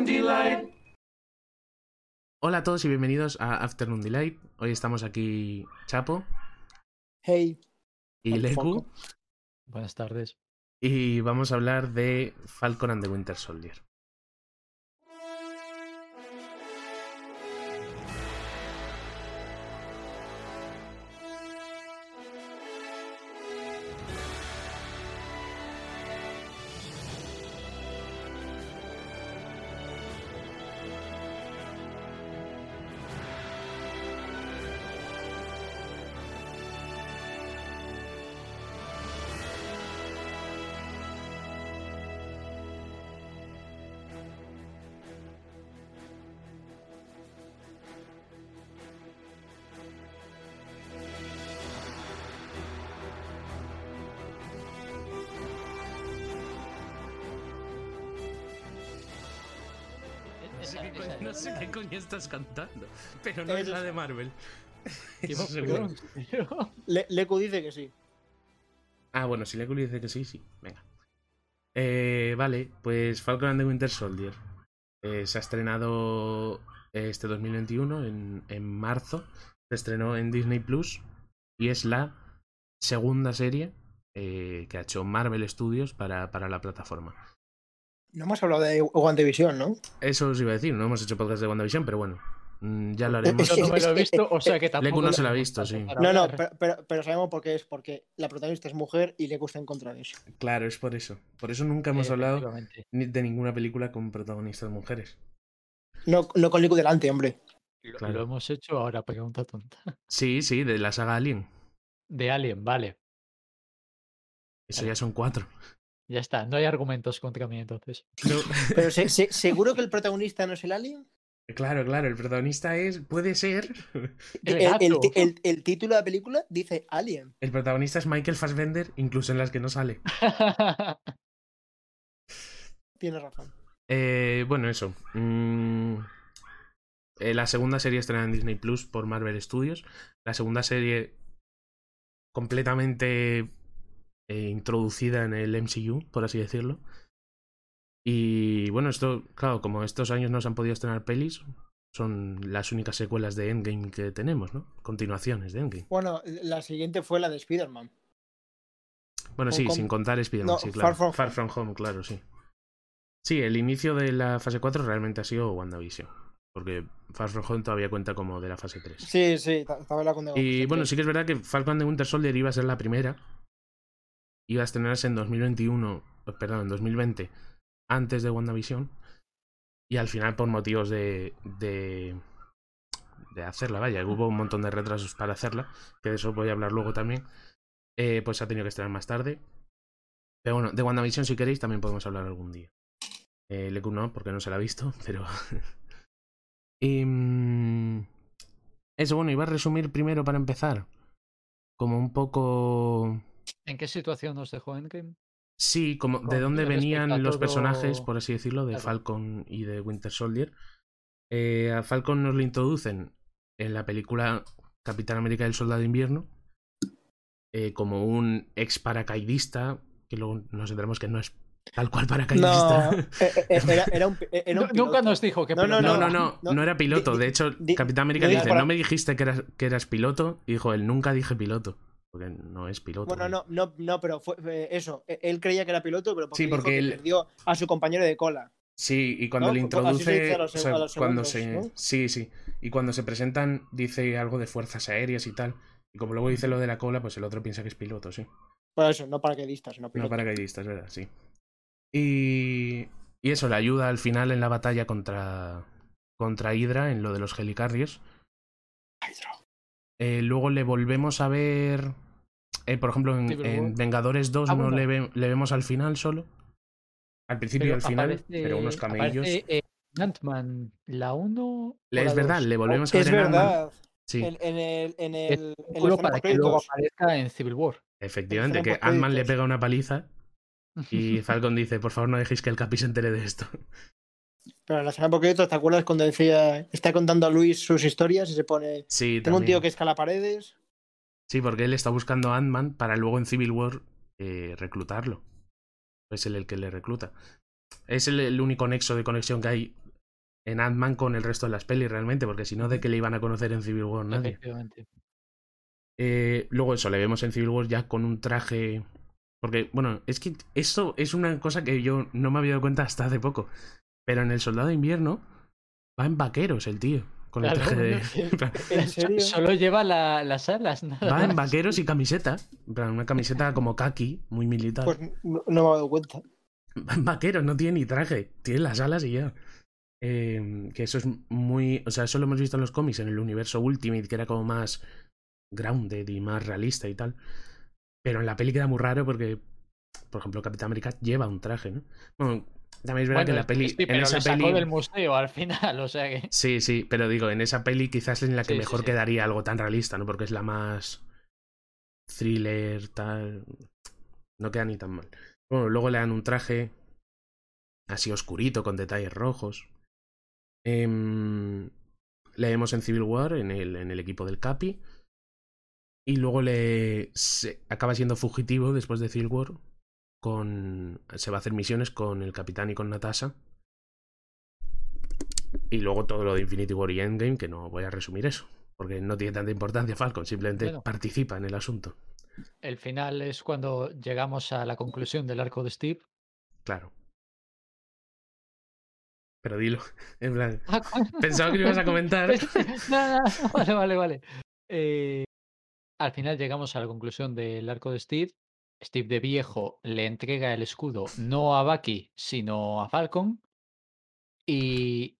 Afternoon Delight. Hola a todos y bienvenidos a Afternoon Delight. Hoy estamos aquí Chapo Hey. y Leku. Buenas tardes. y vamos a hablar de Falcon and the Winter Soldier. Estás cantando, pero no es la de Marvel. Eso seguro. Le- Leku dice que sí. Ah, bueno, si Leku le dice que sí, sí. Venga. Eh, vale, pues Falcon and the Winter Soldier. eh, se ha estrenado este 2021, en, en marzo. Se estrenó en Disney Plus. Y es la segunda serie eh, que ha hecho Marvel Studios para, para la plataforma. No hemos hablado de WandaVision, ¿no? Eso os iba a decir, no hemos hecho podcast de WandaVision, pero bueno, mm, ya lo haremos. Yo no me lo he visto, o sea que tampoco. Leku no lo se la ha visto, sí. No, no, pero, pero, pero sabemos por qué es. Porque la protagonista es mujer y Leku está en contra de eso. Claro, es por eso. Por eso nunca hemos hablado de ninguna película con protagonistas mujeres. No, no con Leku delante, hombre. Lo, Claro. lo hemos hecho ahora, pregunta tonta. Sí, sí, de la saga Alien. De Alien, vale. Eso ya son cuatro. Ya está, no hay argumentos contra mí entonces. No, Pero se- se- ¿seguro que el protagonista no es el alien? claro, claro, el protagonista es, puede ser, El El, el- gato. el- el título de la película dice Alien. el protagonista es Michael Fassbender, incluso en las que no sale. Tienes razón. Eh, bueno, eso. mm, eh, la segunda serie estrenada en Disney Plus por Marvel Studios. La segunda serie completamente eh, introducida en el MCU, por así decirlo. Y bueno, esto, claro, como estos años no se han podido estrenar pelis, son las únicas secuelas de Endgame que tenemos, ¿no? Continuaciones de Endgame. Bueno, la siguiente fue la de Spider-Man. Bueno, sí, sin contar Spider-Man, No, sí, Far claro. From Far From Home, claro, sí. Sí, el inicio de la fase 4 realmente ha sido WandaVision. Porque Far From Home todavía cuenta como de la fase 3. Sí, sí, ta- estaba la Y bueno, sí que es verdad que Falcon de Winter Soldier iba a ser la primera. Iba a estrenarse en 2021, eh, perdón, en 2020, antes de WandaVision. Y al final, por motivos de, de, de hacerla, vaya, hubo un montón de retrasos para hacerla, que de eso voy a hablar luego también. eh, pues ha tenido que estrenar más tarde. Pero bueno, de WandaVision, si queréis, también podemos hablar algún día. Eh, Leku no, porque no se la ha visto, pero. y. mm, eso, bueno, iba a resumir primero para empezar. Como un poco. ¿En qué situación nos dejó Endgame? Sí, como de dónde venían los todo- personajes, por así decirlo, de Claro. Falcon y de Winter Soldier. Eh, a Falcon nos lo introducen en la película Capitán América del Soldado de Invierno eh, como un ex paracaidista, que luego nos enteramos que no es tal cual paracaidista. era, era un, era un No- nunca nos dijo que No, no, No, no, no, no, no, no. era piloto. De hecho, di- Capitán América di- dice, para- no me dijiste que eras, que eras piloto. Y dijo, él nunca dije piloto. Porque no es piloto. Bueno, no, no, no, pero fue eh, eso. eh, Él creía que era piloto, pero porque, Sí, porque que él- perdió a su compañero de cola. Sí, y cuando ¿No? le se introduce. o sea, cuando se. ¿no? Sí, sí. Y cuando se presentan, dice algo de fuerzas aéreas y tal. Y como luego dice lo de la cola, pues el otro piensa que es piloto, sí. Por eso, no paracaidista, sino No piloto. paracaidista, es verdad, sí. Y. Y eso le ayuda al final en la batalla contra. Contra Hydra, en lo de los helicarriers. Eh, luego le volvemos a ver. eh, por ejemplo, en. Vengadores 2 Ah, no bueno. le, ve- le vemos al final solo. Al principio y al final, aparece- pero unos camellos. eh, Ant-Man, la 1. Le- es verdad, le volvemos a ver Es en Ant-Man. verdad. Sí, En, en el. En Es el, en para que luego aparezca en Civil War. efectivamente, que Ant-Man le pega una paliza y Falcon dice, por favor no dejéis que el Capi se entere de esto. Pero en la post créditos, ¿te acuerdas cuando decía. Está contando a Luis sus historias y se pone. Sí, Tengo un también. tío que escala paredes. Sí, porque él está buscando a Ant-Man para luego en Civil War eh, reclutarlo. Es él el que le recluta. Es el, el único nexo de conexión que hay en Ant-Man con el resto de las pelis realmente, porque si no, ¿de qué le iban a conocer en Civil War nadie? Efectivamente. Eh, luego eso, le vemos en Civil War ya con un traje... Porque, bueno, es que eso es una cosa que yo no me había dado cuenta hasta hace poco. Pero en El Soldado de Invierno va en vaqueros el tío. Con el traje de... ¿En serio? Solo lleva la- las alas, nada Va en vaqueros y camiseta. En plan, Una camiseta como kaki, muy militar. Pues no, no me he dado cuenta. Va en vaqueros, no tiene ni traje. Tiene las alas y ya. Eh, que eso es muy. O sea, eso lo hemos visto en los cómics, en el universo Ultimate, que era como más grounded y más realista y tal. Pero en la peli queda muy raro porque, por ejemplo, Capitán América lleva un traje, ¿no? Bueno, también es verdad que en la peli. sí, en pero esa le sacó peli. del museo al final, o sea que... Sí, sí, pero digo, en esa peli quizás en la que Sí, mejor sí. quedaría algo tan realista, ¿no? Porque es la más thriller, tal. No queda ni tan mal. Bueno, luego le dan un traje así oscurito, con detalles rojos. Em, le vemos en Civil War, en el, en el equipo del Capi. Y luego le se- acaba siendo fugitivo después de Civil War. Con, se va a hacer misiones con el capitán y con Natasha. Y luego todo lo de Infinity War y Endgame, que no voy a resumir eso. Porque no tiene tanta importancia Falcon, simplemente Bueno. participa en el asunto. El final es cuando llegamos a la conclusión del arco de Steve. Claro. Pero dilo. En plan, Ah, pensaba que lo ibas a comentar. No, no, vale, vale, vale. Eh, al final llegamos a la conclusión del arco de Steve. Steve de viejo le entrega el escudo no a Bucky, sino a Falcon. Y,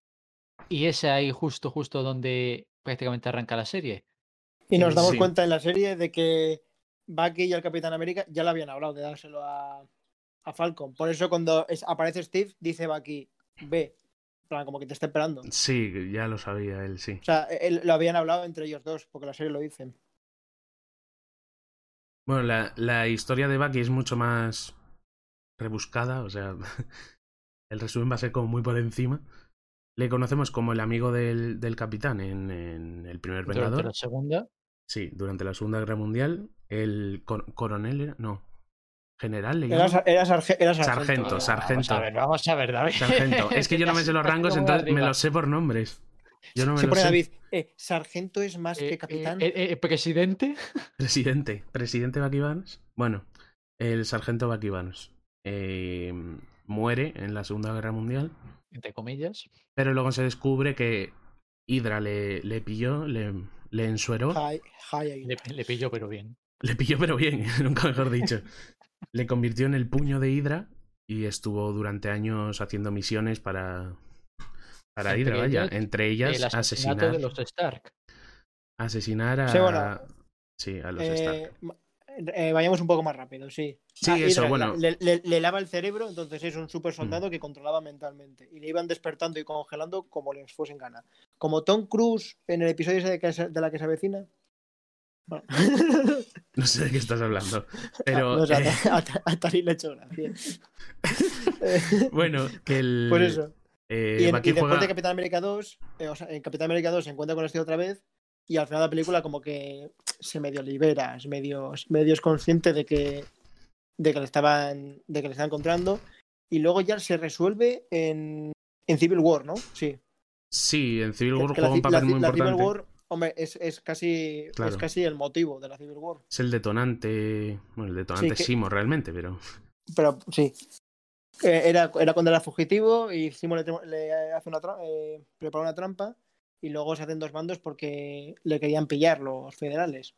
y es ahí justo, justo donde prácticamente arranca la serie. Y nos damos Sí. cuenta en la serie de que Bucky y el Capitán América ya lo habían hablado de dárselo a, a Falcon. Por eso cuando es- aparece Steve, dice Bucky, ve. Como que te está esperando. Sí, ya lo sabía él, sí. O sea, él- lo habían hablado entre ellos dos, porque la serie lo dicen. Bueno, la, la historia de Bucky es mucho más rebuscada, o sea, el resumen va a ser como muy por encima. Le conocemos como el amigo del, del capitán en, en el primer Durante Vengador. la segunda, Sí, durante la Segunda Guerra Mundial. El cor- coronel era. No. General le Era, era sarge- era Sargento, sargento. sargento. Vamos a ver, vamos a ver, David. Sargento. Es que yo no me sé los rangos, entonces me los sé por nombres. Yo no me Se los pone sé. David, eh, sargento es más Eh, que eh, capitán. eh, eh, presidente. Presidente. Presidente Bucky Barnes. Bueno, el sargento eh, muere en la Segunda Guerra Mundial. Entre comillas. Pero luego se descubre que Hydra le, le pilló, le, le ensueró. Hi- hi. Le, le pilló, pero bien. Le pilló, pero bien, nunca mejor dicho. Le convirtió en el puño de Hydra y estuvo durante años haciendo misiones para. Para Entre Hydra, vaya. ellas, Entre ellas, el asesinato asesinar. de los Stark. Asesinar a. Sí, bueno, Sí, a los Eh, Stark. eh, vayamos un poco más rápido, sí. Sí, Ah, eso, Hydra bueno. Le, le- le lava el cerebro, entonces es un super soldado que controlaba mentalmente. Y le iban despertando y congelando como les fuesen gana. Como Tom Cruise en el episodio ese de, que se- de la que se avecina. Bueno. No sé de qué estás hablando. Pero. No, o sea, eh, a, a- a Tari le he hecho gracia. Bueno, que el. Por eso. Eh, y, en- Bucky y después juega- de Capitán América 2, eh, o sea, en Capitán América 2 se encuentra con este otra vez y al final de la película como que se medio libera, es medio, medio es consciente de que de que le estaban de que le estaban encontrando y luego ya se resuelve en, en Civil War, ¿no? Sí. Sí, en Civil War la juega un la papel muy la importante. Civil War, hombre, es, es casi Claro. es casi el motivo de la Civil War. Es el detonante. Bueno, el detonante que- Simo realmente, pero. Pero sí. Eh, era, era cuando era fugitivo y Simo le, le hace una eh, prepara una trampa y luego se hacen dos bandos porque le querían pillar los federales.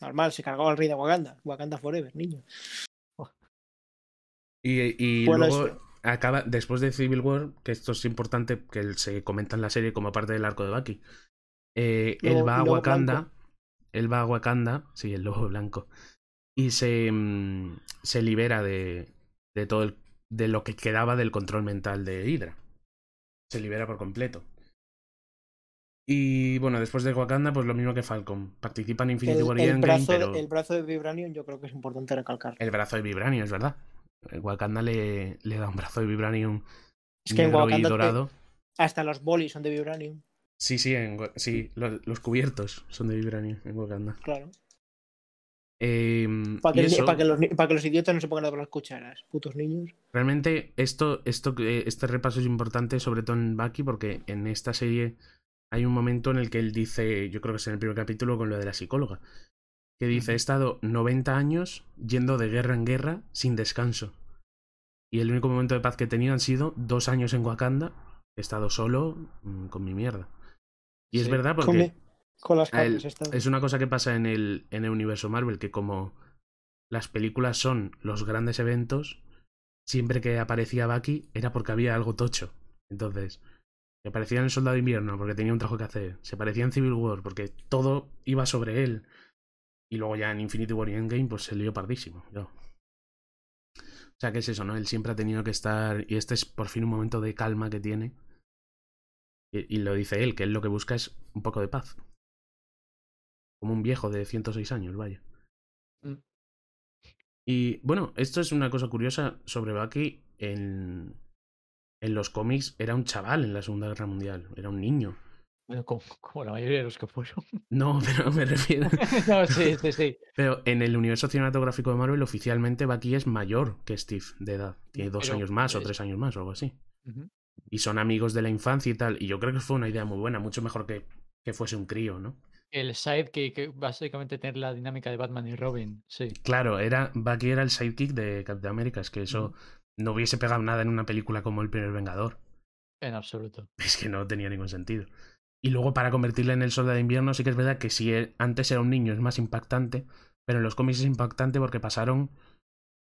Normal, se cargó al rey de Wakanda. Wakanda Forever, niño. Y, y Bueno, luego acaba, después de Civil War, que esto es importante, que se comenta en la serie como parte del arco de Bucky. eh, él va a Wakanda. blanco. Él va a Wakanda, sí, el lobo blanco. Y se, mm, se libera de, de todo el- de lo que quedaba del control mental de Hydra. Se libera por completo. Y bueno, después de Wakanda, pues lo mismo que Falcon. Participa en Infinity El, War y el Endgame, brazo, pero el brazo de Vibranium yo creo que es importante recalcar. el brazo de Vibranium, es verdad. Eh, Wakanda le, le da un brazo de Vibranium Es que en negro y Wakanda te- dorado. hasta los bolis son de Vibranium, Sí, sí, en sí lo- los, cubiertos son de Vibranium en Wakanda. claro. Em, Para que, eso, para, que los, ni- para que los idiotas no se pongan a las cucharas, putos niños. Realmente esto, esto, que- este repaso es importante, sobre todo en Bucky, porque en esta serie hay un momento en el que él dice, yo creo que es en el primer capítulo con lo de la psicóloga, que dice, he estado 90 años yendo de guerra en guerra sin descanso. Y el único momento de paz que he tenido han sido dos años en Wakanda, he estado solo mm, con mi mierda. Y es verdad porque... con las esta. es una cosa que pasa en el, en el universo Marvel, que como las películas son los grandes eventos, siempre que aparecía Bucky era porque había algo tocho. Entonces, se parecía en el Soldado de Invierno porque tenía un trabajo que hacer. Se parecía en Civil War porque todo iba sobre él. Y luego ya en Infinity War y Endgame, pues se lió pardísimo. ya. O sea, que es eso, ¿no? Él siempre ha tenido que estar. Y este es por fin un momento de calma que tiene. Y, y lo dice él, que él lo que busca es un poco de paz. Como un viejo de 106 años, vaya. Mm. Y bueno, esto es una cosa curiosa sobre Bucky. En, en los cómics era un chaval en la Segunda Guerra Mundial, era un niño. Bueno, como, como la mayoría de los que fueron. No, pero me refiero. no, sí, sí, sí. Pero en el universo cinematográfico de Marvel, oficialmente Bucky es mayor que Steve de edad. Tiene dos Pero, años más o es- tres años más o algo así. Y son amigos de la infancia y tal. Y yo creo que fue una idea muy buena, mucho mejor que, que fuese un crío, ¿no? El sidekick, básicamente tener la dinámica de Batman y Robin, sí. Claro, era, Bucky era el sidekick de Captain America. Es que eso no hubiese pegado nada en una película como El primer Vengador. En absoluto. Es que no tenía ningún sentido. Y luego para convertirle en el soldado de invierno sí que es verdad que si él- antes era un niño es más impactante, pero en los cómics es impactante porque pasaron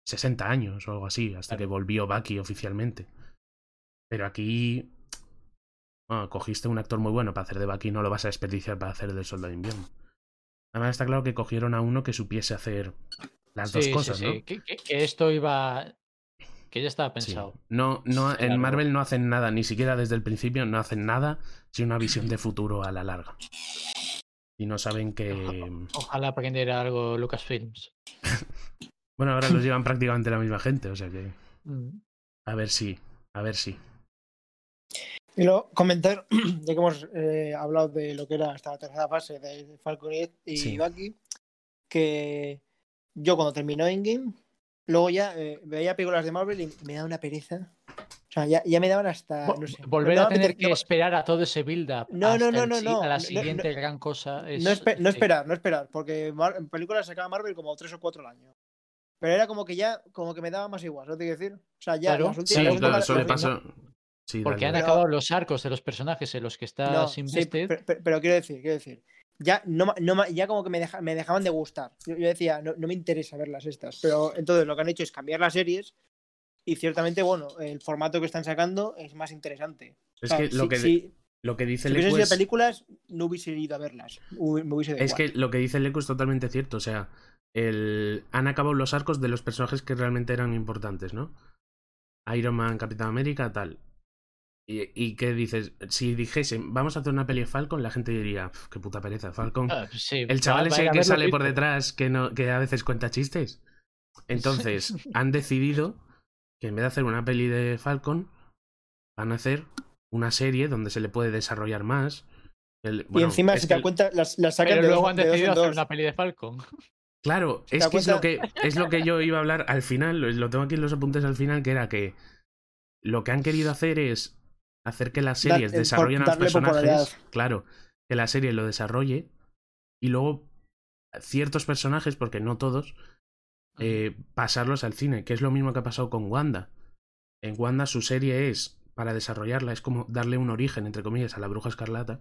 60 años o algo así, hasta Claro. que volvió Bucky oficialmente. Pero aquí bueno, cogiste un actor muy bueno para hacer de Bucky no lo vas a desperdiciar para hacer del soldado de invierno. Además está claro que cogieron a uno que supiese hacer las dos Sí, cosas, sí, ¿no? Que, que- que esto iba. Que ya estaba pensado. No, no, en. Marvel no hacen nada, ni siquiera desde el principio no hacen nada sin una visión de futuro a la larga. Y no saben que... Ojalá aprendiera algo Lucasfilms. Bueno, ahora los llevan prácticamente la misma gente, o sea que... Mm. A ver si, a ver si. Y luego comentar, ya que hemos eh, hablado de lo que era hasta la tercera fase de Falcon y- y Sí. Bucky, que yo cuando terminó Endgame, luego ya eh, veía películas de Marvel y me daba una pereza. O sea, ya, ya me daban hasta, Vo- no sé. Volver a tener que esperar a todo ese build-up. No, no, no, el no, no, A la no, siguiente no, gran cosa. Es, no, espe- no esperar, no esperar, porque Mar- en películas sacaba Marvel como tres o cuatro al año. Pero era como que ya, como que me daba más igual, ¿no te quiero decir? O sea, ya Claro. las últimas. Sí, las claro, últimas- eso le pasa... Sí, Porque han. Pero- acabado los arcos de los personajes en los que está No, sí, pero, pero- pero quiero decir, quiero decir, ya, no, no, ya como que me, deja- me dejaban de gustar. Yo, yo decía, no, no me interesa verlas estas. Pero entonces lo que han hecho es cambiar las series y ciertamente, bueno, el formato que están sacando es más interesante. Es O sea, que lo si- que, si, lo que dice si hubiesen es... sido películas, no hubiese ido a verlas. Me hubiese Es igual. que lo que dice Leku es totalmente cierto. O sea, el... han acabado los arcos de los personajes que realmente eran importantes, ¿no? Iron Man, Capitán América, tal. Y, y qué dices, si dijesen, vamos a hacer una peli de Falcon, la gente diría, "Pf, qué puta pereza, Falcon. Ah, sí, El chaval ese que sale por detrás, que, no, que a veces cuenta chistes. Entonces, han decidido que en vez de hacer una peli de Falcon, van a hacer una serie donde se le puede desarrollar más. El- y encima, si que te das cuenta, las, las sacan Pero de luego dos, han de decidido hacer dos. una peli de Falcon. Claro, ¿Te es que es lo que es lo que yo iba a hablar al final, lo lo tengo aquí en los apuntes al final, que era que lo que han querido hacer es hacer que las series por- desarrollen a los personajes, claro, que la serie lo desarrolle y luego ciertos personajes, porque no todos, eh, pasarlos al cine, que es lo mismo que ha pasado con Wanda. En Wanda su serie es, para desarrollarla, es como darle un origen, entre comillas, a la bruja escarlata,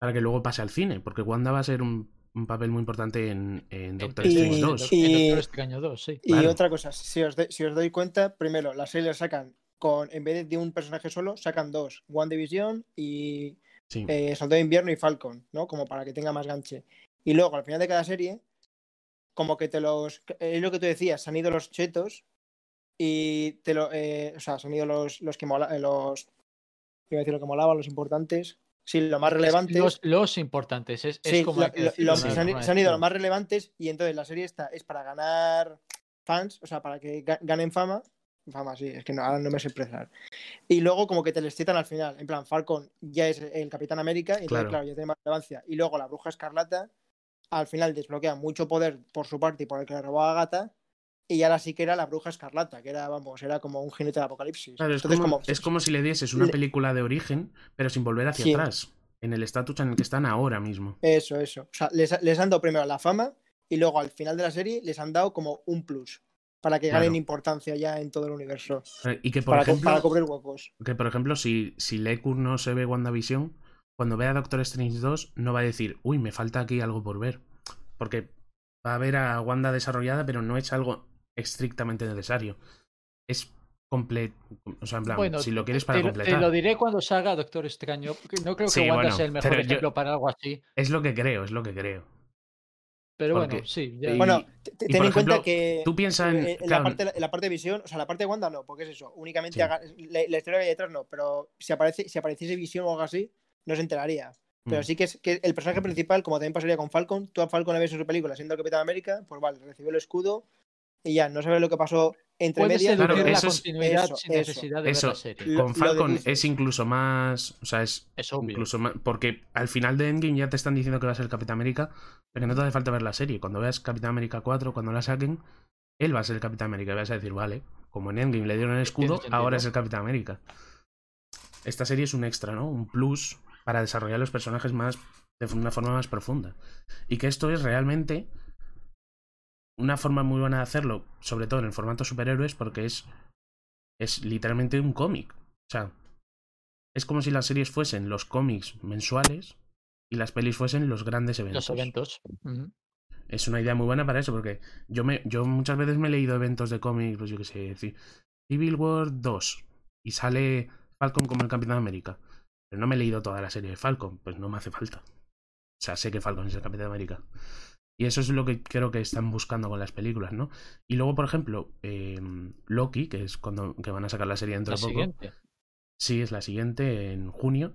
para que luego pase al cine, porque Wanda va a ser un, un papel muy importante en, en Doctor Y- Strange En 2. Doc- y- en Doctor Extraño 2, sí. Y Claro. otra cosa, si os, si os doy cuenta, primero, las series sacan con, en vez de un personaje solo, sacan dos, One Division y Sí. eh, Soldado de Invierno y Falcon, ¿no? Como para que tenga más ganche. Y luego, al final de cada serie, como que te los... Es lo que tú decías, se han ido los chetos y te lo... eh, o sea, se han ido los, los que mola, los... Iba a decir lo que molaban, los importantes. Sí, lo más relevantes. Los, los importantes. Es, es Sí, como lo- que lo- ¿no? se, han, se han ido es- los más relevantes y entonces la serie esta es para ganar fans, o sea, para que ga- ganen fama. Fama, sí, es que no, ahora no me sé expresar. Y luego como que te les citan al final, en plan, Falcon ya es el Capitán América, y entonces, Claro. ya tiene más relevancia. Y luego la Bruja Escarlata al final desbloquea mucho poder por su parte y por el que le robó a Agatha. Y ahora sí que era la bruja escarlata, que era, vamos, era como un jinete de apocalipsis. Claro, es, Entonces, como, como, es como si le dieses una película de origen, pero sin volver hacia Sí. atrás. En el estatus en el que están ahora mismo. Eso, eso. O sea, les, les han dado primero la fama y luego al final de la serie les han dado como un plus para que ganen Claro. importancia ya en todo el universo. Eh, Y que, por Para, ejemplo, para cubrir huecos. que, por ejemplo, si, si Leku no se ve WandaVision, cuando vea Doctor Strange 2, no va a decir, uy, me falta aquí algo por ver. Porque va a ver a Wanda desarrollada, pero no es algo estrictamente necesario. Es completo. O sea, en plan, Bueno, si lo quieres te, para te completar. lo diré cuando salga Doctor Extraño. porque No creo que Sí, Wanda bueno, sea el mejor yo- ejemplo para algo así. Es lo que creo, es lo que creo. Pero porque- bueno, sí. ya- y- Bueno, ten en cuenta que Tú piensas en. en, claro, la parte, la parte de visión, o sea, la parte de Wanda no, porque es eso, únicamente Sí. haga- la, la historia que hay detrás no, pero si aparece, si apareciese visión o algo así, no se enteraría. Pero mm, sí que es que el personaje principal, como también pasaría con Falcon, tú a Falcon le ves en su película siendo el Capitán América, pues vale, recibió el escudo y ya, no sabes lo que pasó entre Puedes medias. Claro, la continuidad eso, sin eso, necesidad de eso, ver la serie. Con Falcon es incluso más. O sea, es Es obvio. incluso más. Porque al final de Endgame ya te están diciendo que va a ser Capitán América, pero no te hace falta ver la serie. Cuando veas Capitán América 4, cuando la saquen, él va a ser el Capitán América. Y vas a decir, vale, como en Endgame le dieron el escudo, ahora es el Capitán América. Esta serie es un extra, ¿no? Un plus para desarrollar los personajes más de una forma más profunda. Y que esto es realmente una forma muy buena de hacerlo, sobre todo en el formato superhéroes, porque es, es literalmente un cómic. O sea, es como si las series fuesen los cómics mensuales y las pelis fuesen los grandes eventos. Los eventos. Es una idea muy buena para eso, porque yo, me, yo muchas veces me he leído eventos de cómics, pues yo qué sé, ci- Civil War 2 y sale Falcon como el Capitán América. Pero no me he leído toda la serie de Falcon, pues no me hace falta. O sea, sé que Falcon es el Capitán América. Y eso es lo que creo que están buscando con las películas, ¿no? Y luego, por ejemplo, eh, Loki, que es cuando que van a sacar la serie dentro La de poco. siguiente. Sí, es la siguiente, en junio.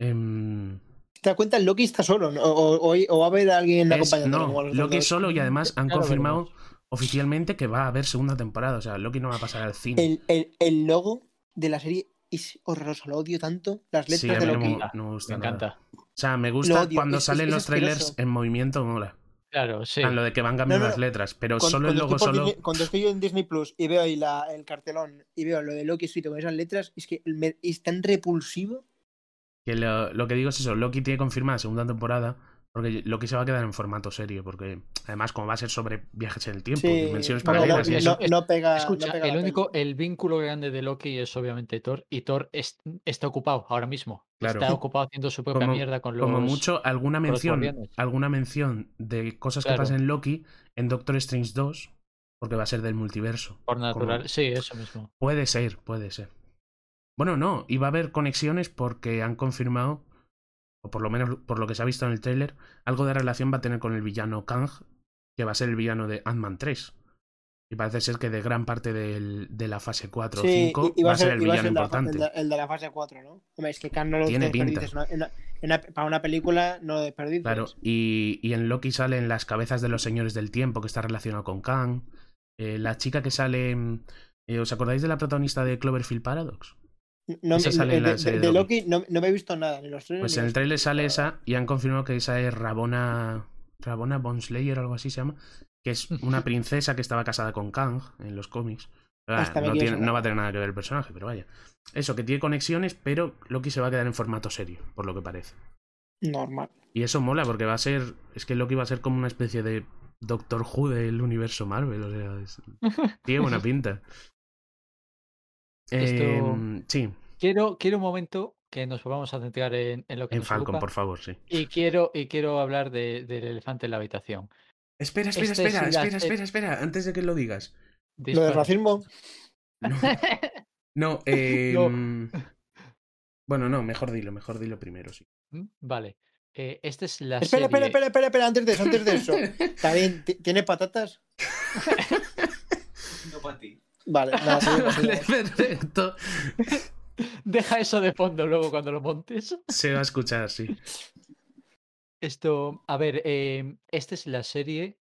Em, ¿Te das cuenta? Loki está solo, ¿no? o, o- o va a haber alguien es- acompañándolo. no, como los Loki dos. solo y además han confirmado veremos. oficialmente que va a haber segunda temporada. O sea, Loki no va a pasar al cine. El, el, el logo de la serie es horroroso, lo odio tanto. Las letras Sí, a de mí no Loki. me, no me gusta Me encanta. O sea, me gusta odio, cuando es- es- salen es los trailers en movimiento, mola. Claro, sí. Lo de que van cambiando No, no, las letras, pero Cuando, solo el cuando logo estoy por solo. Disney- cuando estoy yo en Disney Plus y veo ahí la, el cartelón y veo lo de Loki escrito con esas letras, es que me- es tan repulsivo. Que lo, lo que digo es eso, Loki tiene confirmada segunda temporada, porque Loki se va a quedar en formato serio, porque además como va a ser sobre viajes en el tiempo, Sí, dimensiones no, no, paralelas y no, eso, no pega. Escucha, no pega el único, el vínculo grande de Loki es obviamente Thor, y Thor es- está ocupado ahora mismo. Claro. Está ocupado haciendo su propia Como- mierda con los. como mucho alguna mención, alguna mención de cosas que pasan en Loki en Doctor Strange 2, porque va a ser del multiverso. Por natural. como- Sí, eso mismo. Puede ser, puede ser. Bueno, no, y va a haber conexiones porque han confirmado, o por lo menos por lo que se ha visto en el tráiler, algo de relación va a tener con el villano Kang, que va a ser el villano de Ant-Man 3. Y parece ser que de gran parte del- de la fase 4 o Sí, 5 i- iba va a ser el villano el de la- importante. El de, el de la fase 4, ¿no? Hombre, es que Khan no lo Tiene pinta. En una- en una- para una película no lo. Claro, y, y en Loki salen las cabezas de los señores del tiempo, que está relacionado con Kang. Eh, la chica que sale. eh, ¿Os acordáis de la protagonista de Cloverfield Paradox? No, esa sale en la de, serie de de Loki no, no me he visto nada, ni los trailers. Pues en el trailer sale esa y han confirmado que esa es Rabona. Rabona Bonslayer o algo así se llama. Que es una princesa que estaba casada con Kang en los cómics. Ah, me no, tiene- va a tener nada que ver el personaje, pero vaya. Eso, que tiene conexiones, pero Loki se va a quedar en formato serio, por lo que parece. Normal. Y eso mola, porque va a ser. Es que Loki va a ser como una especie de Doctor Who del universo Marvel. O sea, es- tiene buena pinta. Esto- Em, sí, Quiero, quiero un momento que nos volvamos a centrar en, en lo que en nos Falcon, ocupa, por favor, sí. Y quiero, y quiero hablar de- del elefante en la habitación. Espera, espera, Este es espera, la espera, espera, espera, antes de que lo digas. Lo del racismo. No, no, em, Bueno, no, mejor dilo, mejor dilo primero, sí. Mm, Vale. Eh, esta es la Espera, espera, serie- espera, espera, espera, antes de eso, antes de eso. También, ¿ti- ¿tiene patatas? No para ti. Vale, nada, Vale, perfecto. Deja eso de fondo luego cuando lo montes. Se va a escuchar, sí. Esto, a ver, eh, esta es la serie,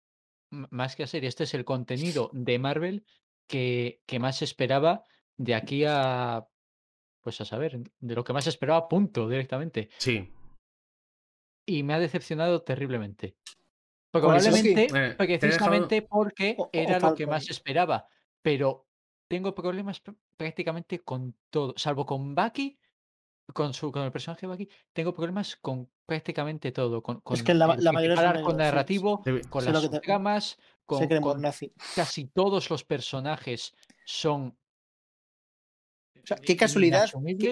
más que la serie, este es el contenido de Marvel que, que más esperaba de aquí a, pues a saber, de lo que más esperaba, punto, directamente. Sí. Y me ha decepcionado terriblemente. Probablemente, Eh, te he dejado- precisamente porque O- o era lo que más esperaba. Pero tengo problemas pr- prácticamente con todo. Salvo con Bucky, con, su, con el personaje de Bucky, tengo problemas con prácticamente todo. Con, con que la- el la mayoría sí. narrativo, Te- con las subtramas, con, Se creen por con nazi. casi todos los personajes son. O sea, qué casualidad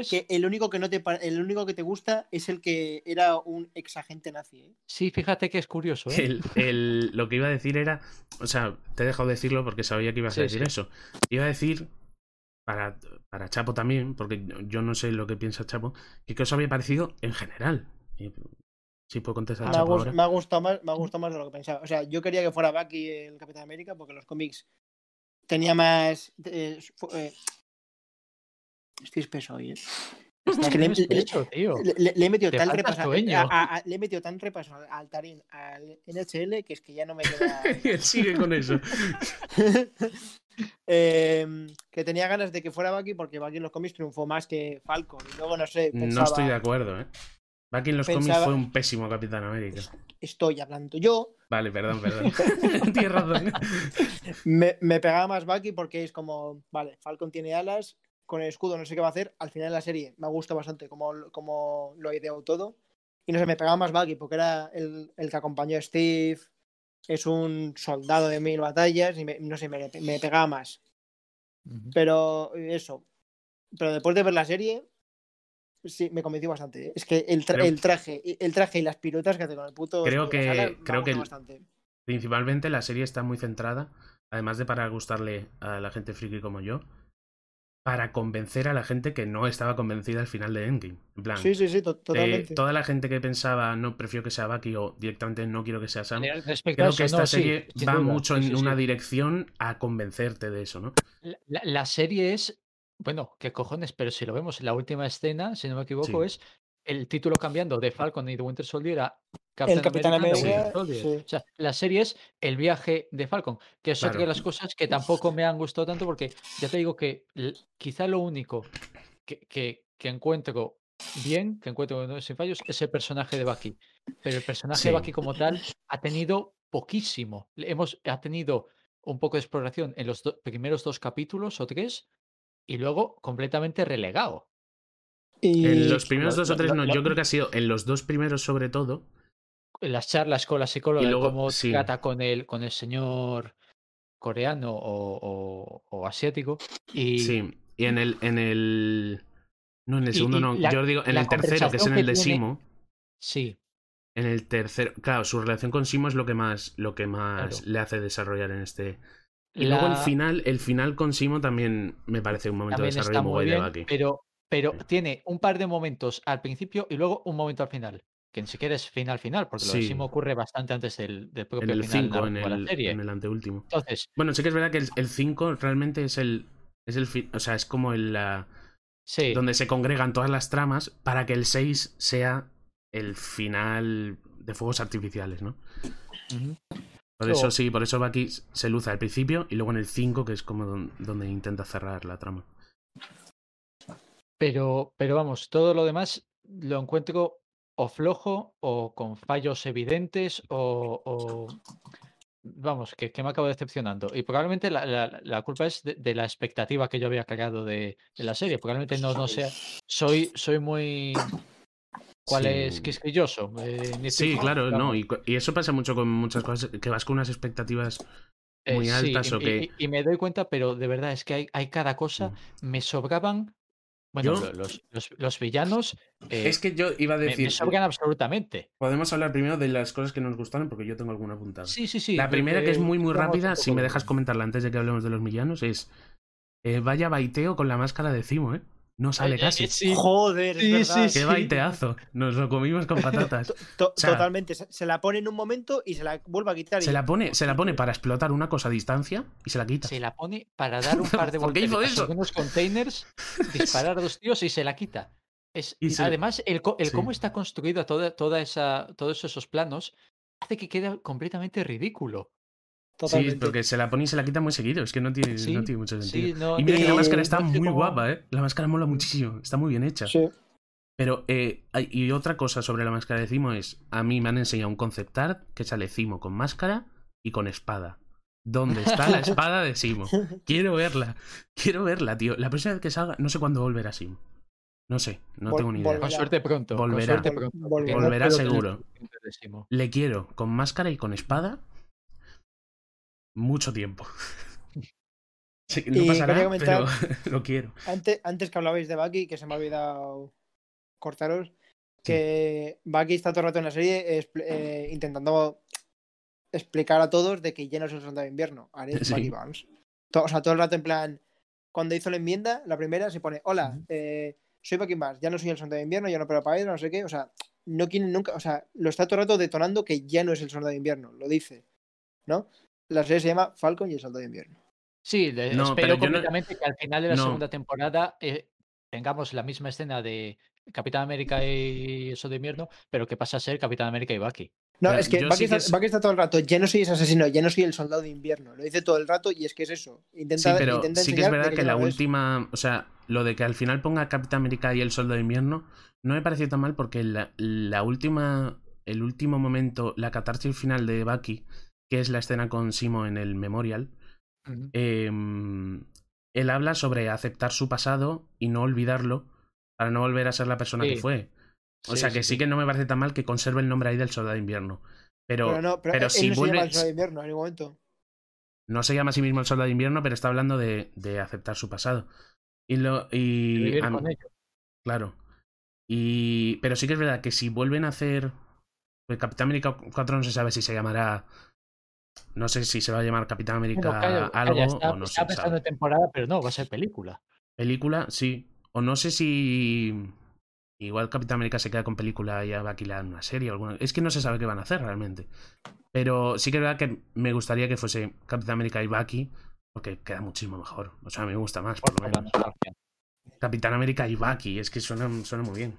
que, el único que no te el único que te gusta es el que era un ex agente nazi. ¿eh? Sí, fíjate que es curioso. ¿eh? El, el- lo que iba a decir era, o sea, te he dejado decirlo porque sabía que ibas Sí, a decir sí. eso. Iba a decir, para, para Chapo también, porque yo no sé lo que piensa Chapo, que qué os había parecido en general. Si puedo contestar a Me ahora. me ha gustado más, me ha gustado más de lo que pensaba. O sea, yo quería que fuera Bucky el Capitán América porque los cómics tenía más. eh, eh, Estoy espeso hoy, ¿eh? Es que le, Tienes le- pecho, tío. le- le- le he metido Te tal repaso, a- a- le he metido tan repaso al, al Tarín, al NHL, que es que ya no me queda. Él sigue con eso. Em, que tenía ganas de que fuera Bucky porque Bucky en los cómics triunfó más que Falcon. Y luego, no sé, No estoy de acuerdo, ¿eh? Bucky en los cómics Pensaba- fue un pésimo Capitán América. estoy hablando yo. Vale, perdón, perdón. Tienes razón. Me, me pegaba más Bucky porque es como, vale, Falcon tiene alas, con el escudo no sé qué va a hacer. Al final de la serie me gusta bastante como, como lo ha ideado todo. Y no sé, me pegaba más Bucky porque era el, el que acompañó a Steve. Es un soldado de mil batallas y me- no sé, me, me pegaba más. Pero eso. Pero después de ver la serie, sí, me convenció bastante. ¿eh? Es que el, tra- Creo- el traje, el traje y las piruetas que hace con el puto. Creo que- creo que bastante. Principalmente la serie está muy centrada, además de para gustarle a la gente friki como yo, para convencer a la gente que no estaba convencida al final de Endgame. En plan, Sí, sí, sí, to- eh, totalmente. toda la gente que pensaba no prefiero que sea Bucky o directamente no quiero que sea Sam, Respecto a creo eso, que esta no, serie va duda. mucho Sí, en sí, una sí. dirección a convencerte de eso, ¿no? La, la- la serie es, bueno, qué cojones, pero si lo vemos en la última escena, si no me equivoco, Sí. es el título cambiando de Falcon y de Winter Soldier a El Capitán the América, Winter Soldier. sí. O sea, la serie es el viaje de Falcon, que es otra de las cosas que tampoco me han gustado tanto porque ya te digo que quizá lo único que, que, que encuentro bien, que encuentro ¿no? sin fallos, es el personaje de Bucky. Pero el personaje Sí. de Bucky como tal ha tenido poquísimo. Hemos, ha tenido un poco de exploración en los do- primeros dos capítulos o tres y luego completamente relegado. Y En los primeros dos o tres no, yo creo que ha sido en los dos primeros sobre todo. En las charlas con la psicóloga, de luego- cómo sí. trata con el, con el señor coreano o, o- o asiático. Y, Sí, y en el, en el... No, en el Y- segundo y no, la- yo digo en el tercero, que es en el de tiene- Simo. sí, En el tercero, claro, su relación con Simo es lo que más, lo que más Claro. le hace desarrollar en este. Y luego el final, el final con Simo también me parece un momento de desarrollo está muy muy guay de bien, Bucky. pero, pero tiene un par de momentos al principio y luego un momento al final. Que ni siquiera es final final, porque lo. Simo ocurre bastante antes del, del En propio el final 5, en narrativo de el, la serie. en el anteúltimo. Entonces, Bueno, sí que es verdad que el 5 realmente es el. Es el fi- o sea, es como el. la- sí, donde se congregan todas las tramas para que el 6 sea el final de fuegos artificiales, ¿no? Por So- eso sí, por eso Bucky se luce al principio y luego en el 5, que es como don- donde intenta cerrar la trama. Pero, pero vamos, todo lo demás lo encuentro o flojo o con fallos evidentes o, o- vamos, que, que me acabo decepcionando. Y probablemente la, la- la culpa es de, de la expectativa que yo había creado de, de la serie. Probablemente no, no sea. Soy, soy muy. ¿Cuál Sí. es quisquilloso? eh, Sí, tipo, claro, no, y, y eso pasa mucho con muchas cosas, que vas con unas expectativas muy Eh, sí, altas y, o que... y- y me doy cuenta, pero de verdad es que hay, hay cada cosa. Me sobraban. Bueno, Yo- lo- los, los, los villanos. eh, Es que yo iba a me- me, decir, sobran absolutamente. podemos hablar primero de las cosas que nos gustaron porque yo tengo alguna apuntada. Sí, sí, sí. la primera, que es muy, muy rápida, si me de dejas comentarla antes de que hablemos de los villanos, es... eh, vaya baiteo con la máscara de Cimo, ¿eh? No sale casi. eh, sí. Joder, es verdad. sí, ¡Qué sí. baiteazo! Nos lo comimos con patatas. To- sea- totalmente. Se, la pone en un momento y se la vuelve a quitar. y- Se la pone, se la pone para explotar una cosa a distancia y se la quita. Se la pone para dar un par de ¿Por qué hizo volteretas eso? sobre unos containers, disparar a dos tíos y se la quita. Es, Y se- Además, el, co- el sí. cómo está construido toda, toda esa, todos esos planos hace que quede completamente ridículo. Totalmente. Sí, porque se la pone y se la quita muy seguido. Es que no tiene, Sí, no tiene mucho sentido. Sí, no, y mira que la máscara está muy guapa, ¿eh? La máscara mola muchísimo. Está muy bien hecha. Sí. Pero, eh, y otra cosa sobre la máscara de Cimo es, a mí me han enseñado un concept art que sale Cimo con máscara y con espada. ¿Dónde está la espada de Simo? Quiero verla, quiero verla, tío. La próxima vez que salga, no sé cuándo volverá Simo. No sé, no Vol- tengo ni idea. volverá. Con suerte pronto. con suerte pronto. volverá. Volverá seguro. Le quiero con máscara y con espada mucho tiempo. Sí, no Y pasará, quería comentar- pero lo quiero. Antes, antes que hablabais de Bucky, que se me ha olvidado cortaros, que Bucky está todo el rato en la serie eh, intentando explicar a todos de que ya no es el soldado de invierno, ahora es Sí. Bucky Barnes. O sea, todo el rato en plan, cuando hizo la enmienda, la primera se pone, hola, eh, soy Bucky Barnes, ya no soy el soldado de invierno, ya no pero para no sé qué, o sea, no quiere nunca, o sea, lo está todo el rato detonando que ya no es el soldado de invierno, lo dice, ¿no? La serie se llama Falcon y el soldado de invierno. Sí, le- No, espero no- completamente que al final de la No. segunda temporada eh, tengamos la misma escena de Capitán América y eso de invierno, pero que pasa a ser Capitán América y Bucky. No, es que Bucky, sí que está, es- Bucky está todo el rato, ya no soy ese asesino, ya no soy el soldado de invierno. Lo dice todo el rato y es que es eso. Intenta, Sí, pero intenta sí que es verdad que la última, o sea, lo de que al final ponga Capitán América y el Soldado de Invierno, no me pareció tan mal porque la, la última, el último momento, la catarsis final de Bucky, que es la escena con Simo en el Memorial, em, él habla sobre aceptar su pasado y no olvidarlo para no volver a ser la persona que fue. O Sí, sea que sí, sí. que no me parece tan mal que conserve el nombre ahí del Soldado de Invierno. Pero, Pero no, pero, pero él si no se llama vuelve- el soldado de invierno en ningún momento. no se llama a sí mismo el Soldado de Invierno, pero está hablando de, de aceptar su pasado. Y lo. Y Y, vivir a mí- con ello. Claro. Y. Pero sí que es verdad que si vuelven a hacer. pues Capitán América 4 no se sabe si se llamará. No sé si se va a llamar Capitán América calla, algo calla, está, o no está se pensando sabe. temporada, pero no, va a ser película. Película, sí. O no sé si. Igual Capitán América se queda con película y va a alquilar una serie o alguna. Es que no se sabe qué van a hacer realmente. Pero sí que es verdad que me gustaría que fuese Capitán América y Bucky. Porque queda muchísimo mejor. O sea, me gusta más, por lo menos. Capitán América y Bucky, es que suena, suena muy bien.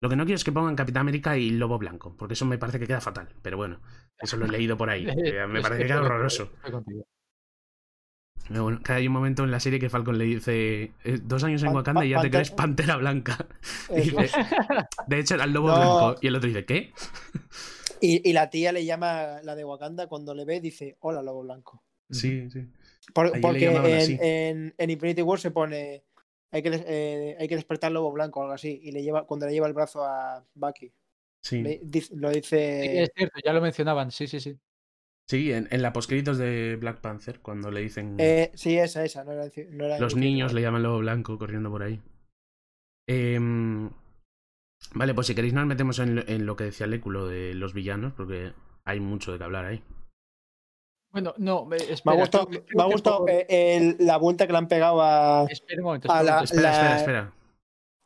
Lo que no quiero es que pongan Capitán América y Lobo Blanco, porque eso me parece que queda fatal. Pero bueno, eso lo he leído por ahí. me parece que queda horroroso. estoy contigo. Pero bueno, que hay un momento en la serie que Falcon le dice eh, dos años en Wakanda y ya te crees pantera- Blanca. Y Eso. dice, de hecho era el Lobo No. Blanco. Y el otro dice, ¿qué? Y, y la tía le llama, la de Wakanda, cuando le ve, dice, hola, lobo blanco. Sí, sí. Por- porque en, en- en Infinity War se pone, hay que, eh, hay que despertar lobo blanco o algo así. Y le lleva, cuando le lleva el brazo a Bucky, Sí, le dice- lo Sí, dice... es cierto, ya lo mencionaban, sí, sí, sí. sí en, en la postcréditos de Black Panther, cuando le dicen... eh, sí, esa, esa. No era, no era Los niños le llaman lobo blanco corriendo por ahí. Em, vale, pues si queréis nos metemos en, lo- en lo que decía Léculo de los villanos, porque hay mucho de qué hablar ahí. Bueno, no, me, Me espera, ha gustado, me ha gustado por- el- la vuelta que le han pegado a... Espera un momento, espera la- Espera, espera, La- espera.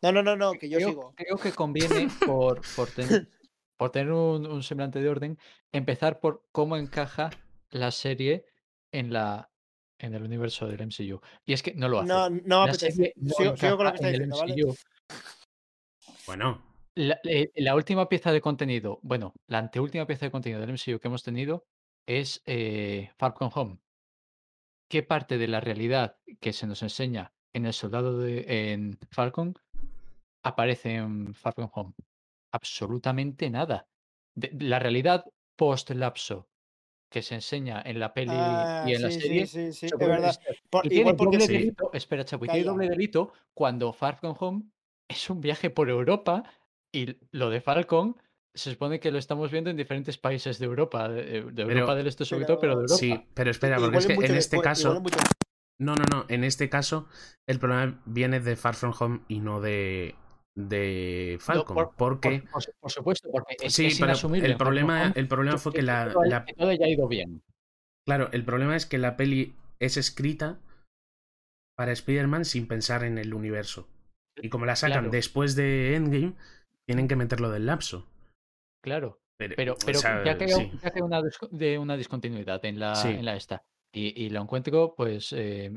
No, no, no, no, que yo creo, sigo. creo que conviene, por, por, ten- por tener un, un semblante de orden, empezar por cómo encaja la serie en la en el universo del MCU. Y es que no lo hace. No, no la serie no Sigo, sigo con lo que está diciendo. Bueno, La, eh, la última pieza de contenido, bueno, la anteúltima pieza de contenido del MCU que hemos tenido es eh, From Home. ¿Qué parte de la realidad que se nos enseña en El Soldado de en Falcon aparece en From Home? Absolutamente nada. De- la realidad post-lapso que se enseña en la peli Ah, y en la serie sí, sí, sí, puede verdad. Por- Y igual doble sí. delito, espera, Chapo, y tiene doble delito cuando From Home es un viaje por Europa y lo de Falcon se supone que lo estamos viendo en diferentes países de Europa, de, de Europa Pero- del Este sobre todo, pero de Europa. sí, pero espera, porque es que mucho en este caso... igual mucho- No, no, no. En este caso, el problema viene de Far From Home y no de, de No, Falcon. por- porque. Por, por- por supuesto, porque es, sí, es pero inasumible el problema, Home el problema fue que la, todo la- que todo haya ido bien. Claro, el problema es que la peli es escrita para Spider-Man sin pensar en el universo. Y como la sacan Claro. después de Endgame, tienen que meterlo del lapso. Claro. Pero, Pero, o pero sea, ya que hay sí. hay una, dis- de una discontinuidad en la, Sí. en la esta. Y, y lo encuentro, pues, eh,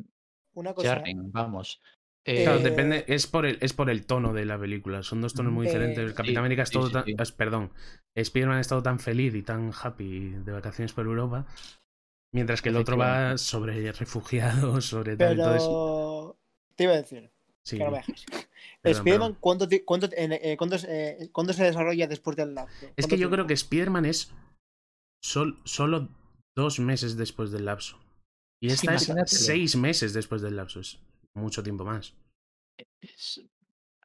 Una cosa. vamos. Claro, Eh, depende, es por, el, es por el tono de la película. Son dos tonos muy Eh, diferentes. El Capitán sí, América es sí, todo sí, tan. sí. es- perdón. Spider-Man ha estado tan feliz y tan happy de vacaciones por Europa. Mientras que el otro va sobre refugiados, sobre tal. Entonces, te iba a decir, Sí. que no me dejes. Perdón, Spider-Man, perdón. ¿cuánto, ti- cuánto, en- eh, cuánto, eh, cuánto se desarrolla después del lapso? Es ¿Cuánto que yo creo que Spider-Man es sol- solo dos meses después del lapso. Y Sí, esta es seis meses después del lapso. Es mucho tiempo más. Es-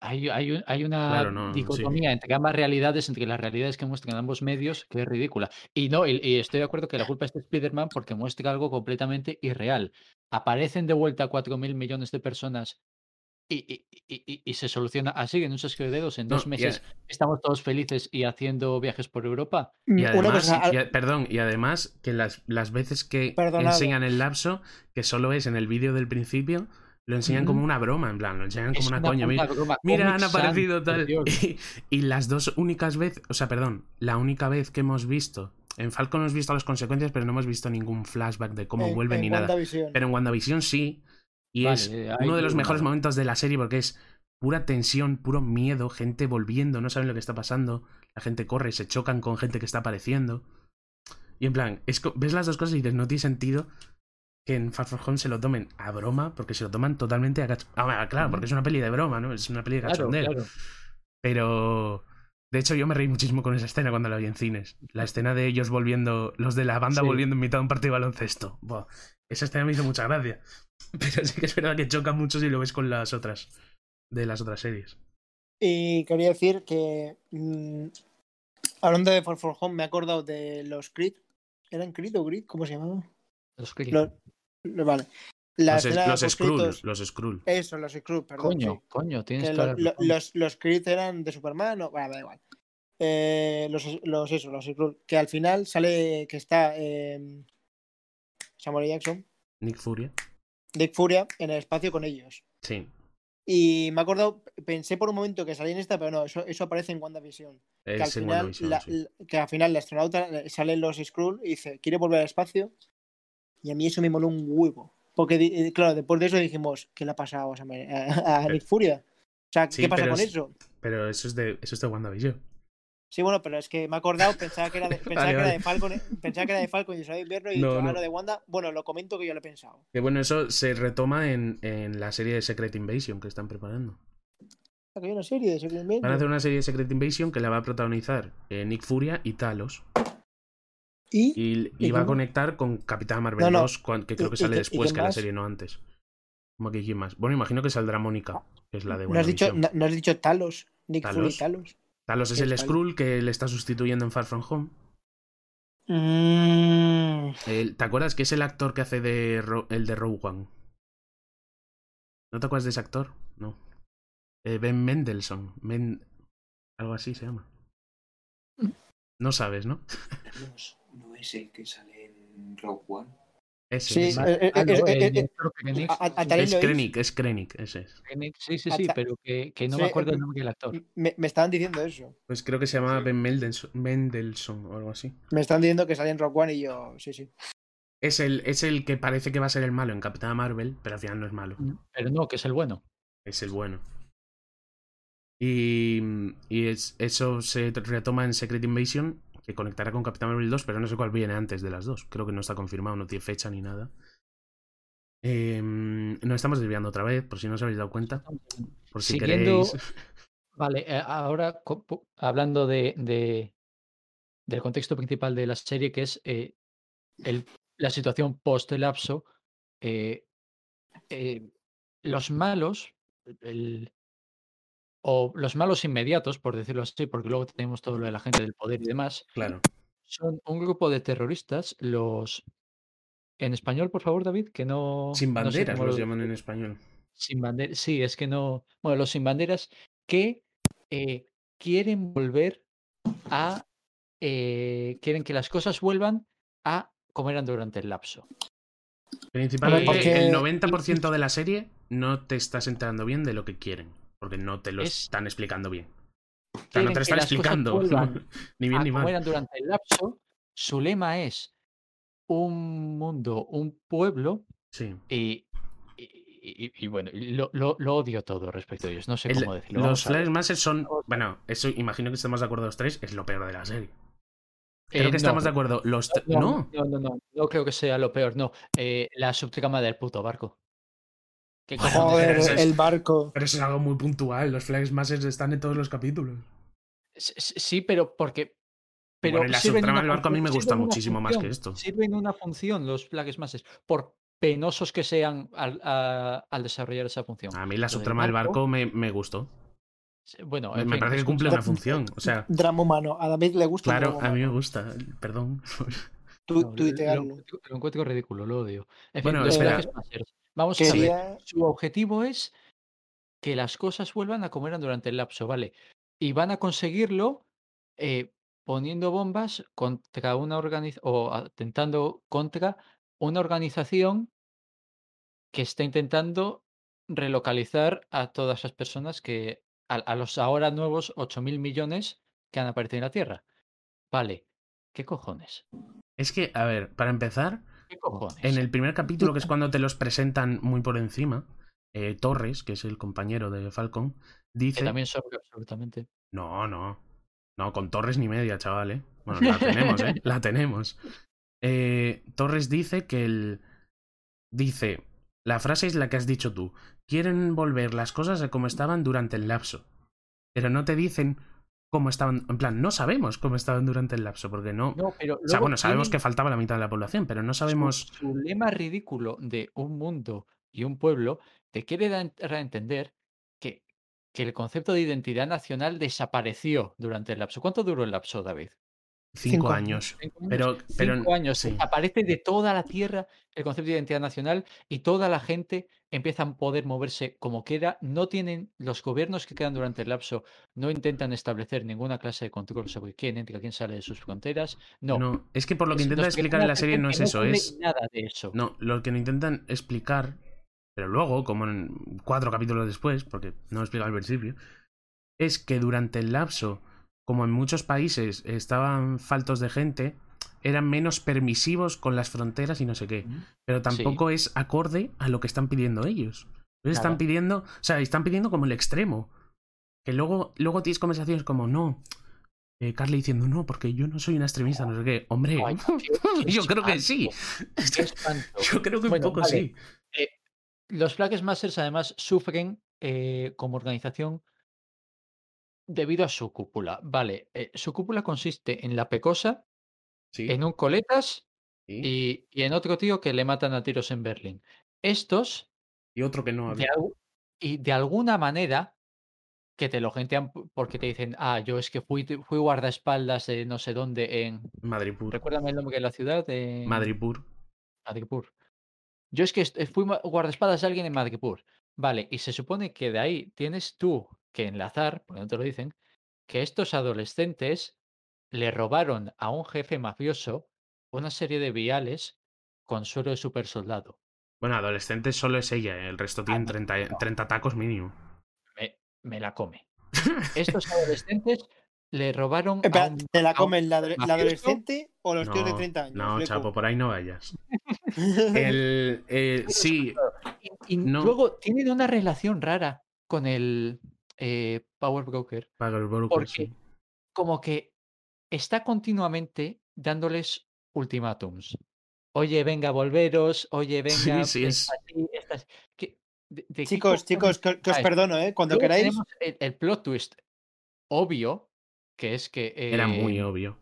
hay, hay, un- hay una Claro, no, sí. dicotomía entre ambas realidades, entre las realidades que muestran ambos medios, que es ridícula. Y no, y, y estoy de acuerdo que la culpa es de Spider-Man porque muestra algo completamente irreal. Aparecen de vuelta 4.000 millones de personas y- y- y se soluciona así en un chasquido de dedos. En No, dos meses estamos todos felices y haciendo viajes por Europa. Y Una además, cosa, al- y a- perdón, y además que las, las veces que Perdonado. enseñan el lapso, que solo es en el vídeo del principio, lo enseñan como una broma, en plan, lo enseñan como Es una una coña. Mira, broma. mira, Comic han aparecido tal. Y, y las dos únicas veces, o sea, perdón, la única vez que hemos visto, en Falcon hemos visto las consecuencias, pero no hemos visto ningún flashback de cómo en- vuelven en ni nada. Pero en WandaVision sí. Y Vale, es ahí uno de los mejores momentos de la serie porque es pura tensión, puro miedo, gente volviendo, no saben lo que está pasando, la gente corre, se chocan con gente que está apareciendo. Y en plan, es ves las dos cosas y dices, no tiene sentido que en Far From Home se lo tomen a broma, porque se lo toman totalmente a cach- Ah, claro, porque es una peli de broma, ¿no? Es una peli de Claro, cachondeo. claro. Pero. De hecho, yo me reí muchísimo con esa escena cuando la vi en cines. La escena de ellos volviendo, los de la banda Sí. volviendo en mitad de un partido de baloncesto. Buah, esa escena me hizo mucha gracia. Pero sí que es verdad que choca mucho si lo ves con las otras. De las otras series. Y quería decir que. mm, hablando de Far From Home, me he acordado de los Creed. ¿Eran Creed o Grid? ¿Cómo se llamaban? Los lo- vale. La Los, los Los Skrull. Eso, los Skrull, perdón. Coño, sí. coño, tienes Que lo- lo- los, los Creed eran de Superman, o bueno, da igual. Eh, los, los, eso, los Skrull. Que al final sale que está eh, Samuel. Jackson, Nick Furia. Dick Furia, en el espacio con ellos. Sí. Y me he acordado, pensé por un momento que salía en esta, pero no, eso, eso aparece en WandaVision. Que al, Es en final, WandaVision, la, sí. la- que al final la astronauta eh, salen los Skrull y dice, quiere volver al espacio. Y a mí eso me moló un huevo. Porque, eh, claro, después de eso dijimos, ¿qué le ha pasado a, Samuel- a- a Nick Furia? O sea, Sí, ¿qué pasa con es- eso? Pero eso es de, eso es de WandaVision. Sí, bueno, pero es que me he acordado, pensaba que era de, pensaba Vale, que era de Falcon, eh, pensaba que era de Falcon y de Invierno y No, ah, lo de Wanda, bueno, lo comento que yo lo he pensado. Que bueno, eso se retoma en, en la serie de Secret Invasion que están preparando. Que hay una serie de Secret Invasion. Van a hacer una serie de Secret Invasion que la va a protagonizar eh, Nick Furia y Talos. Y, Y, y ¿Y va a conectar con Capitán Marvel No, no. 2, cuan- que creo ¿Y- que sale después que la serie, no antes. ¿Cómo que quién más? Bueno, imagino que saldrá Mónica, que es la de no has, dicho, WandaVision. no, no has dicho Talos, Nick ¿Talos? y Talos. Talos es ¿Qué el? Skrull que le está sustituyendo en Far From Home. Mm, El- ¿Te acuerdas que es el actor que hace de Ro- el de Rogue One? ¿No te acuerdas de ese actor? No. Eh, ben Mendelssohn. Men- Algo así se llama. No sabes, ¿no? Carlos, ¿no es el que sale en Rogue One? Ese Sí, es. Krennic, Es. Krennic, es Krennic, ese es. Krennic, Sí, sí, sí, pero que, que no Sí, me acuerdo eh, el nombre del actor. me, me estaban diciendo eso. Pues creo que se llama Ben Mendelssohn, Mendelssohn o algo así. Me están diciendo que salía en Rock One y yo, sí, sí. Es el, es el que parece que va a ser el malo en Capitana Marvel, pero al final no es malo. Pero no, que es el bueno. Es el bueno. Y, y es- eso se retoma en Secret Invasion, que conectará con Capitán Marvel 2, pero no sé cuál viene antes de las dos. Creo que no está confirmado, no tiene fecha ni nada. Eh, nos estamos desviando otra vez, por si no os habéis dado cuenta. Por si Siguiendo- queréis. Vale, eh, ahora hablando de, de- del contexto principal de la serie, que es eh, el- la situación post-lapso, eh, eh, los malos, el- o los malos inmediatos, por decirlo así, porque luego tenemos todo lo de la gente del poder y demás, Claro. son un grupo de terroristas, los... En español, por favor, David, que no... Sin no sé banderas los lo- llaman en español. Sin banderas, sí, es que no. Bueno, los sin banderas que eh, quieren volver a. eh, quieren que las cosas vuelvan a como eran durante el lapso. Principalmente porque- el 90% de la serie no te estás enterando bien de lo que quieren, porque no te lo Es- están explicando bien. O sea, no te lo que están explicando. ni bien ni mal. eran durante el lapso. Su lema es un mundo, un pueblo, Sí. y, y, y- y bueno, lo, lo- lo odio todo respecto a ellos. No sé El- cómo decirlo. los vamos. Flash Masters son. Bueno, eso imagino que estamos de acuerdo los tres, es lo peor de la serie. Eh, Creo que no, estamos de acuerdo. Los no, no, no, no creo que sea lo peor, no. Eh, la subtrama del puto barco. ¿Qué cojones Joder, es- el barco. Pero eso es algo muy puntual. Los Flags Masters están en todos los capítulos. Sí, pero porque. Pero Bueno, la subtrama del barco a mí me gusta muchísimo más que esto. Sirven una función los Flags Masters, por penosos que sean al, a- al desarrollar esa función. A mí la del subtrama del barco me, me gustó. Bueno, Me, fin, parece que cumple un- una función. O sea, Drama humano. A David le gusta claro, a mí me gusta. Perdón. Tu- no, lo- lo, lo encuentro ridículo, lo odio. En fin, Bueno, los espera. Vamos a ver. Su objetivo es que las cosas vuelvan a como eran durante el lapso, ¿vale? Y van a conseguirlo eh, poniendo bombas contra una organización o atentando contra una organización que está intentando relocalizar a todas las personas que, a, a los ahora nuevos 8.000 millones que han aparecido en la Tierra. Vale, ¿qué cojones? Es que, a ver, para empezar, ¿Qué cojones? en el primer capítulo, que es cuando te los presentan muy por encima, eh, Torres, que es el compañero de Falcon, Que dice... también sobra absolutamente. No, no. No, con Torres ni media, chaval, ¿eh? Bueno, la tenemos, ¿eh? La tenemos. Eh, Torres dice que el... Dice, la frase es la que has dicho tú. Quieren volver las cosas a como estaban durante el lapso. Pero no te dicen cómo estaban... En plan, no sabemos cómo estaban durante el lapso, porque no... No, pero o sea, bueno, sabemos tienen- que faltaba la mitad de la población, pero no su- sabemos... Su, lema ridículo de un mundo y un pueblo te quiere dar a entender que, que el concepto de identidad nacional desapareció durante el lapso. ¿Cuánto duró el lapso, David? Cinco, Cinco años. ¿Cinco años? Pero, pero Cinco años. sí. Aparece de toda la tierra el concepto de identidad nacional y toda la gente empieza a poder moverse como quiera. No tienen, los gobiernos que quedan durante el lapso no intentan establecer ninguna clase de control sobre quién entra, quién sale de sus fronteras. No. No, es que por lo que Es- intenta nos explicar en la serie no es eso, ocurre es... nada de eso. No, lo que no intentan explicar, pero luego, como en cuatro capítulos después, porque no lo explica al principio, es que durante el lapso, como en muchos países estaban faltos de gente, eran menos permisivos con las fronteras y no sé qué. Pero tampoco es acorde a lo que están pidiendo ellos. Están pidiendo, o sea, están pidiendo como el extremo. Que luego, luego tienes conversaciones como, no. Eh, Carly diciendo, no, porque yo no soy una extremista, no sé qué. Hombre, Ay, qué- qué yo creo que sí. Yo creo que Bueno, un poco vale. sí. Los Flag Masters además sufren eh, como organización debido a su cúpula. Vale, eh, su cúpula consiste en la pecosa, Sí. en un coletas sí. y, y en otro tío que le matan a tiros en Berlín. Estos, Y otro que no de, había. algu- y de alguna manera, que te lo gentean porque te dicen, ah, yo es que fui, fui guardaespaldas de no sé dónde en... Madripur. Recuérdame el nombre de la ciudad. En... Madripur. Madripur. Yo es que fui guardaespaldas de alguien en Madripur. Vale, y se supone que de ahí tienes tú que enlazar, porque no te lo dicen, que estos adolescentes le robaron a un jefe mafioso una serie de viales con suero de super soldado. Bueno, adolescente solo es ella, ¿eh? el resto tienen no, 30, no. 30 tacos mínimo. Me, me la come. Estos adolescentes le robaron a Espera, un- ¿te la a un come la, la adolescente o los tíos de No, 30 años? no, Fleco? chapo, por ahí no vayas. El, eh, sí, Y, y No. luego tienen una relación rara con el eh, Power Broker. Broker, Porque sí. como que está continuamente dándoles ultimátums. Oye, venga, volveros. Oye, venga. sí, es- esta sí, esta sí. ¿Qué- de- de qué Chicos, chicos, que, que os vais? perdono, ¿eh? Cuando Luego queráis. el, el plot twist obvio, que es que, Era muy eh, obvio.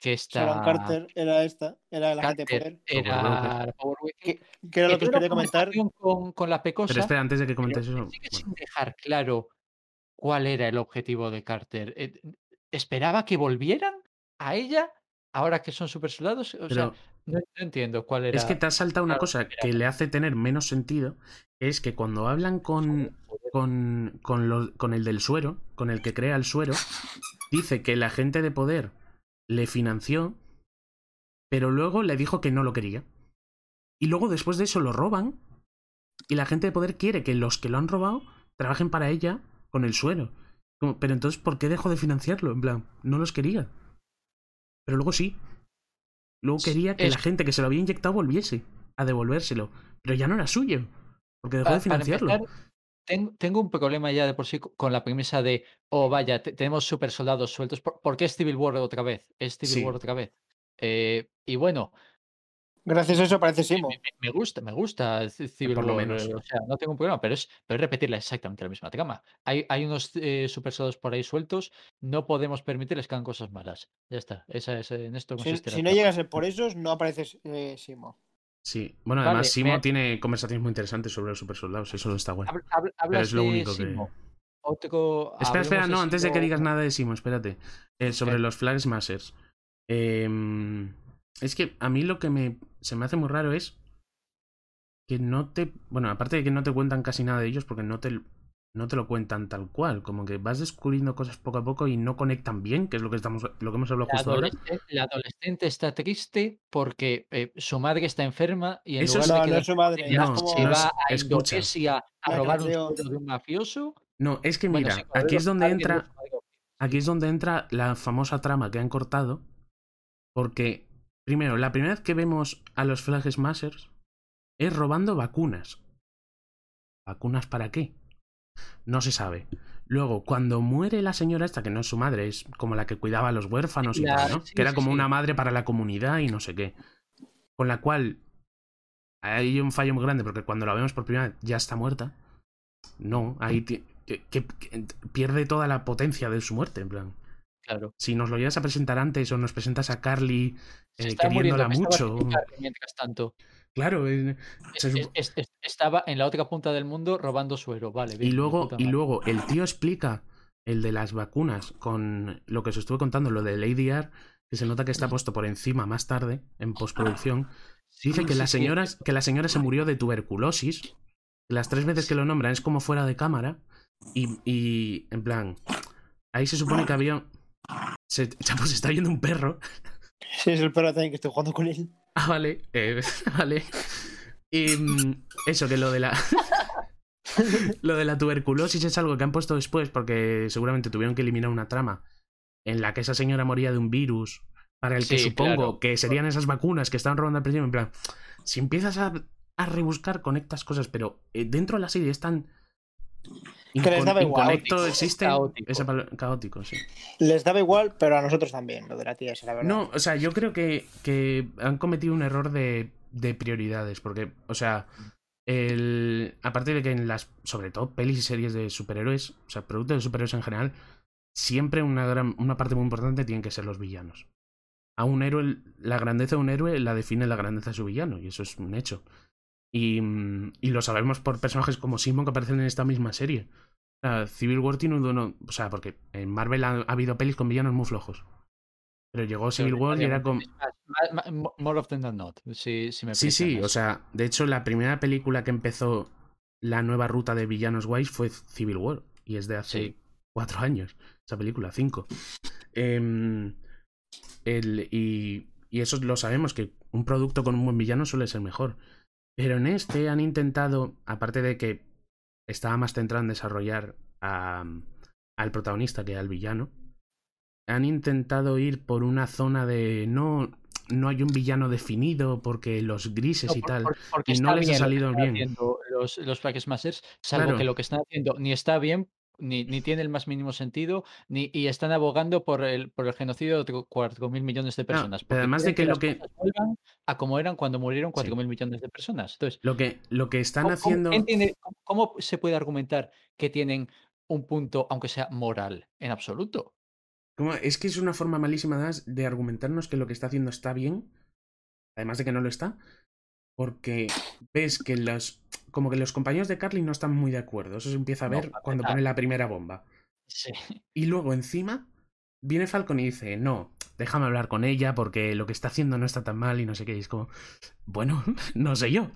que está Carter era esta, era la gente de poder. era Power Broker, Que, que era lo que os quería comentar. Con, con la pecosa. Pero espera, antes de que comentes eso. sigue bueno, sin dejar claro cuál era el objetivo de Carter. Eh, ¿Esperaba que volvieran a ella ahora que son super soldados? O sea, pero no, no entiendo cuál era. es que te has saltado una cosa que le hace tener menos sentido, es que cuando hablan con, con, con el del suero, con el que crea el suero, dice que la gente de poder le financió, pero luego le dijo que no lo quería. Y luego después de eso lo roban y la gente de poder quiere que los que lo han robado trabajen para ella con el suero. Como, pero entonces, ¿por qué dejó de financiarlo? En plan, no los quería. Pero luego sí. Luego quería que es- la gente que se lo había inyectado volviese a devolvérselo. Pero ya no era suyo. Porque dejó Pa- de para financiarlo. empezar, ten- tengo un problema ya de por sí co- con la premisa de, oh, vaya, te- tenemos super soldados sueltos. ¿Por, por qué es Civil War otra vez? Es Civil Sí. War otra vez. Eh, y bueno, Gracias a eso parece Simo. Me, me gusta, me gusta Civil Por lo War, menos. o sea, no tengo un problema, pero es, pero es repetirle exactamente la misma trama. Hay, hay unos eh, super soldados por ahí sueltos, no podemos permitirles que hagan cosas malas. Ya está, esa es, en esto Si, consiste si no trama. llega a ser por esos, no aparece eh, Simo. Sí. Bueno, Vale, además, Simo me- tiene conversaciones muy interesantes sobre los super soldados. Eso no está bueno. Habl- habl- hablas es lo de único que-. Otro, Espera, espera, no, antes de que digas nada de Simo, espérate. Eh, sobre los Flag Smashers. Em, es que a mí lo que me, se me hace muy raro es que no te. Bueno, aparte de que no te cuentan casi nada de ellos, porque no te, no te lo cuentan tal cual. Como que vas descubriendo cosas poco a poco y no conectan bien, que es lo que estamos lo que hemos hablado La, justo ahora. adolescente, la adolescente está triste porque eh, su madre está enferma y en Eso lugar es- de No, no es su madre. No, se no es- va a. Indonesia a robar un canción. sueldo de un mafioso. No, es que Bueno, mira, aquí es donde entra. Aquí es donde entra la famosa trama que han cortado. Porque, primero, la primera vez que vemos a los Flag Smashers es robando vacunas. ¿Vacunas para qué? No se sabe. Luego, cuando muere la señora esta, que no es su madre, es como la que cuidaba a los huérfanos y tal, ¿no? sí, que era como sí. una madre para la comunidad y no sé qué. Con la cual hay un fallo muy grande porque cuando la vemos por primera vez ya está muerta. No, ahí ti- que- que- que pierde toda la potencia de su muerte, en plan. Claro. Si nos lo llevas a presentar antes o nos presentas a Carly eh, está queriéndola mucho. mientras tanto. Claro, eh, Es- es- es- estaba en la otra punta del mundo robando suero, vale. y bien, luego, y luego el tío explica el de las vacunas con lo que os estuve contando, lo del ADR, que se nota que está puesto por encima más tarde, en postproducción. Dice que la señora, que la señora se murió de tuberculosis. Las tres veces que lo nombran es como fuera de cámara. Y, y en plan, ahí se supone que había. Se, está viendo un perro. Sí, es el perro también que estoy jugando con él. Ah, vale, eh, vale. Y mm, eso, que lo de la. lo de la tuberculosis es algo que han puesto después porque seguramente tuvieron que eliminar una trama en la que esa señora moría de un virus para el que Sí, supongo claro. que serían esas vacunas que estaban robando al principio. En plan, si empiezas a, a rebuscar, conectas cosas, pero eh, dentro de la serie es tan. Que les daba igual. inconecto existe. caótico. Esa caótico, sí. Les daba igual, pero a nosotros también, lo de la tía esa, la verdad. No, o sea, yo creo que, que han cometido un error de, de prioridades, porque, o sea, el, aparte de que en las, sobre todo, pelis y series de superhéroes, o sea, productos de superhéroes en general, siempre una, gran, una parte muy importante tienen que ser los villanos. A un héroe, la grandeza de un héroe la define la grandeza de su villano, y eso es un hecho. Y, mm, y lo sabemos por personajes como Simon que aparecen en esta misma serie. O sea, Civil War tiene un uno, o sea, porque en Marvel ha, ha habido pelis con villanos muy flojos. Pero llegó Civil War y era más- More often than not. Si, si me Sí, sí, o sea, de hecho la primera película que empezó la nueva ruta de villanos guays fue Civil War y es de hace Sí. cuatro años, esa película, cinco. Em, el- y, y eso lo sabemos, que un producto con un buen villano suele ser mejor. Pero en este han intentado, aparte de que estaba más centrado en desarrollar a- al protagonista que al villano, han intentado ir por una zona de no, no hay un villano definido porque los grises No, y por- tal. porque y no les ha bien salido bien. Los, los Flag Smashers, salvo Claro. que lo que están haciendo ni está bien, ni, ni tiene el más mínimo sentido, ni, y están abogando por el, por el genocidio de 4.000 millones de personas. pero además de quieren que lo que- a como eran cuando murieron Sí. 4.000 millones de personas. Entonces, Lo que, lo que están ¿cómo, haciendo. tiene- cómo- se puede argumentar que tienen un punto, aunque sea moral, en absoluto? Es que es una forma malísima de argumentarnos que lo que está haciendo está bien, además de que no lo está, porque ves que los como que los compañeros de Carly no están muy de acuerdo. Eso se empieza a ver cuando pone la primera bomba. Sí. Y luego encima viene Falcon y dice, no, déjame hablar con ella porque lo que está haciendo no está tan mal y no sé qué. Y es como, bueno, no sé yo.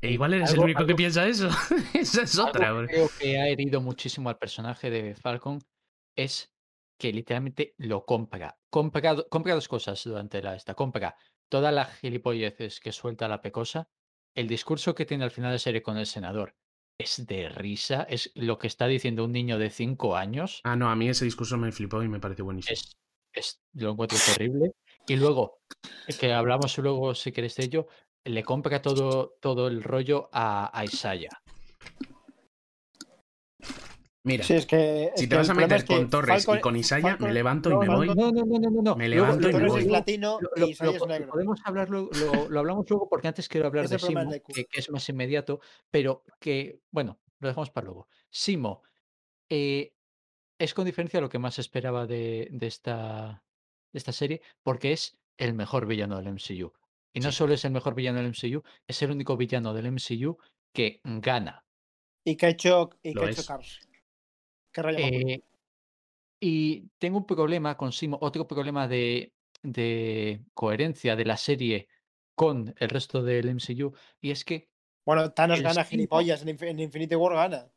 E igual eres el único que piensa eso. Esa es Algo otra. que creo que ha herido muchísimo al personaje de Falcon es que literalmente lo compra. Compra, compra dos cosas durante la esta. Compra todas las gilipolleces que suelta la pecosa. El discurso que tiene al final de serie con el senador es de risa. Es lo que está diciendo un niño de 5 años. Ah, no, a mí ese discurso me flipó y me pareció buenísimo. Es, es, lo encuentro terrible. Y luego, que hablamos luego, si queréis de ello, le compra todo, todo el rollo a, a Isaiah. Mira, Sí, es que. es si que te vas a meter es que con Torres Falcon- y con Isaya, Falcon- me levanto y me voy. no, no, no, no, no, no. Me Luego- levanto y me Torres es voy. latino Lo, y lo- es negro. podemos hablarlo, lo, lo hablamos luego porque antes quiero hablar de Simo, que, que es más inmediato, pero que, bueno, lo dejamos para luego. Simo, eh, es con diferencia lo que más esperaba de, de esta, de esta serie, porque es el mejor villano del MCU. Y no Sí. solo es el mejor villano del MCU, es el único villano del MCU que gana. Y que ha hecho, y que ha hecho. Cars. Que raya más Eh, y tengo un problema con Simo, otro problema de, de coherencia de la serie con el resto del MCU, y es que Bueno, Thanos gana cinco- gilipollas. En, Infi- en Infinity War gana.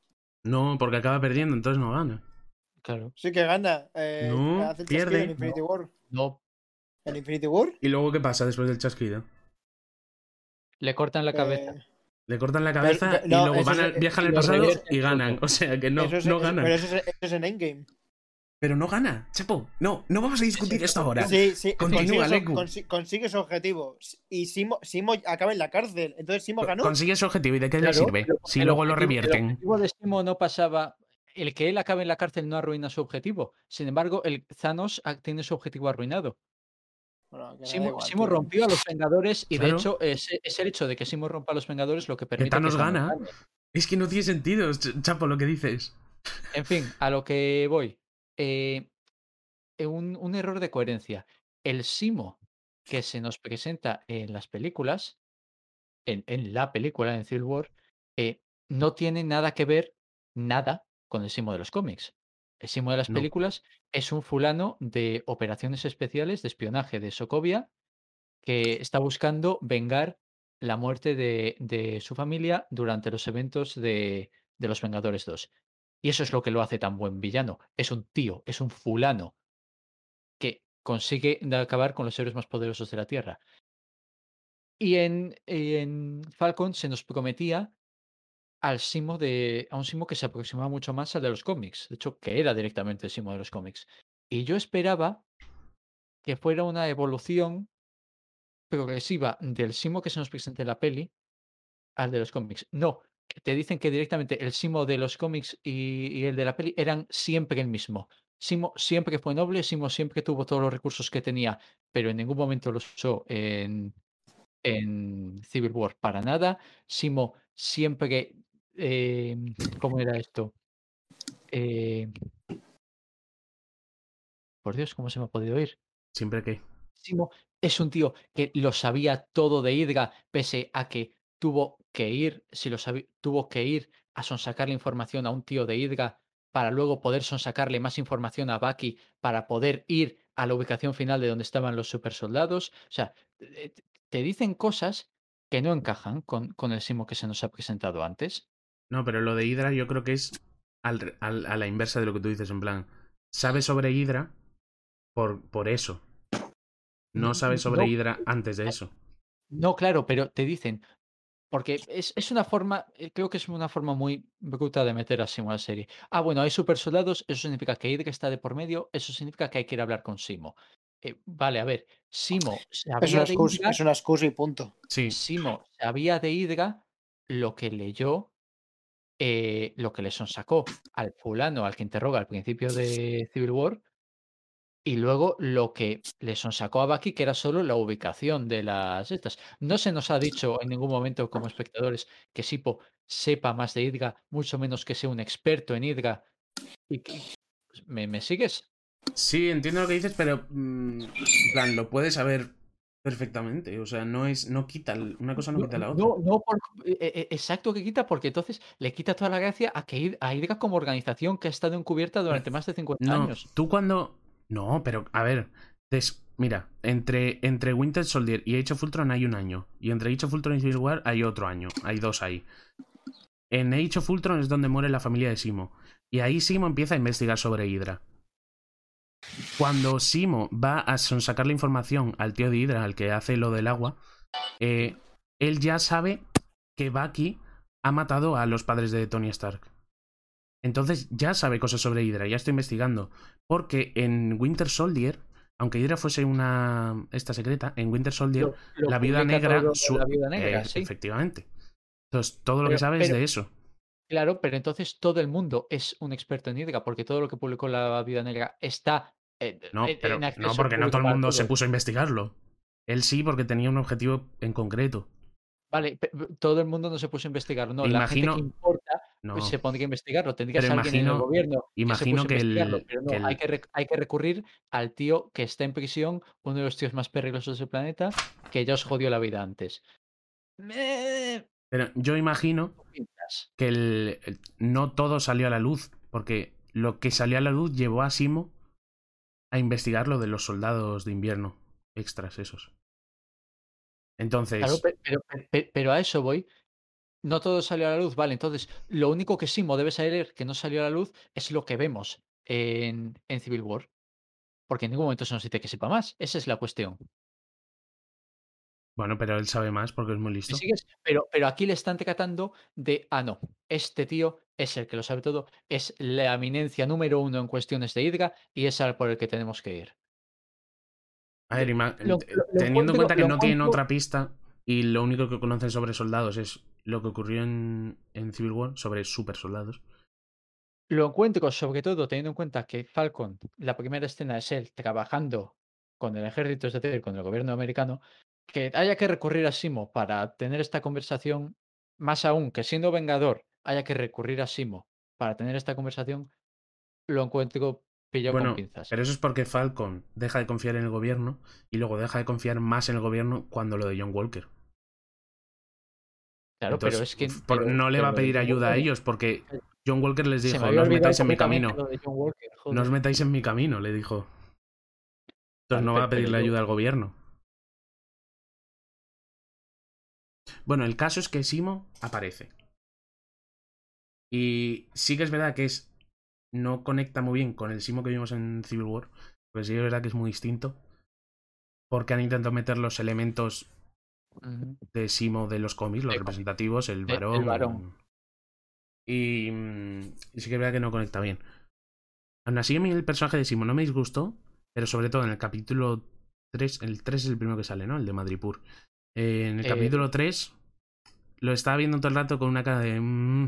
No, porque acaba perdiendo, entonces no gana. Claro. Sí que gana. Eh, No, hace el pierde. En Infinity War. No, ¿En Infinity War? ¿Y luego qué pasa después del chasquido? le cortan la cabeza. Le cortan la cabeza pero- y no, luego van es- al- viajan al pasado revierten y ganan. O sea que no, eso es, no ganan. Pero eso es, eso es en Endgame. Pero no gana, Chapo. No, no vamos a discutir esto ahora. Sí, sí. Continúa, consigue, su, Leku. consi- consigue su objetivo. Y Simo, Simo acaba en la cárcel. Entonces Simo ganó. Consigue su objetivo y de qué le sirve pero si luego lo objetivo- El revierten. objetivo de Simo no pasaba. El que él acabe en la cárcel no arruina su objetivo. Sin embargo, el Thanos ah, tiene su objetivo arruinado. Bueno, Simo, igual, Simo tío. rompió a los Vengadores y Claro. de hecho es, es el hecho de que Simo rompa a los Vengadores lo que permite que Thanos gana. gane. Es que no tiene sentido, Ch- Chapo, lo que dices. En fin, a lo que voy. Eh, eh, un, un error de coherencia. El Simo que se nos presenta en las películas, en, en la película, en Civil War, eh, no tiene nada que ver, nada, con el Simo de los cómics. El Simo de las No. películas es un fulano de operaciones especiales de espionaje de Sokovia que está buscando vengar la muerte de, de su familia durante los eventos de, de los Vengadores 2. Y eso es lo que lo hace tan buen villano. Es un tío, es un fulano que consigue acabar con los héroes más poderosos de la Tierra. Y en, y en Falcon se nos prometía al Simo de, a un Simo que se aproximaba mucho más al de los cómics. De hecho, que era directamente el Simo de los cómics. Y yo esperaba que fuera una evolución progresiva del Simo que se nos presenta en la peli al de los cómics. No, te dicen que directamente el Simo de los cómics y, y el de la peli eran siempre el mismo. Simo siempre fue noble, Simo siempre tuvo todos los recursos que tenía, pero en ningún momento los usó en, en Civil War para nada. Simo siempre... eh, ¿Cómo era esto? Eh, por Dios, ¿cómo se me ha podido ir? Siempre que. Simo es un tío que lo sabía todo de Hydra, pese a que tuvo que ir, si lo sabi- tuvo que ir a sonsacarle información a un tío de Hydra para luego poder sonsacarle más información a Bucky para poder ir a la ubicación final de donde estaban los supersoldados. O sea, eh, te dicen cosas que no encajan con, con el Simo que se nos ha presentado antes. No, pero lo de Hydra yo creo que es al a la inversa de lo que tú dices, en plan. Sabe sobre Hydra por, por eso. No sabe sobre No. Hydra antes de eso. No, claro, pero te dicen, porque es, es una forma, eh, creo que es una forma muy bruta de meter a Simo a la serie. Ah, bueno, hay super soldados, eso significa que Hydra está de por medio, eso significa que hay que ir a hablar con Simo. Eh, vale, a ver, Simo Es una, excusa, es una excusa y punto. Sí, Simo sabía de Hydra lo que leyó, eh, lo que le sonsacó al fulano al que interroga al principio de Civil War, y luego lo que le sonsacó a Bucky, que era solo la ubicación de las estas. No se nos ha dicho en ningún momento como espectadores que Sipo sepa más de Hydra, mucho menos que sea un experto en. Y que- ¿Me, me sigues? sí, entiendo lo que dices, pero. mm, en plan, lo puedes saber perfectamente. O sea, no es. No quita. Una cosa no quita la otra. No, no por- eh, eh, exacto que quita, porque entonces le quita toda la gracia a que a Hydra como organización que ha estado encubierta durante más de 50 No, años. tú cuando. No, pero a ver. des- Mira, entre, entre Winter Soldier y Age of Ultron hay un año. Y entre Age of Ultron y Civil War hay otro año. Hay dos ahí. En Age of Ultron es donde muere la familia de Simo. Y ahí Simo empieza a investigar sobre Hydra. Cuando Simo va a sacar la información al tío de Hydra, al que hace lo del agua, eh, él ya sabe que Bucky ha matado a los padres de Tony Stark. Entonces ya sabe cosas sobre Hydra, ya está investigando. Porque en Winter Soldier, aunque Hydra fuese una esta secreta, en Winter Soldier, Lo- lo la viuda negra, su- la viuda negra, eh, sí. efectivamente. Entonces todo lo que Pero- sabe es de eso. Claro, pero entonces todo el mundo es un experto en Hydra, porque todo lo que publicó la Vida Negra está eh, No, en- pero en no, acceso porque no todo el mundo se puso a investigarlo. Él sí, porque tenía un objetivo en concreto. Vale, todo el mundo no se puso a investigarlo. No, la Imagino- gente que importa No. pues se pondría a investigarlo. Tendrías Pero a alguien en el gobierno imagino que, que el- pero no, que el- hay, que hay que recurrir al tío que está en prisión, uno de los tíos más peligrosos del planeta, que ya os jodió la vida antes. Pero yo imagino. Que el- el- no todo salió a la luz, porque lo que salió a la luz llevó a Simo a investigar lo de los soldados de invierno, extras esos. Entonces, Claro, pero, pe- pe- pero a eso voy. No todo salió a la luz, vale. Entonces, lo único que Simo debe saber que no salió a la luz es lo que vemos en, en Civil War. Porque en ningún momento se nos dice que sepa más. Esa es la cuestión. Bueno, pero él sabe más porque es muy ¿Me listo. sigues? Pero, pero aquí le están tratando de, ah, no, este tío es el que lo sabe todo, es la eminencia número uno en cuestiones de Hydra y es al por el que tenemos que ir. A ver, lo- lo teniendo en cuenta que no tienen otra pista y lo único que conocen sobre soldados es lo que ocurrió en, en Civil War, sobre super soldados. Lo encuentro sobre todo teniendo en cuenta que Falcon, la primera escena es él trabajando con el ejército, es decir, con el gobierno americano, que haya que recurrir a Simo para tener esta conversación, más aún que siendo Vengador haya que recurrir a Simo para tener esta conversación, lo encuentro pillado Bueno, con pinzas. pero eso es porque Falcon deja de confiar en el gobierno y luego deja de confiar más en el gobierno cuando lo de John Walker. Claro, Entonces, pero es que por- pero- no le va a pedir ayuda a ellos porque John Walker les me dijo, no os metáis en mi camino. Walker, No os metáis en mi camino, le dijo. Entonces no va a pedirle ayuda al gobierno. Bueno, el caso es que Simo aparece. Y sí que es verdad que es. No conecta muy bien con el Simo que vimos en Civil War. Pero sí es verdad que es muy distinto. Porque han intentado meter los elementos de Simo de los cómics, los representativos, el varón. varón. Y, mm, y sí que es verdad que no conecta bien. Aún así, a mí el personaje de Simo no me disgustó, pero sobre todo en el capítulo 3, el 3 es el primero que sale, ¿no? El de Madripur. Eh, en el Eh, capítulo 3 lo estaba viendo todo el rato con una cara de... mm,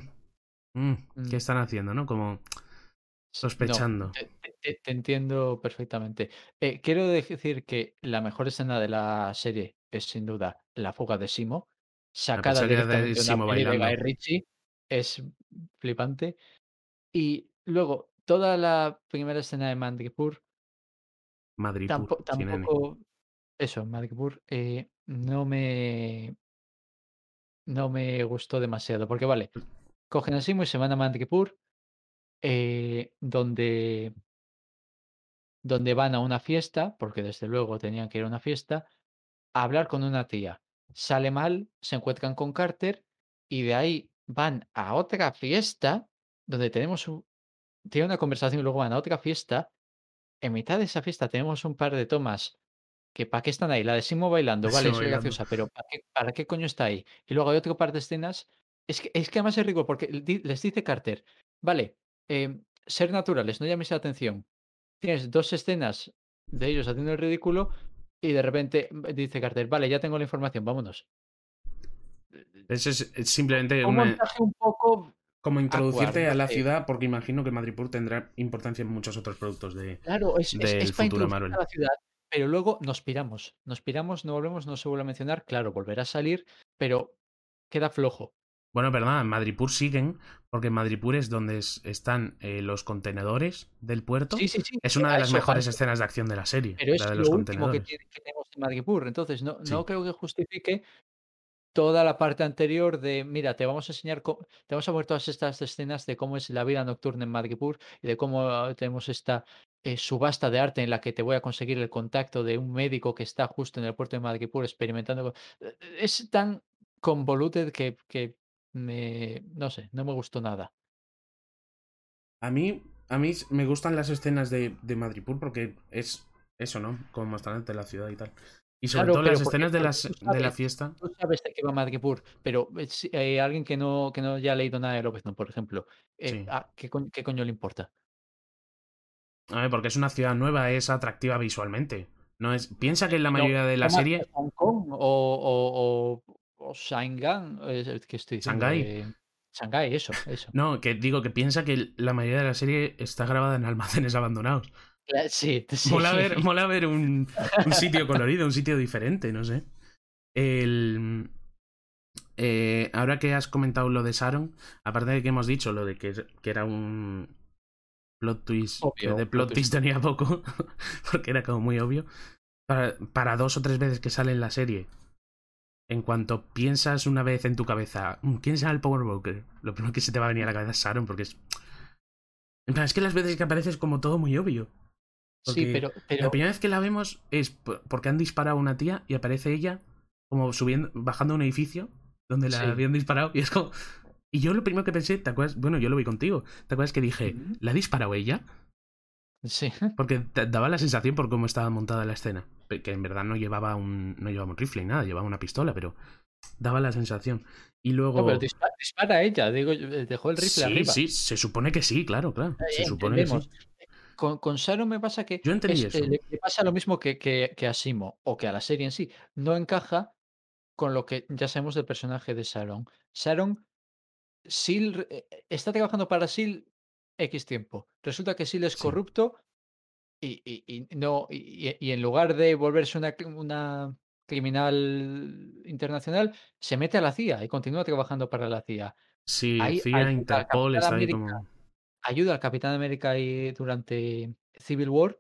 mm, Mm. ¿Qué están haciendo, no? Como sospechando. No, te, te- te entiendo perfectamente. Eh, quiero decir que la mejor escena de la serie es sin duda la fuga de Simo, sacada de directamente de Simo una de. Guy Ritchie, es flipante. Y luego, toda la primera escena de Mandripur, Madripur, tampo- tampoco, eso, Mandripur, eh, no me, no me gustó demasiado, porque vale, cogen a Simo y se van a Mandripur, eh, donde, donde van a una fiesta, porque desde luego tenían que ir a una fiesta, a hablar con una tía. Sale mal, se encuentran con Carter y de ahí van a otra fiesta donde tenemos un, tienen una conversación y luego van a otra fiesta. En mitad de esa fiesta tenemos un par de tomas que ¿para qué están ahí? La de Simo bailando, vale, Simo es bailando. graciosa, pero ¿para qué, para qué coño está ahí? Y luego hay otro par de escenas. Es que, es que además es rico porque les dice Carter, vale, eh, ser naturales, no llames la atención. Tienes dos escenas de ellos haciendo el ridículo y de repente mm, dice Carter, vale, ya tengo la información, vámonos. Eso es, es simplemente Un una- montaje un poco como introducirte a la ciudad porque imagino que Madripur tendrá importancia en muchos otros productos de... Claro, es, es, del es para futuro Marvel. a la ciudad, pero luego nos piramos. Nos piramos, no volvemos, no se vuelve a mencionar. Claro, volverá a salir, pero queda flojo. Bueno, perdón, en Madripur siguen, porque en Madripur es donde es- están eh, los contenedores del puerto. Sí, sí, sí. es una de las eso, mejores escenas de acción de la serie, Pero es de lo último que, contenedores. tiene- que tenemos en Madripur. Entonces, no, no creo que justifique toda la parte anterior de, mira, te vamos a enseñar, co- te vamos a ver todas estas escenas de cómo es la vida nocturna en Madripur y de cómo ah, tenemos esta eh, subasta de arte en la que te voy a conseguir el contacto de un médico que está justo en el puerto de Madripur experimentando. con- Eh, Es tan convoluted que, que me, no sé, no me gustó nada. A mí, a mí me gustan las escenas de, de Madripur porque es eso, ¿no? Como mostrándote la ciudad y tal. Y sobre Claro, todo las escenas de, las, de la fiesta. Tú sabes de qué va Madripur, pero eh, si- eh, alguien que no, que no haya leído nada de Lobezno, por ejemplo, eh, Sí. ah, ¿qué, co- qué coño le importa? A ver, porque es una ciudad nueva, es atractiva visualmente. No es, piensa que en la No, mayoría de la serie. Hong Kong o, o, o, o Shanghái, eh, ¿qué estoy diciendo? Shanghái. Eh, Shanghái, eso, eso. No, que digo que piensa que la mayoría de la serie está grabada en almacenes abandonados. La- Sí, sí. Mola ver, mola ver un, un sitio colorido, un sitio diferente, no sé. El, eh, ahora que has comentado lo de Sharon, aparte de que hemos dicho lo de que, que era un plot twist, Obvio, que de plot twist tenía poco, porque era como muy obvio, para, para dos o tres veces que sale en la serie, en cuanto piensas una vez en tu cabeza, "Mm, ¿quién será el Power Broker? Lo primero que se te va a venir a la cabeza es Sharon, porque es... En plan, es que las veces que aparece es como todo muy obvio. Sí, pero, pero La primera vez que la vemos es por- porque han disparado a una tía y aparece ella como subiendo, bajando un edificio donde la Sí. habían disparado y es como... Y yo lo primero que pensé, ¿te acuerdas? Bueno, yo lo vi contigo. ¿Te acuerdas que dije. ¿la ha disparado ella? sí. Porque daba la sensación por cómo estaba montada la escena. Que en verdad no llevaba un, no llevaba un rifle ni nada, llevaba una pistola, pero daba la sensación. Y luego... No, pero dispara, dispara ella, digo, eh, dejó el rifle sí, arriba. sí, se supone que sí, claro, claro. Se supone que sí. Con, con Sharon me pasa que Yo entendí es- eso. eh, le, le pasa lo mismo que, que, que a Simo o que a la serie en sí. No encaja con lo que ya sabemos del personaje de Sharon. Sharon, Sil, eh, está trabajando para Sil X tiempo. Resulta que Sil es Sí. corrupto y, y- y no, y, y en lugar de volverse una, una criminal internacional, se mete a la CIA y continúa trabajando para la CIA. Sí, ahí CIA, ayuda Interpol, está ahí América. como... ayuda al Capitán América durante Civil War.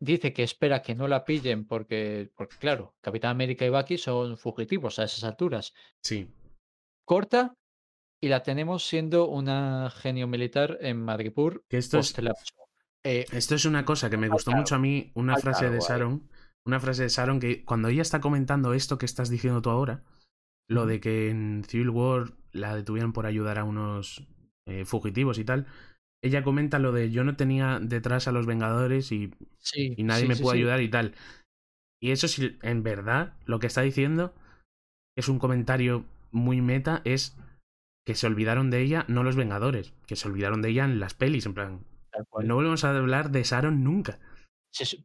Dice que espera que no la pillen porque, porque, claro, Capitán América y Bucky son fugitivos a esas alturas. Sí, Corta y la tenemos siendo una genio militar en Madripoor que esto es. Eh, Esto es una cosa que me gustó mucho a mí, una frase de. Sharon, una frase de Sharon que cuando ella está comentando esto que estás diciendo tú ahora, lo de que en Civil War la detuvieron por ayudar a unos eh, fugitivos y tal, ella comenta lo de yo no tenía detrás a los Vengadores y, sí, y nadie sí, me sí, sí. ayudar y tal. Y eso sí, en verdad, lo que está diciendo es un comentario muy meta, es que se olvidaron de ella, no los Vengadores, que se olvidaron de ella en las pelis, en plan, no volvemos a hablar de Sharon nunca.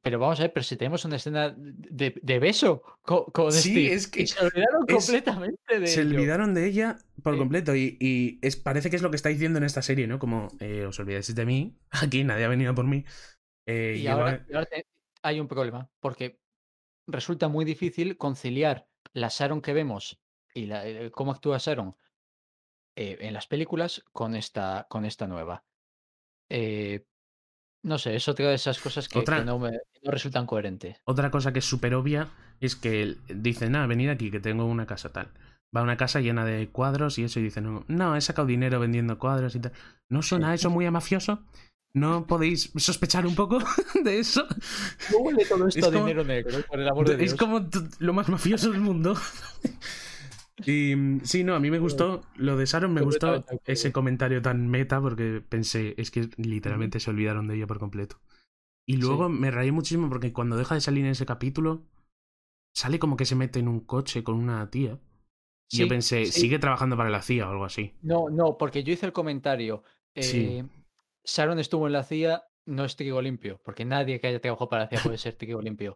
Pero vamos a ver, pero si tenemos una escena de, de beso con, con Sí, Steve, es que se olvidaron es- completamente de se ello. olvidaron de ella por Sí. completo y, y es, parece que es lo que está diciendo en esta serie, ¿no? Como eh, os olvidáis de mí, aquí nadie ha venido por mí. Eh, Y ahora, hay un problema, porque resulta muy difícil conciliar la Sharon que vemos y la, eh, cómo actúa Sharon eh, en las películas con esta, con esta nueva. Eh, no sé, es otra de esas cosas que, no, me, no resultan coherentes. Otra cosa que es súper obvia es que él dice, nada, venid aquí, que tengo una casa tal. Va a una casa llena de cuadros y eso y dice, no, no, he sacado dinero vendiendo cuadros y tal. ¿No suena eso muy a mafioso? ¿No podéis sospechar un poco de eso? No huele todo esto Es a como- dinero negro, por el amor de Es como lo más mafioso del mundo. Y mm, sí, no, a mí me gustó lo de Sharon, me gustó ese comentario tan meta porque pensé, es que literalmente se olvidaron de ella por completo. Y luego me reí muchísimo porque cuando deja de salir en ese capítulo, sale como que se mete en un coche con una tía. Y yo pensé, sí. sigue trabajando para la CIA o algo así. No, no, porque yo hice el comentario. Sí. eh, Sharon estuvo en la CIA, no es trigo limpio, porque nadie que haya trabajado para la CIA puede ser trigo limpio.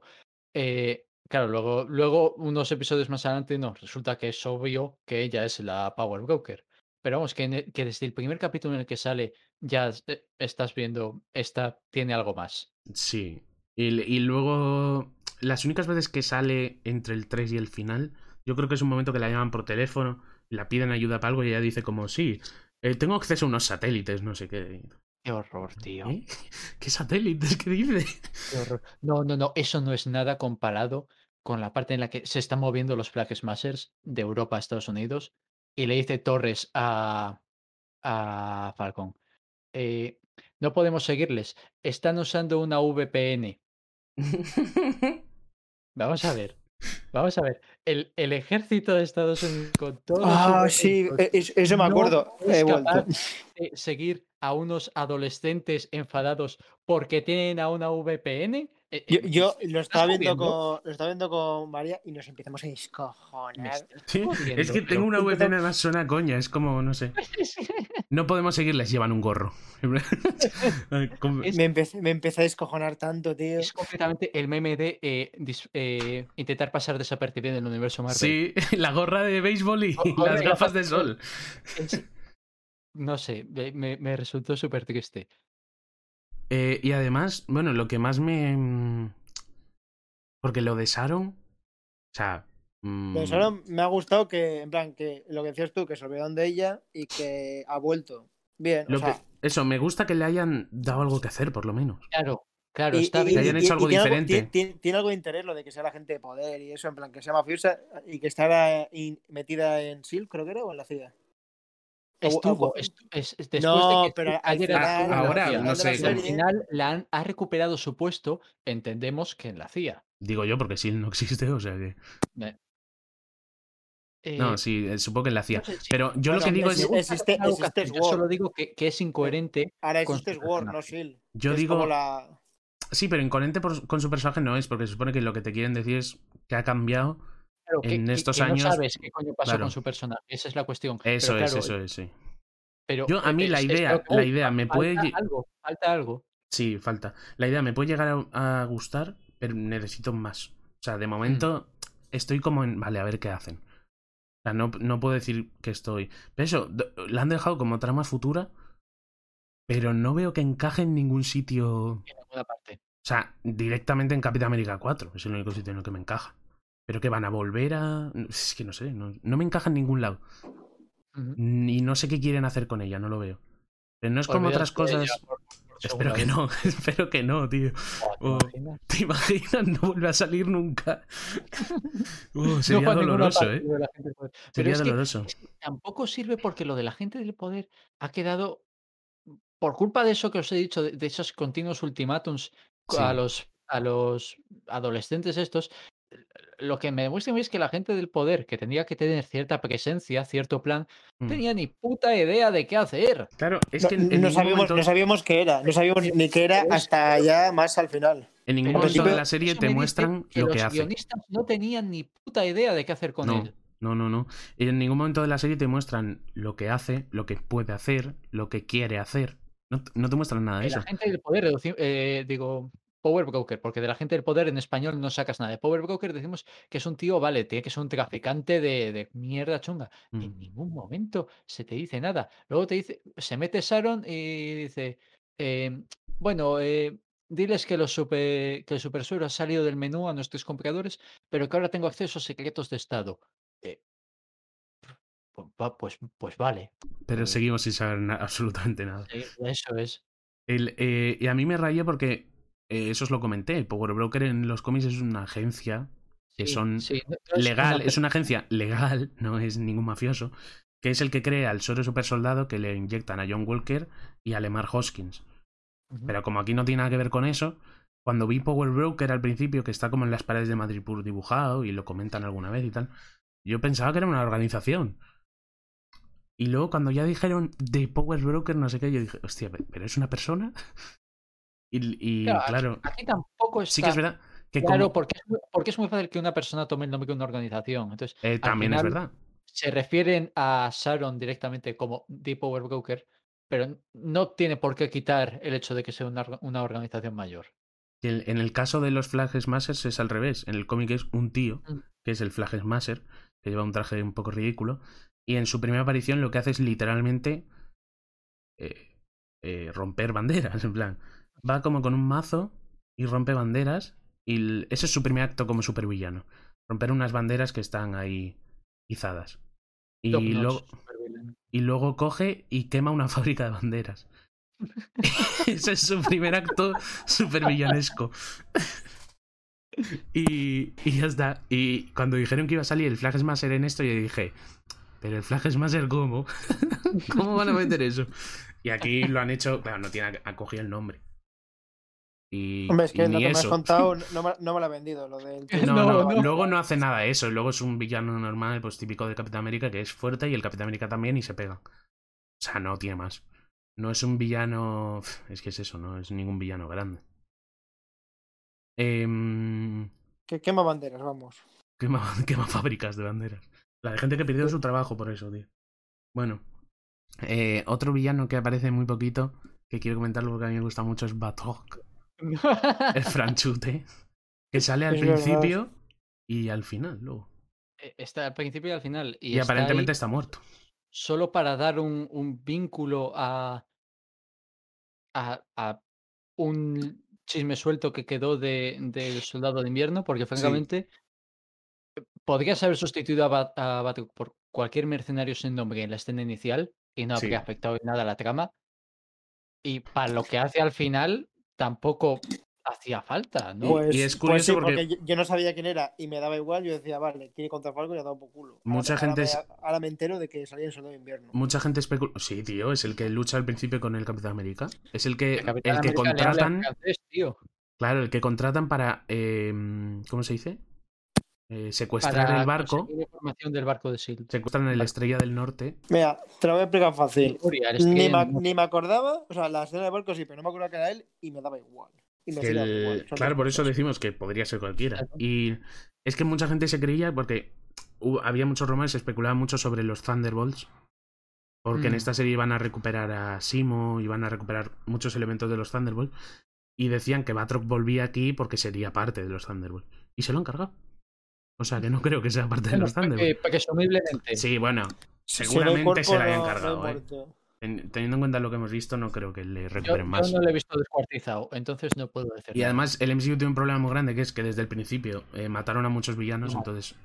Eh, claro, luego, luego, unos episodios más adelante, no, resulta que es obvio que ella es la Power Broker. Pero vamos, que, que desde el primer capítulo en el que sale ya eh, estás viendo, esta tiene algo más. Sí. Y luego, las únicas veces que sale entre el 3 y el final, yo creo que es un momento que la llaman por teléfono, la piden ayuda para algo y ella dice como, sí, eh, tengo acceso a unos satélites, no sé qué. Qué horror, tío. ¿Eh? ¿Qué satélites? ¿Qué dice? qué horror. No, no, no, eso no es nada comparado con la parte en la que se están moviendo los Flag Smashers de Europa a Estados Unidos y le dice Torres a, a Falcon. eh, no podemos seguirles. Están usando una VPN. Vamos a ver. Vamos a ver. El, el ejército de Estados Unidos con todos los Ah, sí, e- es- eso me no acuerdo. es He vuelto. capaz de seguir a unos adolescentes enfadados porque tienen a una VPN. Eh, Yo, eh, yo ¿me lo estaba viendo con lo estaba viendo con María y nos empezamos a descojonar. Sí, es que tengo una VPN más suena coña, es como, no sé. No podemos seguirles, llevan un gorro. Me empecé, me empecé a descojonar tanto, tío. Es completamente el meme de eh, dis- eh, intentar pasar desapercibido en el universo Marvel. Sí, la gorra de béisbol y las gafas de sol. Es, no sé, me, me- resultó súper triste. Eh, y además, bueno, lo que más me. mm, Porque lo de Sharon. O sea. mm, Pero solo me ha gustado que, en plan, que lo que decías tú, que se olvidaron de ella y que ha vuelto. Bien, lo o sea, que- eso, me gusta que le hayan dado algo que hacer, por lo menos. Claro, claro, y- está y- bien. Que hayan hecho y algo tiene diferente. tiene, tiene- tiene algo de interés lo de que sea la gente de poder y eso, en plan, que sea mafiosa y que estará in- metida en SEAL, creo que era, o en la CIA. Estuvo, es- es- después No, de que pero al ayer final- en la ahora, CIA, no la sé, al serie- final la han, ha recuperado su puesto, entendemos que en la CIA. Digo yo, porque si él no existe, o sea que. Eh, No, sí, eh, supongo que la no sé, sí, Pero yo lo que digo es- es. es- existe- existe yo solo digo que, que es incoherente. Ahora con existe personaje. no SEAL. Yo es digo. como la... Sí, pero incoherente por- con su personaje no es, porque se supone que lo que te quieren decir es que ha cambiado. Claro, En que- estos que años- no sabes qué coño pasó claro. con su personaje. Esa es la cuestión. Eso Pero es, claro, eso es, sí. Pero Yo, a mí es- la idea- que la idea me falta puede algo, falta algo. Sí, falta. La idea me puede llegar a, a gustar, pero necesito más. O sea, de momento estoy como en. Vale, a ver qué hacen. O sea, no, no puedo decir que estoy. Pero eso, la han dejado como trama futura, pero no veo que encaje en ningún sitio. En alguna parte. O sea, directamente en Capitán América 4. Es el único sitio en el que me encaja. Pero que van a volver a. Es que no sé, no, no me encaja en ningún lado. Y no sé qué quieren hacer con ella, no lo veo. Pero no es como otras Olvídate cosas. ella por- por Espero que vez. no, espero que no, tío. Buah, ¿te Oh. imaginas? ¿Te imaginas? No vuelve a salir nunca. Uh, No sería ninguna doloroso, ¿eh? Sería doloroso. que tampoco sirve porque lo de la gente del poder ha quedado por culpa de eso que os he dicho, de, de esos continuos ultimátums Sí. a los a los adolescentes estos. Lo que me demuestra a mí es que la gente del poder, que tendría que tener cierta presencia, cierto plan, Mm. tenía ni puta idea de qué hacer. Claro, es No, que en, en no ningún sabíamos, momento, no sabíamos qué era, no sabíamos ni qué era hasta ya más al final. en ningún Pero momento de la serie te muestran que lo los que hace. guionistas no tenían ni puta idea de qué hacer con No, él. no, no, no. Y en ningún momento de la serie te muestran lo que hace, lo que puede hacer, lo que quiere hacer. No, no te muestran nada de De eso. la gente del poder, eh, digo, Power Broker, porque de la gente del poder en español no sacas nada. De Power Broker decimos que es un tío, vale, tiene que ser un traficante de, de mierda chunga. Mm. En ningún momento se te dice nada. Luego te dice, se mete Sharon y dice, eh, bueno, eh, diles que, los super, que el super suero ha salido del menú a nuestros compradores, pero que ahora tengo acceso a secretos de Estado. Eh, pues, pues vale, Pero seguimos sin saber absolutamente nada. eso es. El, eh, y a mí me raya porque eh, eso os lo comenté. Power Broker en los cómics es una agencia que Sí, son sí, legal, una es una agencia legal, no es ningún mafioso, que es el que crea el suero super soldado que le inyectan a John Walker y a Lemar Hoskins. Pero como aquí no tiene nada que ver con eso, cuando vi Power Broker al principio, que está como en las paredes de Madrid Pur dibujado y lo comentan alguna vez y tal, yo pensaba que era una organización. Y luego cuando ya dijeron de Power Broker, no sé qué, yo dije, hostia, pe- pero es una persona. Y, y, Claro, aquí- claro, Aquí tampoco está sí que es verdad que claro, como- porque, es muy, porque es muy fácil que una persona tome el nombre de una organización. Entonces, eh, también es verdad. se refieren a Sharon directamente como The Power Broker, pero no tiene por qué quitar el hecho de que sea una, una organización mayor. El- En el caso de los Flag Smashers es al revés. En el cómic es un tío, Mm. que es el Flag Smasher, que lleva un traje un poco ridículo. Y en su primera aparición lo que hace es literalmente eh, eh, romper banderas. En plan, va como con un mazo y rompe banderas. Y ese es su primer acto como supervillano. Romper unas banderas que están ahí izadas. Y luego, y luego coge y quema una fábrica de banderas. Ese es su primer acto super villanesco. Y, y ya está. Y cuando dijeron que iba a salir el Flag Smasher en esto, yo dije, pero el Flag Smasher, ¿cómo? ¿Cómo van a meter eso? Y aquí lo han hecho, claro, no tiene, ha cogido el nombre. Y, Hombre, es y que lo ni que me has eso. contado no me, no me lo ha vendido, lo del... No, No, no, no. luego no hace nada de eso. Luego es un villano normal, pues típico de Capitán América, que es fuerte y el Capitán América también y se pega. O sea, no tiene más. No es un villano. Es que es eso, no es ningún villano grande. Em, Que quema banderas, vamos. quema, quema fábricas de banderas. La de gente que perdió su trabajo por eso, tío. Bueno. eh, otro villano que aparece muy poquito, que quiero comentarlo porque a mí me gusta mucho, es Batok, el franchute. Que sale al Es verdad. principio y al final, luego. Eh, Está al principio y al final. Y, Y, está aparentemente está muerto. solo para dar un, un vínculo a, a, a un chisme suelto que quedó de, del Soldado de Invierno, porque francamente podrías haber sustituido a, Bat- a Batroc por cualquier mercenario sin nombre en la escena inicial y no Sí. habría afectado en nada a la trama. Y para lo que hace al final, tampoco hacía falta, ¿no? Pues, y es pues curioso sí, porque- yo, yo no sabía quién era y me daba igual. Yo decía, vale, quiere contra Falcon y ha dado por culo. Ahora Mucha gente ahora, es- me, ahora me entero de que salía en Soldado de Invierno. Mucha gente especula. Sí, tío, es el que lucha al principio con el Capitán América. Es el que, El que América contratan. francés, tío. Claro, el que contratan para. eh, ¿Cómo se dice? Eh, secuestrar Para el barco. información del barco de S.H.I.E.L.D. Secuestran el Estrella del Norte. Mira, te lo voy a explicar fácil. Ni ni me acordaba, o sea, la escena de barco sí, pero no me acordaba que era él y me daba igual. Y me el- Claro, por eso decimos que podría ser cualquiera. Claro. Y es que mucha gente se creía porque hubo- había muchos rumores, se especulaba mucho sobre los Thunderbolts. Porque en Mm. esta serie iban a recuperar a Simo, iban a recuperar muchos elementos de los Thunderbolts. Y decían que Batroc volvía aquí porque sería parte de los Thunderbolts. Y se lo han cargado. O sea que no creo que sea parte de los Thunderbolts. eh, presumiblemente. Sí, bueno, seguramente se la hayan no- no hay cargado, ¿eh? Teniendo en cuenta lo que hemos visto, no creo que le Yo, recuperen yo más. no lo he visto descuartizado, entonces no puedo decir Y nada. además el MCU tiene un problema muy grande que es que desde el principio eh, mataron a muchos villanos, No. entonces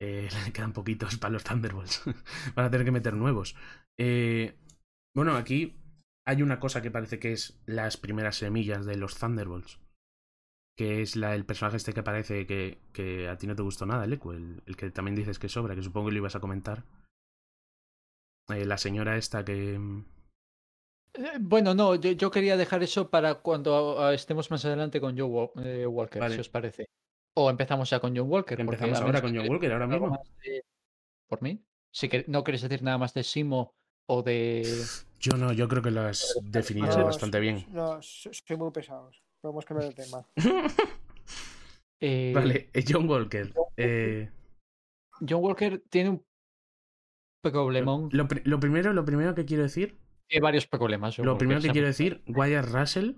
eh, le quedan poquitos para los Thunderbolts. Van a tener que meter nuevos. Eh, bueno, aquí hay una cosa que parece que es las primeras semillas de los Thunderbolts. Que es la, el personaje este que parece que, que a ti no te gustó nada, el Eco, el, el que también dices que sobra, que supongo que lo ibas a comentar. Eh, la señora esta que... Eh, Bueno, no, yo, yo quería dejar eso para cuando ah, estemos más adelante con Joe eh, Walker, Vale. si os parece. O empezamos ya con John Walker. empezamos ahora con John Walker, ahora mismo. de- ¿Por mí? Si que, no queréis decir nada más de Simo o de... Yo no, yo creo que lo has definido No, bastante bien. No, so- soy muy pesados. Podemos cambiar de tema. eh, Vale, eh, John Walker. eh, John Walker tiene un problemón. lo, lo primero, lo primero que quiero decir, Tiene varios problemas. John lo Walker, primero que se- quiero decir, Wyatt Russell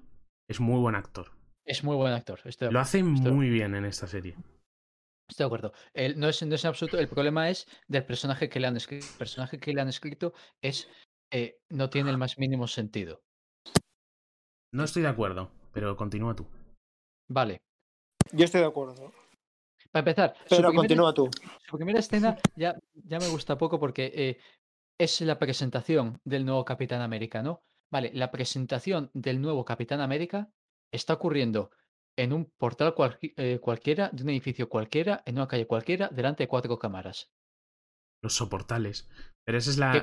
es muy buen actor. Es muy buen actor. Estoy Lo hace estoy- muy bien en esta serie. Estoy de acuerdo. El- no, es, no es en absoluto. El problema es del personaje que le han escrito. El personaje que le han escrito es. eh, no tiene el más mínimo sentido. No estoy de acuerdo, pero continúa tú. Vale. Yo estoy de acuerdo. Para empezar, su Pero primera- continúa tú. su primera escena ya, ya me gusta poco porque eh, es la presentación del nuevo Capitán América, ¿no? Vale, la presentación del nuevo Capitán América está ocurriendo en un portal cualqui- eh, cualquiera, de un edificio cualquiera, en una calle cualquiera, delante de cuatro cámaras. Los soportales. Pero esa es la,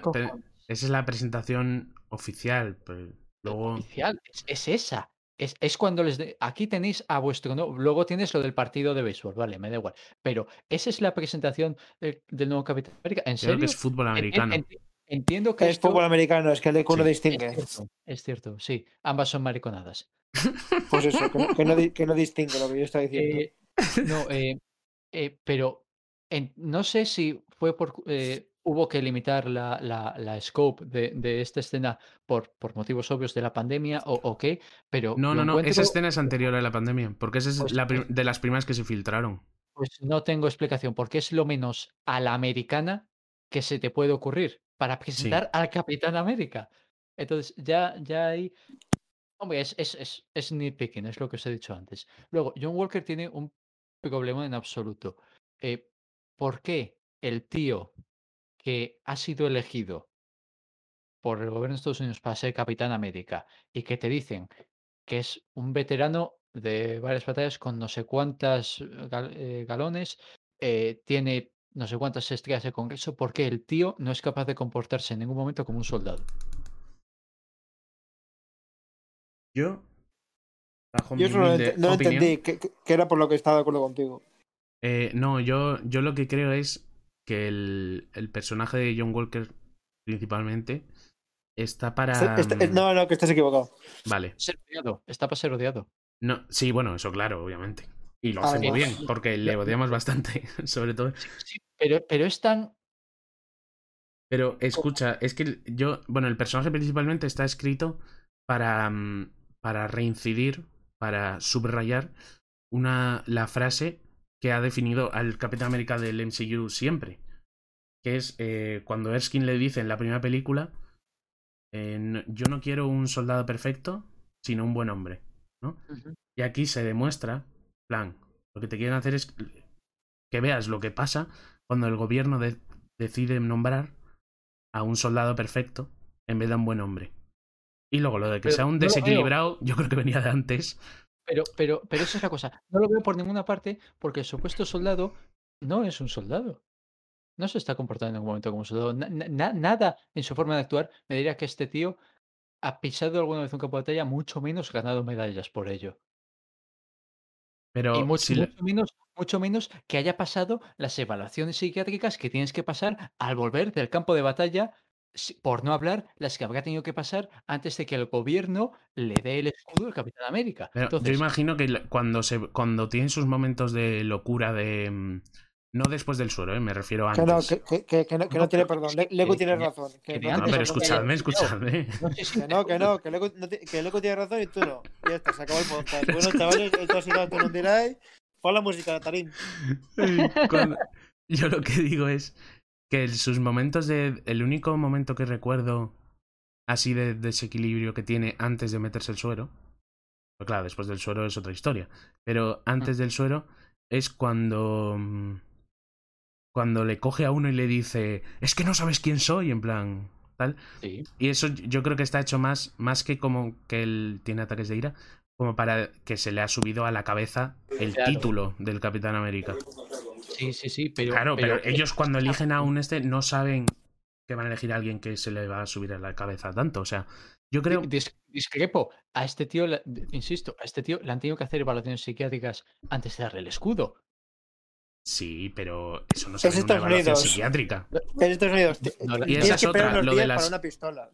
esa es la presentación oficial. pero luego. Oficial, es, es esa. Es, es cuando les... de- Aquí tenéis a vuestro... No, luego tienes lo del partido de béisbol, vale, me da igual. Pero esa es la presentación del, del nuevo Capitán América. ¿En Creo serio? que es fútbol americano. enti- entiendo que Es esto... fútbol americano, es que el EQ no Sí. distingue. Es cierto, es cierto, sí. Ambas son mariconadas. Pues eso, que no, que no di- que no distingue lo que yo estaba diciendo. Eh, no, eh, eh, pero en- no sé si fue por... eh, hubo que limitar la, la, la scope de, de esta escena por, por motivos obvios de la pandemia o, o qué, pero... No, no, no. Esa escena es anterior a la pandemia. Porque esa es Pues, la pues- de las primeras que se filtraron. Pues no tengo explicación, porque es lo menos a la americana que se te puede ocurrir para presentar al Capitán América. Entonces, ya, ya hay. Hombre, es, es, es, es nitpicking, es lo que os he dicho antes. Luego, John Walker tiene un problema en absoluto. Eh, ¿Por qué el tío que ha sido elegido por el gobierno de Estados Unidos para ser Capitán América y que te dicen que es un veterano de varias batallas con no sé cuántas eh, gal- eh, galones, eh, tiene no sé cuántas estrellas de Congreso, porque el tío no es capaz de comportarse en ningún momento como un soldado. Yo. Bajo Yo mi no, opinión, entendí, que, que- que era por lo que estaba de acuerdo contigo. Eh, no, yo, yo lo que creo es que el, el personaje de John Walker, principalmente, está para. Este- este- mm, no, no, que estás equivocado. Vale. Ser odiado, está para ser odiado. No, sí, bueno, eso claro, obviamente. Y lo Ah, hace muy bien, porque le odiamos bastante, sobre todo. Sí, pero, pero es tan. Pero escucha, es que yo, bueno, el personaje principalmente está escrito para, mm, para reincidir, para subrayar una, la frase que ha definido al Capitán América del MCU siempre. que es eh, cuando Erskine le dice en la primera película, eh, yo no quiero un soldado perfecto, sino un buen hombre. Y aquí se demuestra, plan, lo que te quieren hacer es que veas lo que pasa cuando el gobierno de- decide nombrar a un soldado perfecto en vez de a un buen hombre. Y luego lo de que Pero sea un desequilibrado, yo creo que venía de antes. Pero, pero, pero esa es la cosa. No lo veo por ninguna parte porque el supuesto soldado no es un soldado. No se está comportando en ningún momento como un soldado. Na- na- na- nada en su forma de actuar me diría que este tío ha pisado alguna vez un campo de batalla, mucho menos ganado medallas por ello. Pero y mucho, si menos, mucho menos que haya pasado las evaluaciones psiquiátricas que tienes que pasar al volver del campo de batalla, por no hablar las que habrá tenido que pasar antes de que el gobierno le dé el escudo al Capitán América. Pero Entonces, yo imagino que cuando se cuando tienen sus momentos de locura de mm, no después del suero, ¿eh? me refiero a Que antes. no, que, que- que- que no, que No, no tiene pero perdón. que- Le- Lego que- tiene que- razón. Que que de no, antes pero escuchadme, escuchadme. Que no, que no, que Lego, no ti- que Lego tiene razón y tú no. Ya está, se acabó el podcast. Bueno, chavales, esto ha sido Antonio Diray. Pon la música, Tarín. Cuando- Yo lo que digo es que sus momentos de. El único momento que recuerdo así de desequilibrio que tiene antes de meterse el suero. Pues claro, después del suero es otra historia. Pero antes del suero es cuando. mm, Cuando le coge a uno y le dice. Es que no sabes quién soy, en plan. Tal. Sí. Y eso yo creo que está hecho más, más que como que él tiene ataques de ira, como para que se le ha subido a la cabeza el Claro. título del Capitán América. Sí, sí, sí, pero. claro, pero, ellos cuando eligen a un este no saben que van a elegir a alguien que se le va a subir a la cabeza tanto. O sea, yo creo. dis- discrepo. A este tío, insisto, a este tío le han tenido que hacer evaluaciones psiquiátricas antes de darle el escudo. Sí, pero eso no se Es ve en una evaluación Unidos. psiquiátrica. En Estados Unidos. No, Y esa es otra, lo de las-.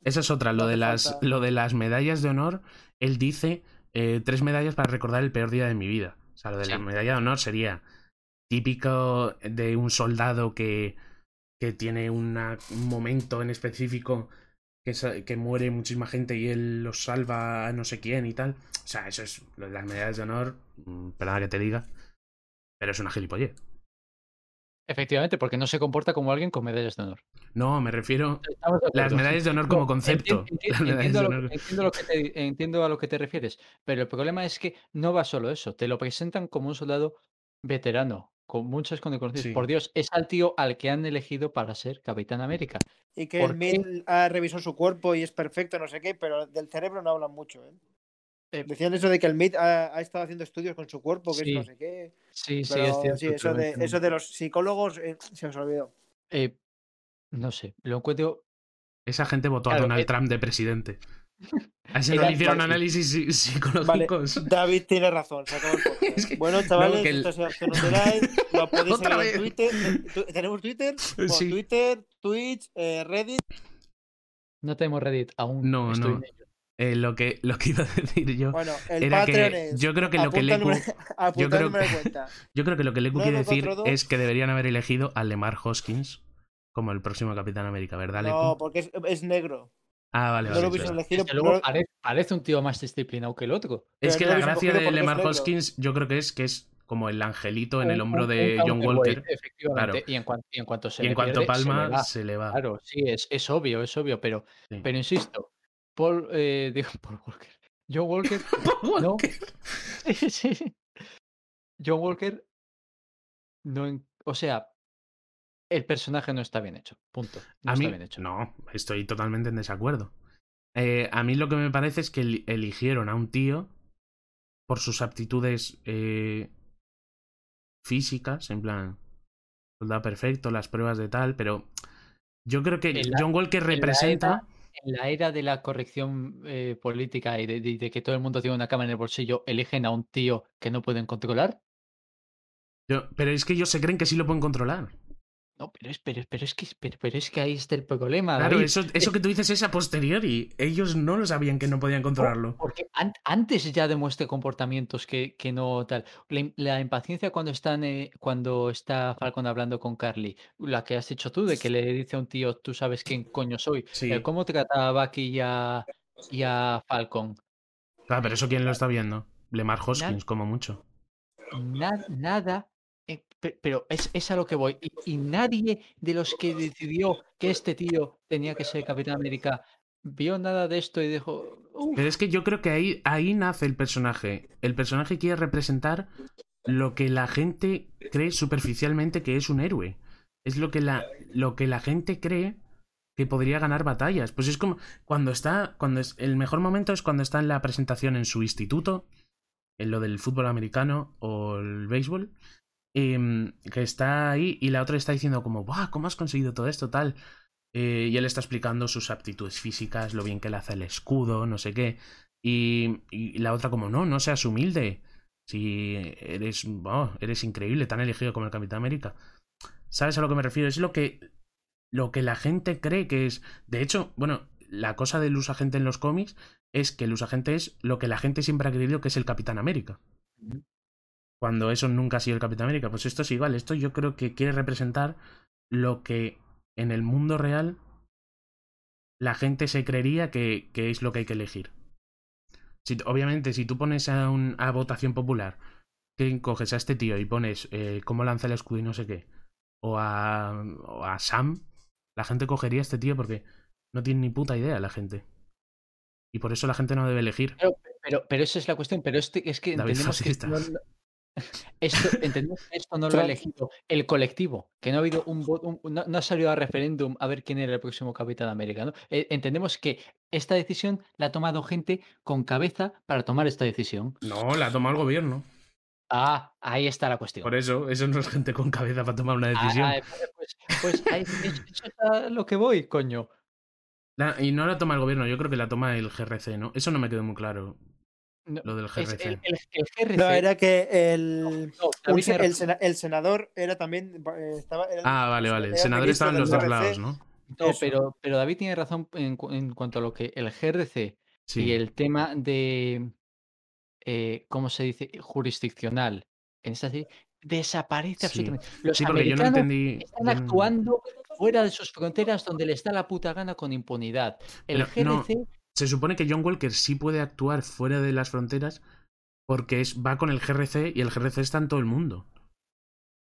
Esa es otra, lo de las, falta. lo de las medallas de honor. Él dice eh, tres medallas para recordar el peor día de mi vida. O sea, lo de la medalla de honor sería típico de un soldado que, que tiene una- un momento en específico que, que muere muchísima gente y él los salva a no sé quién y tal. O sea, eso es las medallas de honor. mm, Perdona que te diga. Pero es una gilipollez. Efectivamente, porque no se comporta como alguien con medallas de honor. No, me refiero de las medallas de honor No, como concepto. a entiendo a lo que te refieres, pero el problema es que no va solo eso. Te lo presentan como un soldado veterano, con muchas condiciones. Sí. Por Dios, es al tío al que han elegido para ser Capitán América. Y que ¿Por el MIT ha revisado su cuerpo y es perfecto, no sé qué, pero del cerebro no hablan mucho. ¿eh? Eh, Decían eso de que el MIT ha, ha estado haciendo estudios con su cuerpo, que Sí, es no sé qué. Sí, sí, es cierto. sí, eso, de, eso los psicólogos eh, se os olvidó. eh, no sé, lo encuentro. Esa gente votó a Donald Trump de presidente. A ese no Era- le hicieron vale. análisis Vale, psicológicos. David tiene razón, se acabó el podcast. Es que- Bueno, chavales, que el- esto ha sido Acción Underline, lo podéis seguir en. Twitter. eh, ¿Tenemos Twitter? Bueno, Sí. Twitter, Twitch, eh, Reddit. No tenemos Reddit aún. No, estoy no. Eh, lo, que, lo que iba a decir yo. Bueno, el Era que es. yo creo que lo que apunta el creo yo creo que lo que Leku quiere decir 942. es que deberían haber elegido a Lemar Hoskins como el próximo Capitán América, ¿verdad, Leku? No, porque es, es negro. Ah, vale, No vale. lo es elegido. Desde luego no- parece, parece un tío más disciplinado que el otro. Es que no la gracia de es Lemar. Hoskins, yo creo que es que es como el angelito en el hombro un- de un John Walker. Efectivamente. Claro. Y en, cuan- y en cuanto se Y en le cuanto pierde, se le palma, va. se le va. Claro, sí, es, es obvio, es obvio, pero, Sí. pero insisto, Paul, eh, digo, Paul Walker. John Walker, no. sí, sí. John Walker, no, en- o sea, el personaje no está bien hecho, punto. No a está mí, bien hecho. no, estoy totalmente en desacuerdo. Eh, a mí lo que me parece es que eli- eligieron a un tío por sus aptitudes eh, físicas, en plan, soldado perfecto, las pruebas de tal, pero yo creo que la- John Walker en la representa... En la era de la corrección eh, política y de, de- de que todo el mundo tiene una cámara en el bolsillo, eligen a un tío que no pueden controlar. yo- pero es que ellos se creen que sí lo pueden controlar. No, pero es, pero, pero es que pero, pero es que ahí está el problema. Claro, eso, eso que tú dices es a posteriori. Ellos no lo sabían que no podían controlarlo. Porque an- antes ya demuestra comportamientos que, que no tal. La, im- la impaciencia cuando están eh, cuando está Falcon hablando con Carly, la que has dicho tú, de que le dice a un tío, tú sabes quién coño soy. Sí. Eh, ¿Cómo trata a Bucky y a, y a Falcon? Claro, pero eso quién lo está viendo. Lemar Hoskins, como mucho. Na- nada, eh, pe- pero es, a lo que voy. Y, nadie de los que decidió que este tío tenía que ser Capitán América vio nada de esto y dijo. "Uf, Pero es que yo creo que ahí, ahí nace el personaje. El personaje quiere representar lo que la gente cree superficialmente que es un héroe. Es lo que la, lo que la gente cree que podría ganar batallas. Pues es como cuando está, cuando es, el mejor momento es cuando está en la presentación en su instituto, en lo del fútbol americano o el béisbol, em, que está ahí y la otra está diciendo como, ¡buah! ¿Cómo has conseguido todo esto? Tal. Eh, y él está explicando sus aptitudes físicas, lo bien que le hace el escudo, no sé qué. Y, y la otra como, no, no seas humilde. Si eres, oh, eres increíble, tan elegido como el Capitán América. ¿Sabes a lo que me refiero? Es lo que, lo que la gente cree que es. De hecho, bueno, la cosa del usagente en los cómics es que el usagente es lo que la gente siempre ha creído que es el Capitán América. Cuando eso nunca ha sido el Capitán América. Pues esto es igual. Esto yo creo que quiere representar lo que en el mundo real la gente se creería que, que es lo que hay que elegir. Si, obviamente, si tú pones a, un, a votación popular que coges a este tío y pones eh, cómo lanza el escudo y no sé qué, o a, o a Sam, la gente cogería a este tío porque no tiene ni puta idea la gente. Y por eso la gente no debe elegir. Pero, pero, pero esa es la cuestión. Pero este, es que David entendemos que no- esto, entendemos que esto no lo ha elegido el colectivo, que no ha habido un voto, un- no, no ha salido a referéndum a ver quién era el próximo Capitán América. ¿no? Eh, entendemos que esta decisión la ha tomado gente con cabeza para tomar esta decisión. No, la toma el gobierno. Ah, ahí está la cuestión. Por eso, eso no es gente con cabeza para tomar una decisión. ah, pues, pues ahí- eso es a lo que voy, coño. La- y no la toma el gobierno, yo creo que la toma el GRC, ¿no? Eso no me quedó muy claro, No, lo del GRC. el, el- el GRC. No, era que el, no, el, razón. sena- el senador era también. eh, Estaba, era- Ah, vale, vale. El senador estaba en los dos lados, ¿no? No, pero, pero David tiene razón en, en cuanto a lo que el GRC Sí. y el tema de, eh, ¿cómo se dice? Jurisdiccional. En esta serie desaparece Sí. absolutamente. Los Sí, porque yo no americanos entendí. están actuando fuera de sus fronteras donde les da la puta gana con impunidad. El Pero no, GRC, Se supone que John Walker sí puede actuar fuera de las fronteras porque es, va con el GRC y el GRC está en todo el mundo.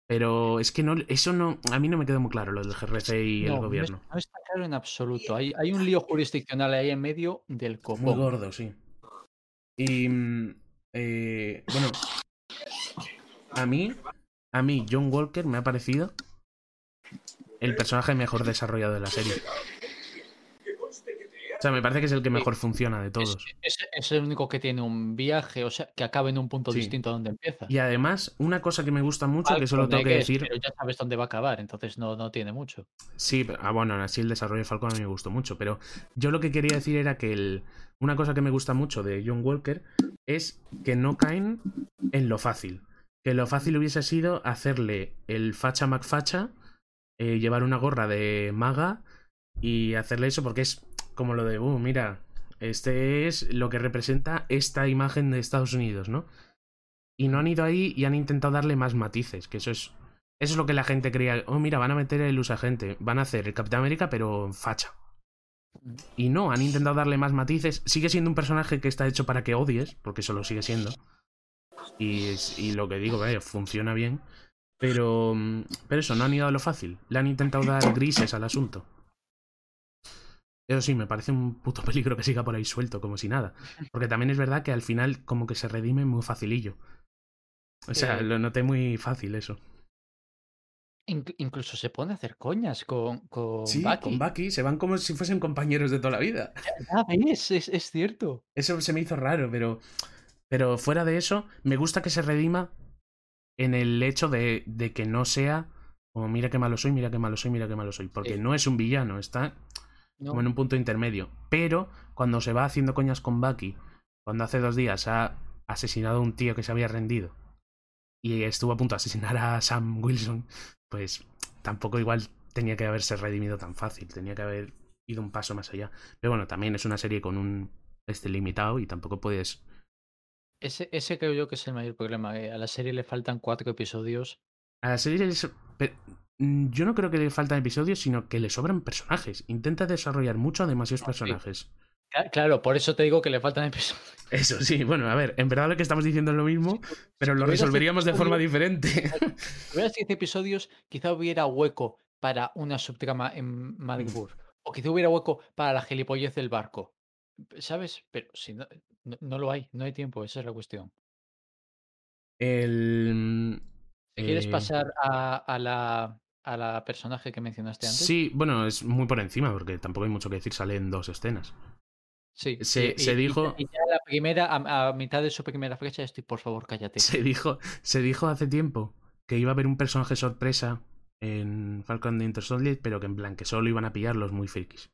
Pero es que no, eso no, a mí no me quedó muy claro lo del GRC y no, el no gobierno. no está claro en absoluto. Hay, hay un lío jurisdiccional ahí en medio del Muy copón. gordo, sí. Y mm, eh, bueno, a mí, a mí John Walker me ha parecido el personaje mejor desarrollado de la serie. O sea, me parece que es el que mejor funciona de todos. es- es el único que tiene un viaje, o sea, que acaba en un punto Sí. distinto a donde empieza. Y además, una cosa que me gusta mucho, que solo Falcon, tengo que guess, decir, Pero ya sabes dónde va a acabar, entonces no, no tiene mucho. Sí, pero- ah, bueno, así el desarrollo de Falcon a mí me gustó mucho, pero yo lo que quería decir era que el- una cosa que me gusta mucho de John Walker es que no caen en lo fácil. Que lo fácil hubiese sido hacerle el facha McFacha, eh, llevar una gorra de maga y hacerle eso porque es como lo de, uh, mira, este es lo que representa esta imagen de Estados Unidos, ¿no? Y no han ido ahí y han intentado darle más matices, que eso es eso es lo que la gente creía. Oh, mira, van a meter el usagente. Van a hacer el Capitán América, pero facha. Y no, han intentado darle más matices. Sigue siendo un personaje que está hecho para que odies, porque eso lo sigue siendo. Y, y lo que digo, vaya, funciona bien. Pero, mm, pero eso, no han ido a lo fácil. Le han intentado dar grises al asunto. Eso sí, me parece un puto peligro que siga por ahí suelto, como si nada. Porque también es verdad que al final como que se redime muy facilillo. O sea, Eh, lo noté muy fácil eso. Inc- incluso se pone a hacer coñas con, con Sí, Bucky. con Bucky se van como si fuesen compañeros de toda la vida. Ah, ves, es, es cierto. Eso se me hizo raro, pero. Pero fuera de eso, me gusta que se redima en el hecho de, de que no sea como mira qué malo soy, mira qué malo soy, mira qué malo soy. Porque Sí. no es un villano, está No, como en un punto intermedio. Pero cuando se va haciendo coñas con Bucky, cuando hace dos días ha asesinado a un tío que se había rendido y estuvo a punto de asesinar a Sam Wilson, pues tampoco igual tenía que haberse redimido tan fácil, tenía que haber ido un paso más allá. Pero bueno, también es una serie con un este limitado y tampoco puedes... Ese, ese creo yo que es el mayor problema. que a la serie le faltan cuatro episodios. A la serie mm, yo no creo que le faltan episodios, sino que le sobran personajes. Intenta desarrollar mucho a demasiados Ah, personajes. Cla- Claro, por eso te digo que le faltan episodios. Eso sí, bueno, a ver, en verdad lo que estamos diciendo es lo mismo, pero lo resolveríamos de forma diferente. Si hubieras 10 episodios, quizá hubiera hueco para una subtrama en Madripoor. O quizá hubiera hueco para la gilipollez del barco. ¿Sabes? Pero si no, no, no lo hay, no hay tiempo, esa es la cuestión. El. Quieres eh, pasar a, a la, a la personaje que mencionaste antes. Sí, bueno, es muy por encima, porque tampoco hay mucho que decir, sale en dos escenas. Sí, se- y- se y- dijo- Y ya la primera, a, a mitad de su primera fecha, estoy, por favor, cállate. Se dijo, se dijo hace tiempo que iba a haber un personaje sorpresa en Falcon the Winter Soldier, pero que en plan que solo iban a pillar los muy frikis.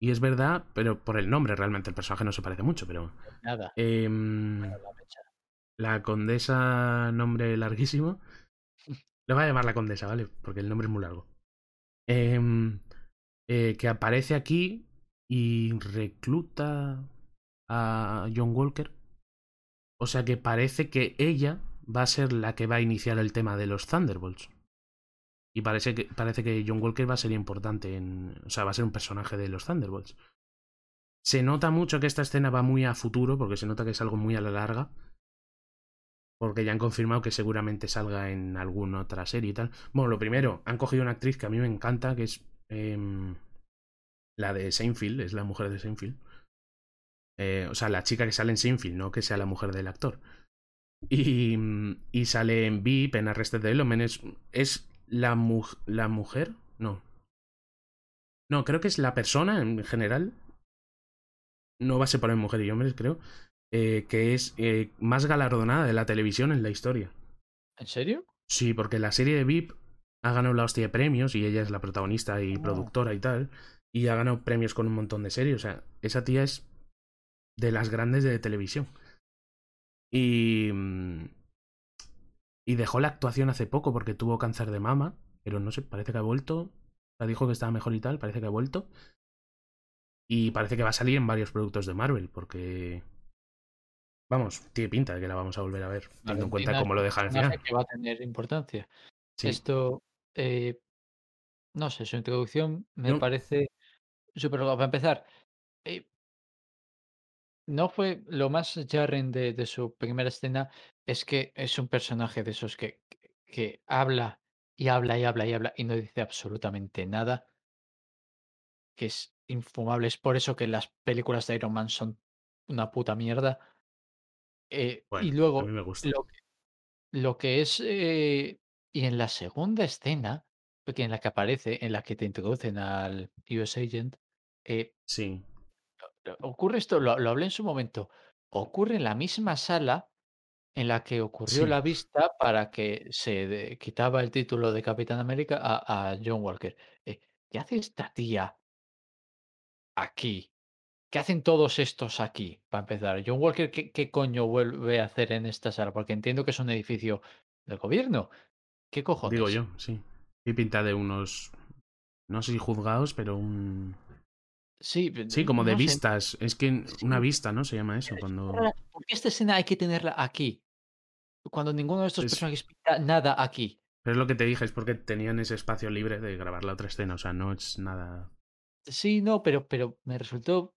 Y es verdad, pero por el nombre realmente el personaje no se parece mucho, pero Nada. em, la condesa, nombre larguísimo. Le voy a llamar la condesa, ¿vale? Porque el nombre es muy largo. Em, eh, que aparece aquí y recluta a John Walker. O sea que parece que ella va a ser la que va a iniciar el tema de los Thunderbolts. Y parece que, parece que John Walker va a ser importante en. O sea, va a ser un personaje de los Thunderbolts. Se nota mucho que esta escena va muy a futuro, porque se nota que es algo muy a la larga. Porque ya han confirmado que seguramente salga en alguna otra serie y tal. Bueno, lo primero, han cogido una actriz que a mí me encanta, que es em, la de Seinfeld, es la mujer de Seinfeld. Eh, o sea, la chica que sale en Seinfeld, no que sea la mujer del actor. Y, y sale en VIP, en Arrested Development. Es, es la, mu la mujer. No. No, creo que es la persona en general. No va a separar mujer y hombres, creo. Eh, que es eh, más galardonada de la televisión en la historia. ¿En serio? Sí, porque la serie de VIP ha ganado la hostia de premios y ella es la protagonista y Oh. productora y tal. Y ha ganado premios con un montón de series. O sea, esa tía es de las grandes de televisión. Y. mm, Y dejó la actuación hace poco porque tuvo cáncer de mama. Pero no sé, parece que ha vuelto. Sea, dijo que estaba mejor y tal, parece que ha vuelto. Y parece que va a salir en varios productos de Marvel, porque. Vamos, tiene pinta de que la vamos a volver a ver, teniendo en cuenta cómo lo dejan al final. que va a tener importancia. Sí. Esto, eh, no sé, su introducción me No. parece súper guapa. Para empezar, eh, no fue lo más jarring de, de su primera escena, es que es un personaje de esos que, que, que habla y habla y habla y habla y no dice absolutamente nada, que es infumable. Es por eso que las películas de Iron Man son una puta mierda. Eh, Bueno, y a luego, mí me gusta. lo que, lo que es. eh, y en la segunda escena, porque en la que aparece, en la que te introducen al US Agent, eh, Sí. ocurre esto, lo, lo hablé en su momento. Ocurre en la misma sala en la que ocurrió Sí. la vista para que se de- quitaba el título de Capitán América a, a John Walker. ¿Qué hace esta tía aquí? ¿Qué hacen todos estos aquí? Para empezar, John Walker, ¿qué, qué coño vuelve a hacer en esta sala? Porque entiendo que es un edificio del gobierno. ¿Qué cojones? Digo yo, sí. Y pinta de unos. No sé si juzgados, pero un. Sí, Sí, como de sé, vistas. Es que una vista, ¿no? Se llama eso. es Cuando. ¿Por qué esta escena hay que tenerla aquí? Cuando ninguno de estos Es- personajes pinta nada aquí. Pero es lo que te dije, es porque tenían ese espacio libre de grabar la otra escena. O sea, no es nada. Sí, no, pero, pero me resultó.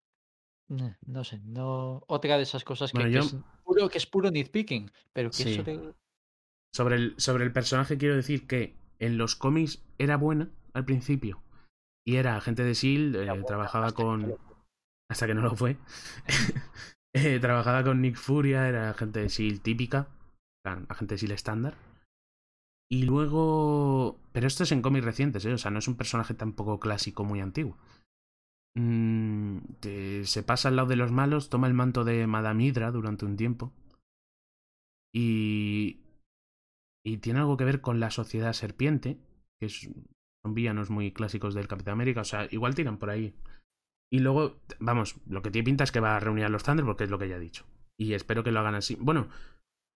Eh, No sé, no. Otra de esas cosas que, Bueno, que yo- es puro, que es puro nitpicking. Pero que Sí. eso de. Sobre el, sobre el personaje quiero decir que en los cómics era buena al principio. Y era agente de S.H.I.E.L.D., Era eh, buena trabajaba hasta con... Hasta que no lo fue. Eh, trabajaba con Nick Furia, era agente de S.H.I.E.L.D. típica. Agente de S.H.I.E.L.D. estándar. Y luego... Pero esto es en cómics recientes, ¿eh? O sea, no es un personaje tampoco clásico muy antiguo. Mm, se pasa al lado de los malos, toma el manto de Madame Hydra durante un tiempo. Y... Y tiene algo que ver con la sociedad serpiente, que son villanos muy clásicos del Capitán América. O sea, igual tiran por ahí. Y luego, vamos, lo que tiene pinta es que va a reunir a los Thunder porque es lo que ya he dicho. Y espero que lo hagan así. Bueno,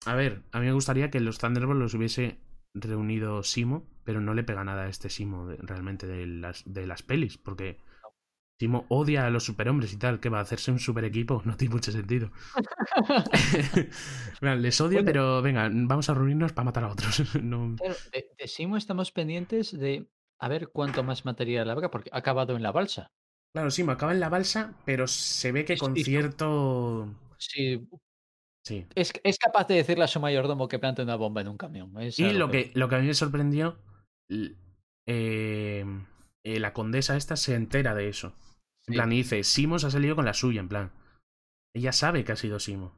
a ver, a mí me gustaría que los Thunderbolts los hubiese reunido Simo, pero no le pega nada a este Simo realmente de las, de las pelis, porque Simo odia a los superhombres y tal, que va a hacerse un super equipo, no tiene mucho sentido. Bueno, les odio, Bueno. pero venga, vamos a reunirnos para matar a otros. No- de, de Simo estamos pendientes de a ver cuánto más material habrá, porque ha acabado en la balsa. Claro, Simo acaba en la balsa, pero se ve que con Sí. cierto. Sí, Sí. es, es capaz de decirle a su mayordomo que plante una bomba en un camión. es Y lo que, lo que a mí me sorprendió, eh, eh, la condesa esta se entera de eso. En Sí. plan, y dice, Simo se ha salido con la suya, en plan. Ella sabe que ha sido Simo.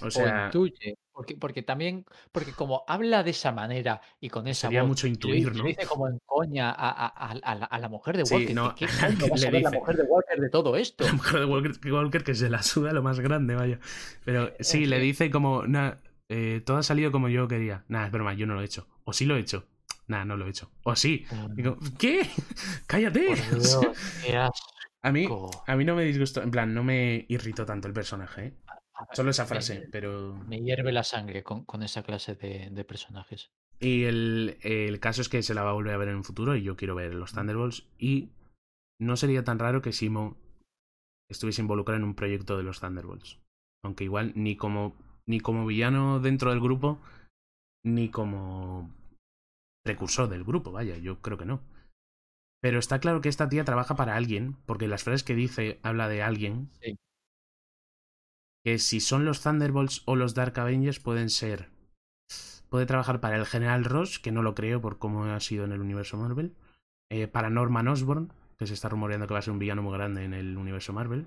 O o sea, intuye. Porque, porque también, porque como habla de esa manera y con esa Sería voz, mucho intuir, dice- ¿no? dice como en coña a, a- a- la, a la mujer de Sí, Walker. no, ¿Qué coño va a le saber la dice- mujer de Walker de todo esto? la mujer de Walker, Walker que se la suda lo más grande, vaya. Pero sí, le dice como, nah, eh, todo ha salido como yo quería. Nah, es broma, yo no lo he hecho. O sí lo he hecho. Nah, no lo he hecho. O sí. Digo, ¿qué? Cállate. Dios, qué a mí, a mí no me disgustó, en plan, no me irritó tanto el personaje, ¿eh? Ver, Solo esa me- frase, pero... Me hierve la sangre con, con esa clase de, de personajes. Y el, el caso es que se la va a volver a ver en el futuro y yo quiero ver los Thunderbolts y no sería tan raro que Simo estuviese involucrado en un proyecto de los Thunderbolts. Aunque igual ni como, ni como villano dentro del grupo, ni como precursor del grupo, vaya, yo creo que no. Pero está claro que esta tía trabaja para alguien, porque las frases que dice habla de alguien. Sí. Que si son los Thunderbolts o los Dark Avengers pueden ser. Puede trabajar para el General Ross, que no lo creo por cómo ha sido en el universo Marvel. eh, para Norman Osborn, que se está rumoreando que va a ser un villano muy grande en el universo Marvel.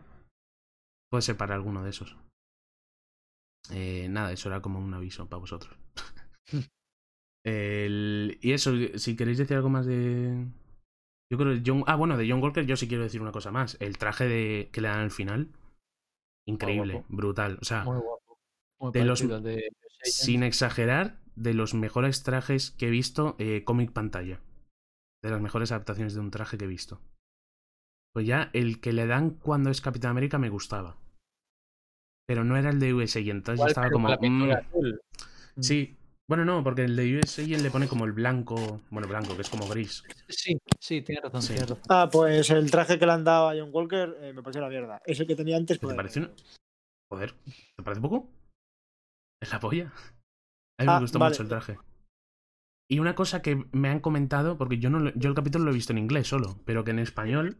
Puede ser para alguno de esos. Eh, nada, eso era como un aviso para vosotros. El- y eso, si queréis decir algo más de. Yo creo que John. Ah, bueno, de John Walker, yo sí quiero decir una cosa más. El traje de, que le dan al final. Increíble, brutal. O sea, Muy guapo. Muy de los- parecido al de US Agent. sin exagerar, de los mejores trajes que he visto eh, cómic pantalla. De las mejores adaptaciones de un traje que he visto. Pues ya el que le dan cuando es Capitán América me gustaba. Pero no era el de USA y entonces yo estaba como. la "Mm". azul. Sí. Bueno, no, porque el de USA le pone como el blanco. Bueno, blanco, que es como gris. Sí, sí, tienes razón, Sí. razón. Ah, pues el traje que le han dado a John Walker eh, me pareció una mierda. Ese que tenía antes. ¿Qué te pues, parece una- Joder, ¿te parece poco? Es la polla. A mí Ah, me gustó vale. mucho el traje. Y una cosa que me han comentado, porque yo no lo- yo el capítulo lo he visto en inglés solo, pero que en español,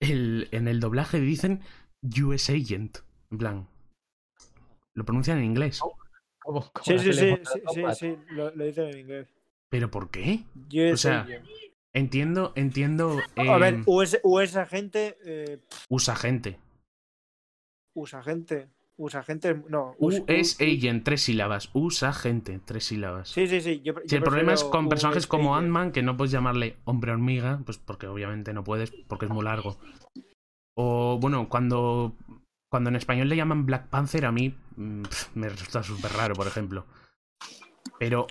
el, en el doblaje dicen US Agent. En plan. Lo pronuncian en inglés. ¿Cómo- cómo Sí, sí, sí, sí, sí, lo, lo dicen en inglés. ¿Pero por qué? Yo O sea, yo- Entiendo, entiendo. A ver, eh, US, US agente, eh, usa gente. USA agente, USA agente, no. US US Agent, tres sílabas. Usa gente, tres sílabas. Sí, sí, sí. Yo, yo el problema es con personajes US como. Ant-Man, que no puedes llamarle hombre hormiga, pues porque obviamente no puedes, porque es muy largo. O bueno, cuando, cuando en español le llaman Black Panther, a mí me resulta súper raro, por ejemplo. Pero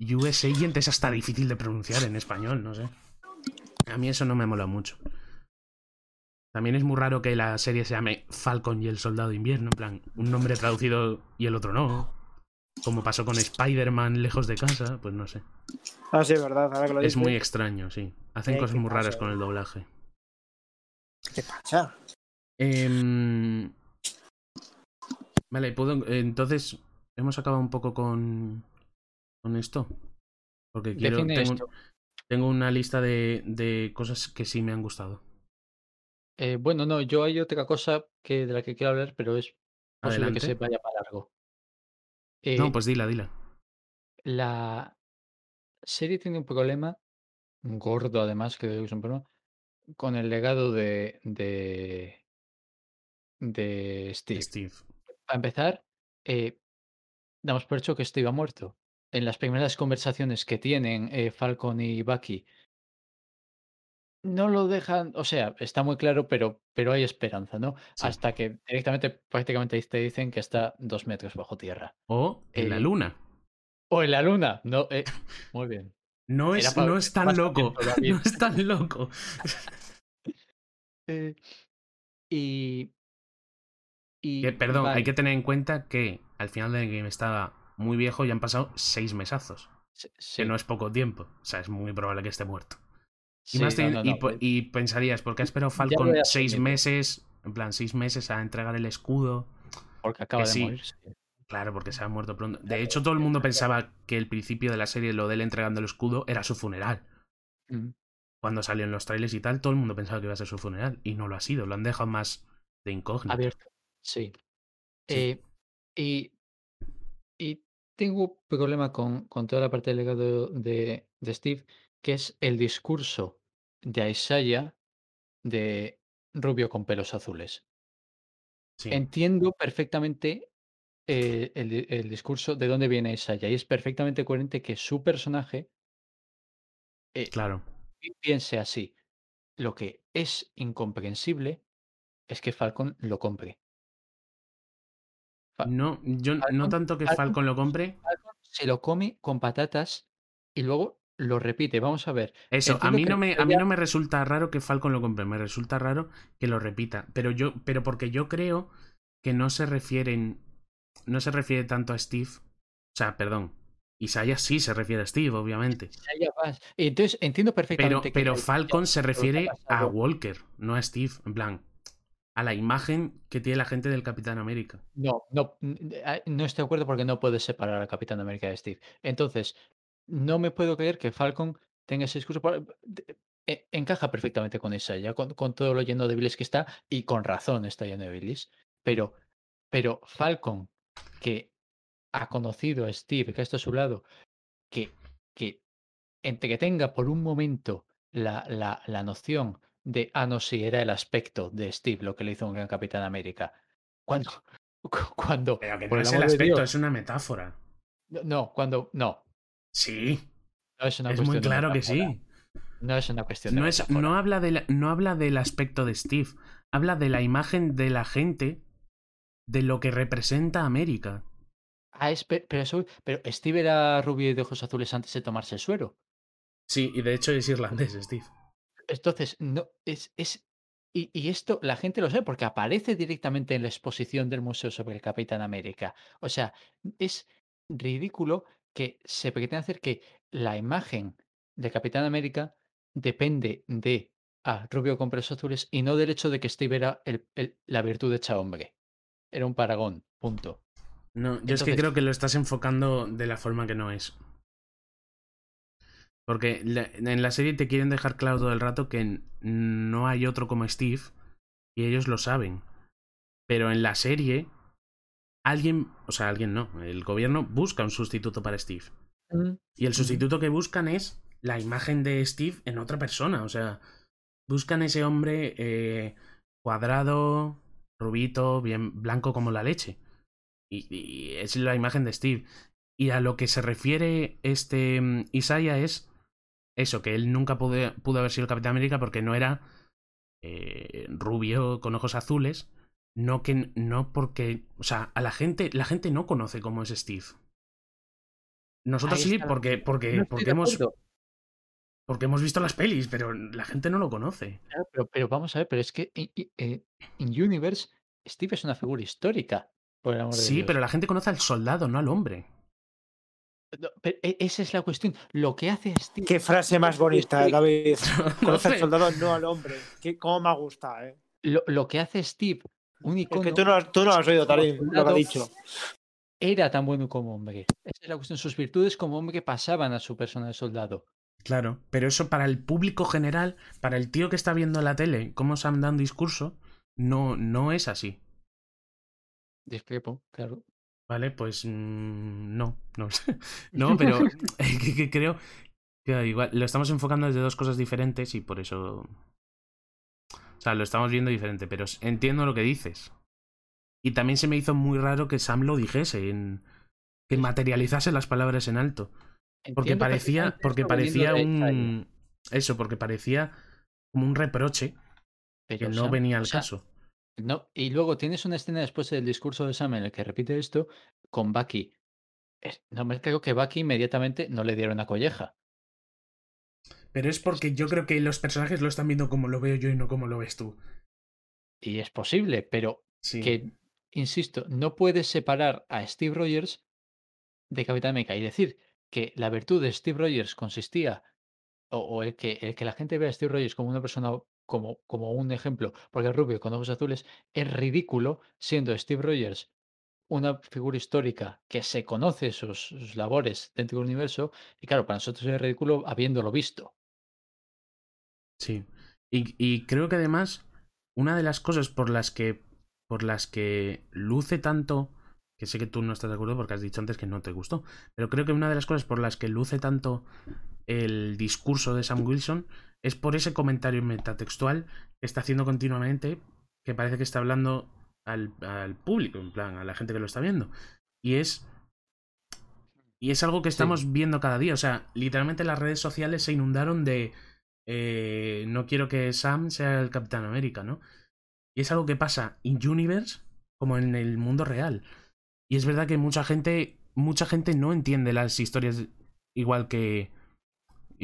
US Agent es hasta difícil de pronunciar en español, no sé. A mí eso no me mola mucho. También es muy raro que la serie se llame Falcon y el Soldado de Invierno, en plan, un nombre traducido y el otro no. Como pasó con Spider-Man lejos de casa, pues no sé. Ah, sí, es verdad. Ahora que lo Es dices. muy extraño, sí. Hacen Eh, cosas ¿qué muy raras con el doblaje. ¿Qué pasa? Em, Vale, puedo. Entonces, hemos acabado un poco con. con esto. Porque quiero. Tengo, esto. tengo una lista de, de cosas que sí me han gustado. Eh, bueno, no, yo hay otra cosa que, de la que quiero hablar, pero es posible Adelante. que se vaya para largo. Eh, No, pues dila, dila. La serie tiene un problema, gordo además, que es un problema, con el legado de, de, de Steve. Steve. Para empezar, eh, damos por hecho que Steve ha muerto. En las primeras conversaciones que tienen eh, Falcon y Bucky, no lo dejan, o sea, está muy claro, pero, pero hay esperanza, ¿no? Sí. Hasta que directamente, prácticamente te dicen que está dos metros bajo tierra. O en la Eh, luna. O en la luna, no, eh, muy bien. No es, para no es tan loco. No es tan loco. Eh, y, y Que, perdón, vale, hay que tener en cuenta que al final de Game estaba muy viejo y han pasado seis mesazos. sí, Que no es poco tiempo. O sea, es muy probable que esté muerto. Y, más no, no, y pensarías, ¿por qué ha esperado Falcon seis meses? En plan, seis meses a entregar el escudo. porque acaba de sí. Claro, porque se ha muerto pronto. De hecho, todo el mundo pensaba que el principio de la serie, lo de él entregando el escudo, era su funeral. Mm. cuando salió en los trailers y tal, todo el mundo pensaba que iba a ser su funeral. Y no lo ha sido, lo han dejado más de incógnito. Abierto. Sí. Sí. Eh, y, y tengo problema con, con toda la parte del legado de, de Steve, que es el discurso de Isaiah de rubio con pelos azules. Sí, Entiendo perfectamente eh, el, el discurso de dónde viene Isaiah y es perfectamente coherente que su personaje eh, claro. pi- piense así. Lo que es incomprensible es que Falcon lo compre. No, yo no tanto que Falcon- Falcon lo compre. Falcon se lo come con patatas y luego lo repite. Vamos a ver. Eso, a mí, no me, a mí no me resulta raro que Falcon lo compre, me resulta raro que lo repita. Pero yo, pero porque yo creo que no se refieren. No se refiere tanto a Steve. O sea, perdón. Isaiah sí se refiere a Steve, obviamente. Entonces entiendo Pero, perfectamente que pero el- Falcon se refiere a Walker, no a Steve. En plan, a la imagen que tiene la gente del Capitán América. No, no, no estoy de acuerdo porque no puedes separar al Capitán América de Steve. Entonces, no me puedo creer que Falcon tenga ese discurso. de- e- Encaja perfectamente con Isaiah, con, con todo lo lleno de bilis que está, y con razón está lleno de bilis. Pero, pero Falcon, que ha conocido a Steve, que está a su lado, que, que entretenga por un momento la, la, la noción de, ah, no, sí, era el aspecto de Steve lo que le hizo un gran Capitán América. Cuando, cu- cuando, Pero que por no el es el aspecto, Dios, es una metáfora. no, cuando, no, Sí, no es una es cuestión muy claro que sí. No es una cuestión de No, es, no, habla de la- no habla del aspecto de Steve, habla de la imagen de la gente, de lo que representa América. Ah, es pe- pero, eso- pero Steve era rubio y de ojos azules antes de tomarse el suero. Sí, y de hecho es irlandés, Steve. Entonces, no, es, es y, y esto la gente lo sabe porque aparece directamente en la exposición del museo sobre el Capitán América. O sea, es ridículo que se pretenda hacer que la imagen de Capitán América depende de ah, Rubio con pelos azules y no del hecho de que Steve era el- el- la virtud hecha hombre. Era un paragón, punto. No, yo es que creo que lo estás enfocando de la forma que no es. Porque en la serie te quieren dejar claro todo el rato que no hay otro como Steve y ellos lo saben. Pero en la serie, alguien, o sea, alguien no, el gobierno busca un sustituto para Steve. Y el sustituto que buscan es la imagen de Steve en otra persona. O sea, buscan ese hombre eh, cuadrado, rubito, bien blanco como la leche. Y, y es la imagen de Steve. Y a lo que se refiere este mm, Isaiah es eso, que él nunca pudo, pudo haber sido el Capitán América porque no era eh, rubio con ojos azules. No que no porque. O sea, a la gente. La gente no conoce cómo es Steve. Nosotros sí, porque, No porque, porque hemos. acuerdo. Porque hemos visto las pelis, pero la gente no lo conoce. Claro, pero, pero vamos a ver, pero es que en, eh, en Universe Steve es una figura histórica, por el amor de Sí, Dios. pero la gente conoce al soldado, no al hombre. No, pero e- esa es la cuestión. Lo que hace Steve. Qué frase más bonita, David. Conoce al soldado, no al hombre. Qué, ¿Cómo me ha gustado, eh? Lo, lo que hace Steve, un Es icono, que tú no, tú no lo has oído, Tarín, lo que ha dicho. era tan bueno como hombre. Esa es la cuestión. Sus virtudes como hombre pasaban a su persona de soldado. Claro, pero eso para el público general, para el tío que está viendo la tele, cómo se dan discurso, no, no es así. Discrepo, claro. ¿Vale? Pues mm, no, no. no, pero que, que creo que igual lo estamos enfocando desde dos cosas diferentes y por eso. O sea, lo estamos viendo diferente, pero entiendo lo que dices. Y también se me hizo muy raro que Sam lo dijese, en, que materializase las palabras en alto. Porque Entiendo parecía, porque parecía un. Eso, porque parecía como un reproche que no Sam, venía o al sea, caso. No, y luego tienes una escena después del discurso de Sam en el que repite esto con Bucky. No me creo que Bucky inmediatamente no le dieron una colleja. Pero es porque yo creo que los personajes lo están viendo como lo veo yo y no como lo ves tú. Y es posible, pero Sí. que, insisto, no puedes separar a Steve Rogers de Capitán América y decir que la virtud de Steve Rogers consistía, o, o el, que, el que la gente vea a Steve Rogers como una persona, como, como un ejemplo, porque rubio con ojos azules, es ridículo siendo Steve Rogers una figura histórica que se conoce sus, sus labores dentro del universo, y claro, para nosotros es ridículo habiéndolo visto. Sí. Y, y creo que además, una de las cosas por las que. por las que luce tanto. Que sé que tú no estás de acuerdo porque has dicho antes que no te gustó. Pero creo que una de las cosas por las que luce tanto el discurso de Sam Wilson es por ese comentario metatextual que está haciendo continuamente. Que parece que está hablando al, al público, en plan, a la gente que lo está viendo. Y es. Y es algo que estamos viendo cada día. O sea, literalmente las redes sociales se inundaron de. eh, no quiero que Sam sea el Capitán América, ¿no? Y es algo que pasa en Universe como en el mundo real. Y es verdad que mucha gente. Mucha gente no entiende las historias igual que.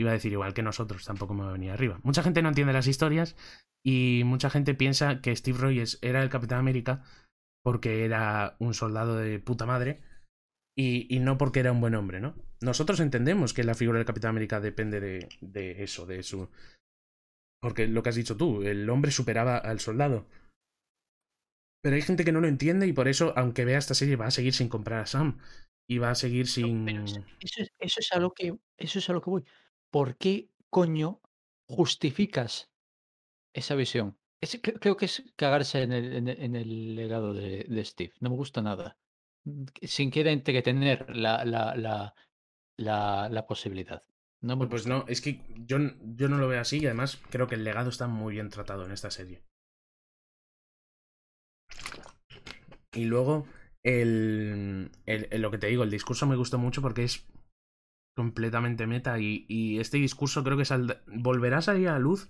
Iba a decir igual que nosotros, tampoco me va a venir arriba. Mucha gente no entiende las historias y mucha gente piensa que Steve Rogers era el Capitán América porque era un soldado de puta madre y, y no porque era un buen hombre, ¿no? Nosotros entendemos que la figura del Capitán América depende de, de eso, de su... Porque lo que has dicho tú, el hombre superaba al soldado. Pero hay gente que no lo entiende y por eso, aunque vea esta serie, va a seguir sin comprar a Sam. Y va a seguir No, sin... pero eso, es, eso es a lo que eso es a lo que voy. ¿Por qué coño justificas esa visión? Es- creo que es cagarse en el, en el- en el legado de, de Steve. No me gusta nada. Mm, Sin querer entretener la, la, la, la, la posibilidad. No me Pues, no, es que yo, yo no lo veo así y además creo que el legado está muy bien tratado en esta serie. Y luego, el, el- el- lo que te digo, el discurso me gustó mucho porque es completamente meta y, y este discurso creo que saldrá- volverá a salir a la luz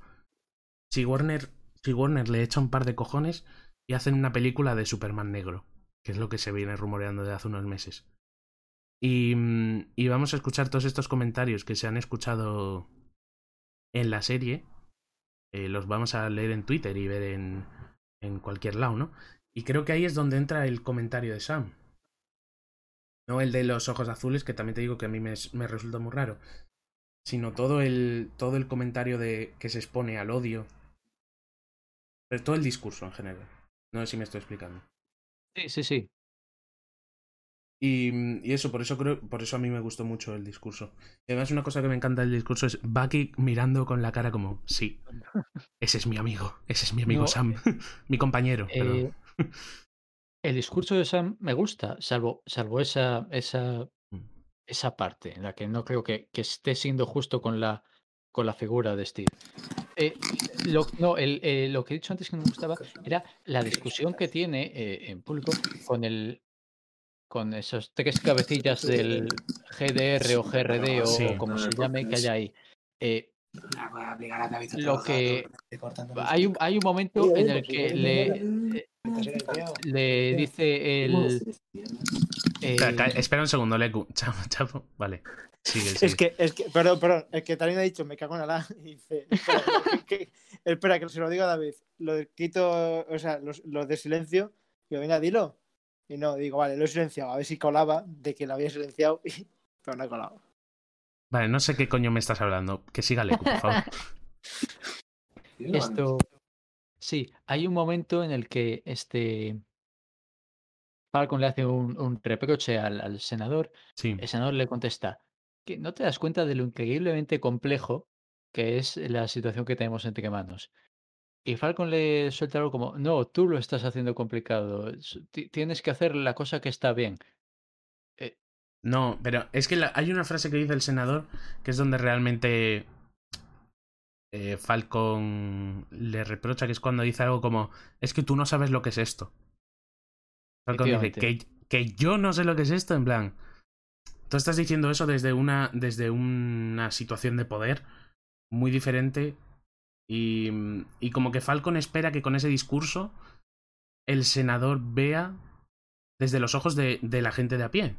si Warner, si Warner le echa un par de cojones y hacen una película de Superman negro, que es lo que se viene rumoreando desde hace unos meses. Y, y vamos a escuchar todos estos comentarios que se han escuchado en la serie. eh, los vamos a leer en Twitter y ver en, en cualquier lado, ¿no? Y creo que ahí es donde entra el comentario de Sam. No el de los ojos azules, que también te digo que a mí me, me resulta muy raro. Sino todo el, todo el comentario de que se expone al odio. Pero todo el discurso en general. No sé si me estoy explicando. Sí, sí, sí. Y, y eso, por eso creo, por eso a mí me gustó mucho el discurso. Y además una cosa que me encanta del discurso es Bucky mirando con la cara como, sí, ese es mi amigo, ese es mi amigo No, Sam, mi compañero. Eh, el discurso de Sam me gusta, salvo, salvo esa, esa, Mm. esa parte en la que no creo que, que esté siendo justo con la, con la figura de Steve. Eh, lo, no, el, eh, lo que he dicho antes que no me gustaba era la discusión que tiene eh, en público con el con esas tres cabecillas del GDR o GRD o, Sí. o como se llame que hay ahí. Eh, Ah, voy a obligar a David a Lo que- hay, un, hay un momento en el que le, eh, le dice el... El- espera un segundo, Leku. Chapo, chapo. Vale. Sigue, sigue. Es que, es que, perdón, perdón, es que también ha dicho, me cago en la y dice, espera, que, que- espera, que se lo diga a David, lo de quito, o sea, los, los de silencio, digo, venga, dilo. Y no, digo, vale, lo he silenciado, a ver si colaba de que lo había silenciado, y, pero no ha colado. Vale, no sé qué coño me estás hablando. Que siga Leku, por favor. Esto. Sí, hay un momento en el que este. Falcon le hace un, un reproche al, al senador. Sí. El senador le contesta que no te das cuenta de lo increíblemente complejo que es la situación que tenemos entre manos. Y Falcon le suelta algo como: No, tú lo estás haciendo complicado. es- ti- Tienes que hacer la cosa que está bien. No, pero es que la- hay una frase que dice el senador que es donde realmente eh, Falcon le reprocha, que es cuando dice algo como, es que tú no sabes lo que es esto. Falcon dice, que, que yo no sé lo que es esto, en plan. Tú estás diciendo eso desde una, desde una situación de poder muy diferente y, y como que Falcon espera que con ese discurso el senador vea desde los ojos de, de la gente de a pie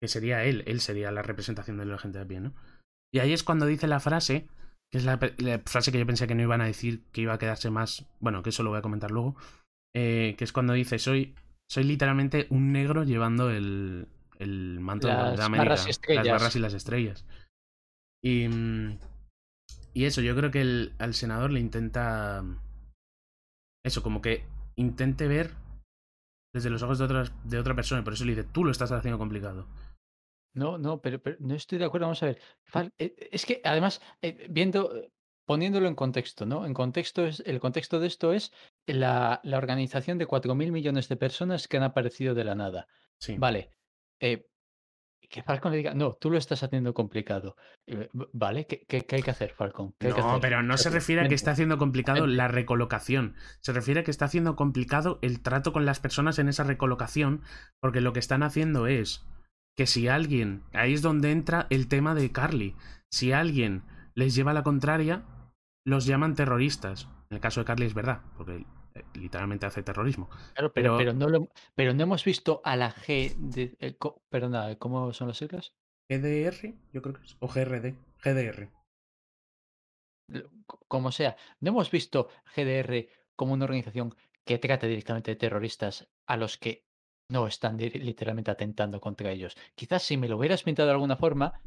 que sería él, él sería la representación de la gente de pie, ¿no? Y ahí es cuando dice la frase, que es la, la frase que yo pensé que no iban a decir, que iba a quedarse más, bueno, que eso lo voy a comentar luego, eh, que es cuando dice, soy, soy literalmente un negro llevando el, el manto de la Las Bandera América, barras y las barras y las estrellas. Y, y eso, yo creo que el, al senador le intenta, eso, como que intente ver desde los ojos de, otras, de otra persona, y por eso le dice, tú lo estás haciendo complicado. No, no, pero, pero no estoy de acuerdo. Vamos a ver. Fal- eh, Es que además, eh, viendo, poniéndolo en contexto, ¿no? En contexto es, el contexto de esto es la, la organización de 4.000 millones de personas que han aparecido de la nada. Sí. Vale. eh, que Falcon le diga, no, tú lo estás haciendo complicado. Eh, Vale, ¿qué, qué- qué hay que hacer, Falcon? ¿Qué hay que No, hacer? pero no se refiere a que está haciendo complicado la recolocación. Se refiere a que está haciendo complicado el trato con las personas en esa recolocación, porque lo que están haciendo es que si alguien, ahí es donde entra el tema de Carly, si alguien les lleva la contraria, los llaman terroristas. En el caso de Carly es verdad, porque eh, literalmente hace terrorismo. Claro, pero, pero- pero, no lo, pero no hemos visto a la G de. eh, co- perdona, ¿cómo son las siglas? GDR, yo creo que es, o GRD, GDR. Como sea, no hemos visto GDR como una organización que trate directamente de terroristas a los que no están literalmente atentando contra ellos. Quizás si me lo hubieras pintado de alguna forma,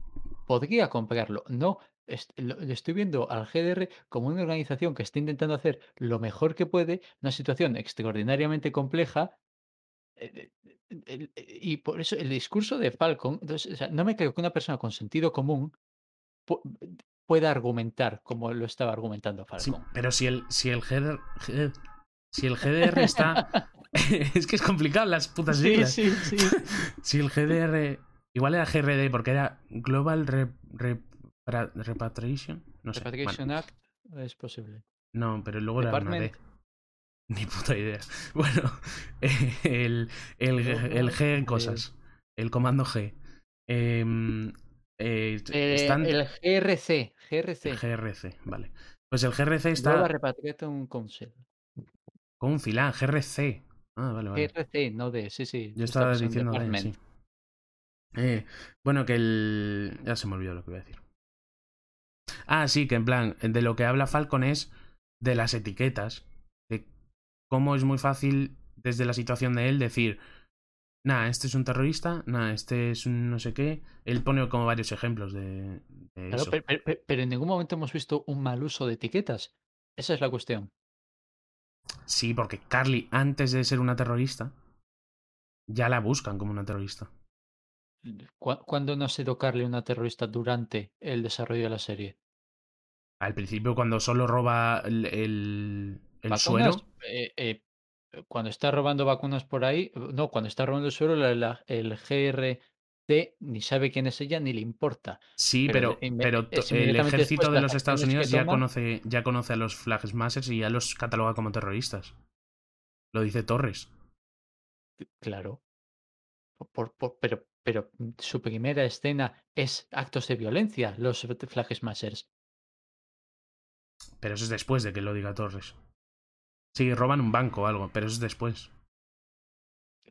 podría comprarlo. No, est- lo- estoy viendo al GDR como una organización que está intentando hacer lo mejor que puede, una situación extraordinariamente compleja. eh, eh, eh, Y por eso el discurso de Falcon, entonces, o sea, no me creo que una persona con sentido común pu- pueda argumentar como lo estaba argumentando Sí, Falcon. pero si el, si el GDR, si el GDR está... es que es complicado las putas Sí, siglas. sí, sí. Si el GDR. Igual era GRD porque era Global Repatriation. No sé. Repatriation bueno, Act es posible. no, pero luego era una D. Department. Ni puta idea. Bueno, el, el, el G en cosas. El comando G. Em, eh, Eh, están- el GRC, GRC. GRC, vale. Pues el GRC está Global Repatriation Council. con GRC. Ah, vale, vale. No D, sí, sí. Yo estaba diciendo D, sí. Eh, bueno, que el. Ya se me olvidó lo que iba a decir. Ah, sí, que en plan, de lo que habla Falcon es de las etiquetas. De cómo es muy fácil, desde la situación de él, decir. Nah, este es un terrorista, nah, este es un no sé qué. Él pone como varios ejemplos de, de Claro, eso. pero, pero- pero- pero en ningún momento hemos visto un mal uso de etiquetas. Esa es la cuestión. Sí, porque Carly, antes de ser una terrorista, ya la buscan como una terrorista. ¿Cu- ¿Cuándo no ha sido Carly una terrorista durante el desarrollo de la serie? Al principio, cuando solo roba el, el, suero. Eh, eh, cuando está robando vacunas por ahí, no, cuando está robando el suelo, la- la- el Ni sabe quién es ella ni le importa. Sí, Pero pero, el ejército de los Estados Unidos ya toma- conoce, ya conoce a los Flag Smashers y ya los cataloga como terroristas. Lo dice Torres. Claro. Por- por- pero, pero su primera escena es actos de violencia, los Flag Smashers. Pero eso es después de que lo diga Torres. Sí, roban un banco o algo, pero eso es después.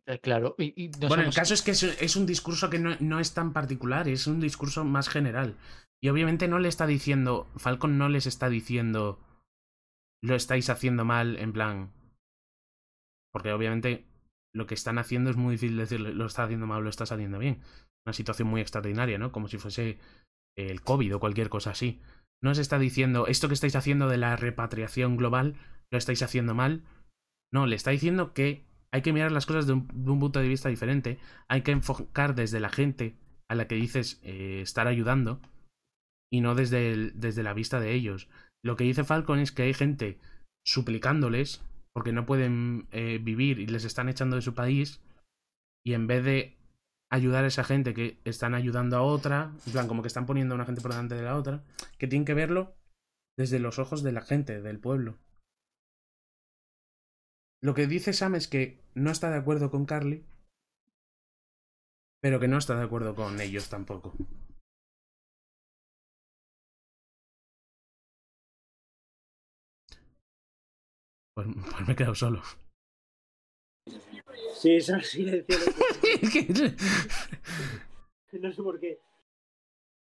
Eh, Claro, y, y no bueno, el caso es que es, es un discurso que no, no es tan particular, es un discurso más general. Y obviamente no le está diciendo, Falcon no les está diciendo, lo estáis haciendo mal, en plan... Porque obviamente lo que están haciendo es muy difícil decirle, lo está haciendo mal o lo estás haciendo bien. Una situación muy extraordinaria, ¿no? Como si fuese el COVID o cualquier cosa así. No se está diciendo, esto que estáis haciendo de la repatriación global, lo estáis haciendo mal. No, le está diciendo que hay que mirar las cosas de un, punto de vista diferente. Hay que enfocar desde la gente a la que dices eh, estar ayudando y no desde, desde la vista de ellos. Lo que dice Falcon es que hay gente suplicándoles porque no pueden eh, vivir y les están echando de su país y en vez de ayudar a esa gente que están ayudando a otra, en plan como que están poniendo a una gente por delante de la otra, que tienen que verlo desde los ojos de la gente, del pueblo. Lo que dice Sam es que no está de acuerdo con Carly, pero que no está de acuerdo con ellos tampoco. Pues, pues me he quedado solo. Sí, es silencio. No sé por qué.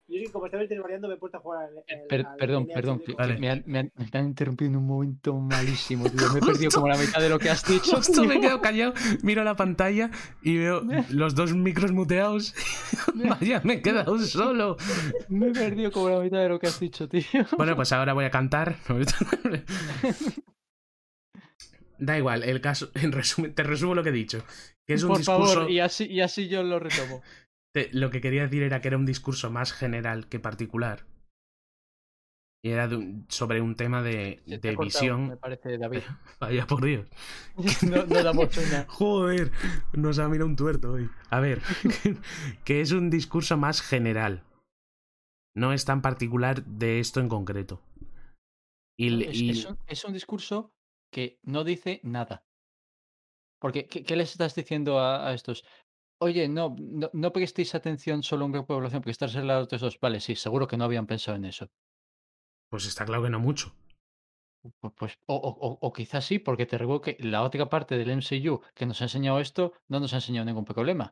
Yo sí, como estaba variando, me he puesto a jugar al. al- Per- al perdón, perdón. Vale. me, han, me han- me han interrumpido en un momento malísimo, tío. Me he perdido como la mitad de lo que has dicho. Justo me he tío. quedado callado, miro la pantalla y veo los dos micros muteados. Vaya, me he quedado solo. Me he perdido como la mitad de lo que has dicho, tío. Bueno, pues ahora voy a cantar. Da igual, el caso, en resumen, te resumo lo que he dicho. Que es un Por discurso. favor, y así, y así yo lo retomo. Te- lo que quería decir era que era un discurso más general que particular. Y era de un- sobre un tema de, cortado, visión. Me parece, David. Vaya por Dios. no, no damos una. Joder, nos ha mirado un tuerto hoy. A ver, que es un discurso más general. No es tan particular de esto en concreto. Y, Es, y- es un, es un discurso que no dice nada. Porque, ¿qué, qué les estás diciendo a, a estos? Oye, no, no, no prestéis atención solo a un grupo de población porque estás al lado de esos. Vale, sí, seguro que no habían pensado en eso. pues está claro que no mucho. Pu- Pues, o, o- o- quizás sí, porque te recuerdo que la otra parte del MCU que nos ha enseñado esto no nos ha enseñado ningún problema.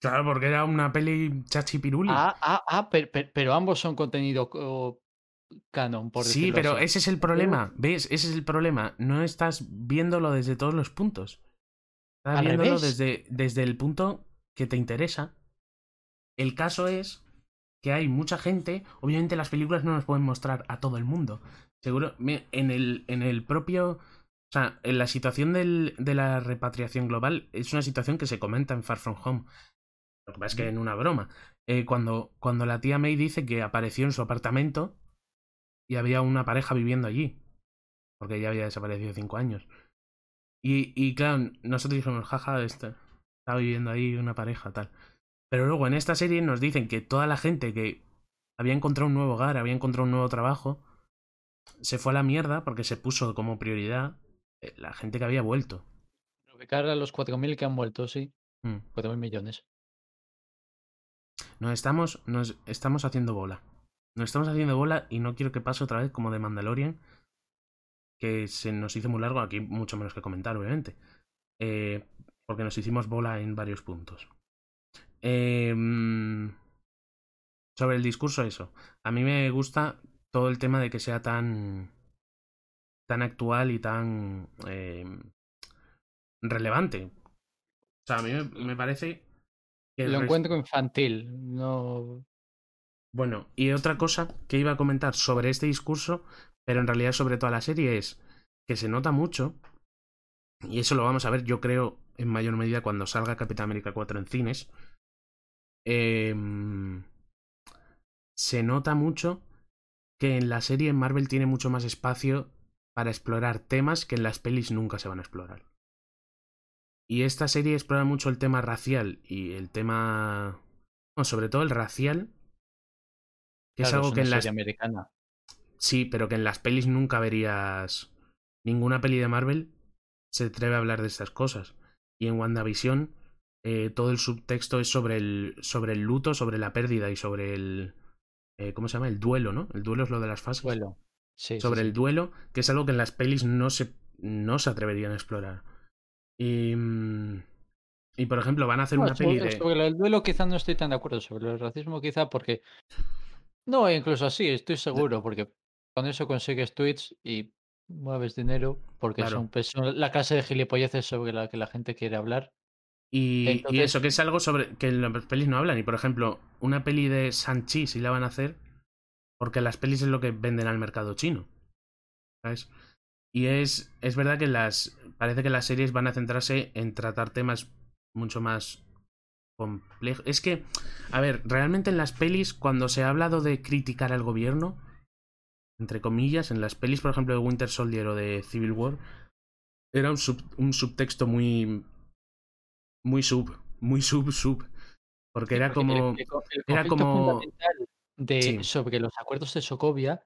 Claro, porque era una peli chachi piruli. Ah, ah, ah, per- per- pero, ambos son contenido co- canon, por sí, pero así. ese es el problema. ¿Ves? Ese es el problema. No estás viéndolo desde todos los puntos. Estás Al viéndolo revés. desde, desde el punto que te interesa. El caso es que hay mucha gente. Obviamente las películas no nos pueden mostrar a todo el mundo. Seguro, en el, en el propio. O sea, en la situación del- de la repatriación global es una situación que se comenta en Far From Home. Lo que pasa es que en una broma. Eh, cuando, cuando la tía May dice que apareció en su apartamento y había una pareja viviendo allí. Porque ya había desaparecido cinco años. Y, y claro, nosotros dijimos, jaja, este, está viviendo ahí una pareja, tal. Pero luego en esta serie nos dicen que toda la gente que había encontrado un nuevo hogar, había encontrado un nuevo trabajo, se fue a la mierda porque se puso como prioridad eh, la gente que había vuelto. Ubicar a los 4.000 que han vuelto, sí. Mm. 4.000 millones. Nos estamos, nos estamos haciendo bola. Nos estamos haciendo bola y no quiero que pase otra vez como de Mandalorian, que se nos hizo muy largo, aquí mucho menos que comentar, obviamente. Eh, porque nos hicimos bola en varios puntos. Eh, mm, sobre el discurso, eso. A mí me gusta todo el tema de que sea tan tan actual y tan eh, relevante. O sea, a mí me, parece que Lo encuentro infantil, no... Bueno, y otra cosa que iba a comentar sobre este discurso, pero en realidad sobre toda la serie, es que se nota mucho, y eso lo vamos a ver, yo creo, en mayor medida cuando salga Capitán América 4 en cines. em, se nota mucho que en la serie Marvel tiene mucho más espacio para explorar temas que en las pelis nunca se van a explorar. Y esta serie explora mucho el tema racial y el tema. Bueno, sobre todo el racial. Que es algo que una en serie americana. Sí, pero que en las pelis nunca verías. Ninguna peli de Marvel se atreve a hablar de estas cosas. Y en WandaVision, eh, todo el subtexto es sobre el, sobre el luto, sobre la pérdida y sobre el. eh, ¿Cómo se llama? El duelo, ¿no? El duelo es lo de las fases. Suelo. Sí, sobre sí. el duelo, que es algo que en las pelis no se, no se atreverían a explorar. Y. mm, Y por ejemplo, van a hacer No, una sobre, peli de. sobre del duelo quizá no estoy tan de acuerdo, sobre el racismo quizá porque... No, incluso así, estoy seguro, porque con eso consigues tweets y mueves dinero, porque Claro. son, pues, son la clase de gilipolleces sobre la que la gente quiere hablar. Y, y eso, que es algo sobre que en las pelis no hablan. Y por ejemplo, una peli de Sanchi sí la van a hacer porque las pelis es lo que venden al mercado chino. ¿Sabes? Y es, es verdad que las. Parece que las series van a centrarse en tratar temas mucho más complejos. Es que, a ver, realmente en las pelis, cuando se ha hablado de criticar al gobierno, entre comillas, en las pelis, por ejemplo, de Winter Soldier o de Civil War, era un, sub- un subtexto muy. Muy sub. Muy sub, sub. Porque era Porque como. el, el era como- de, Sí. sobre los acuerdos de Sokovia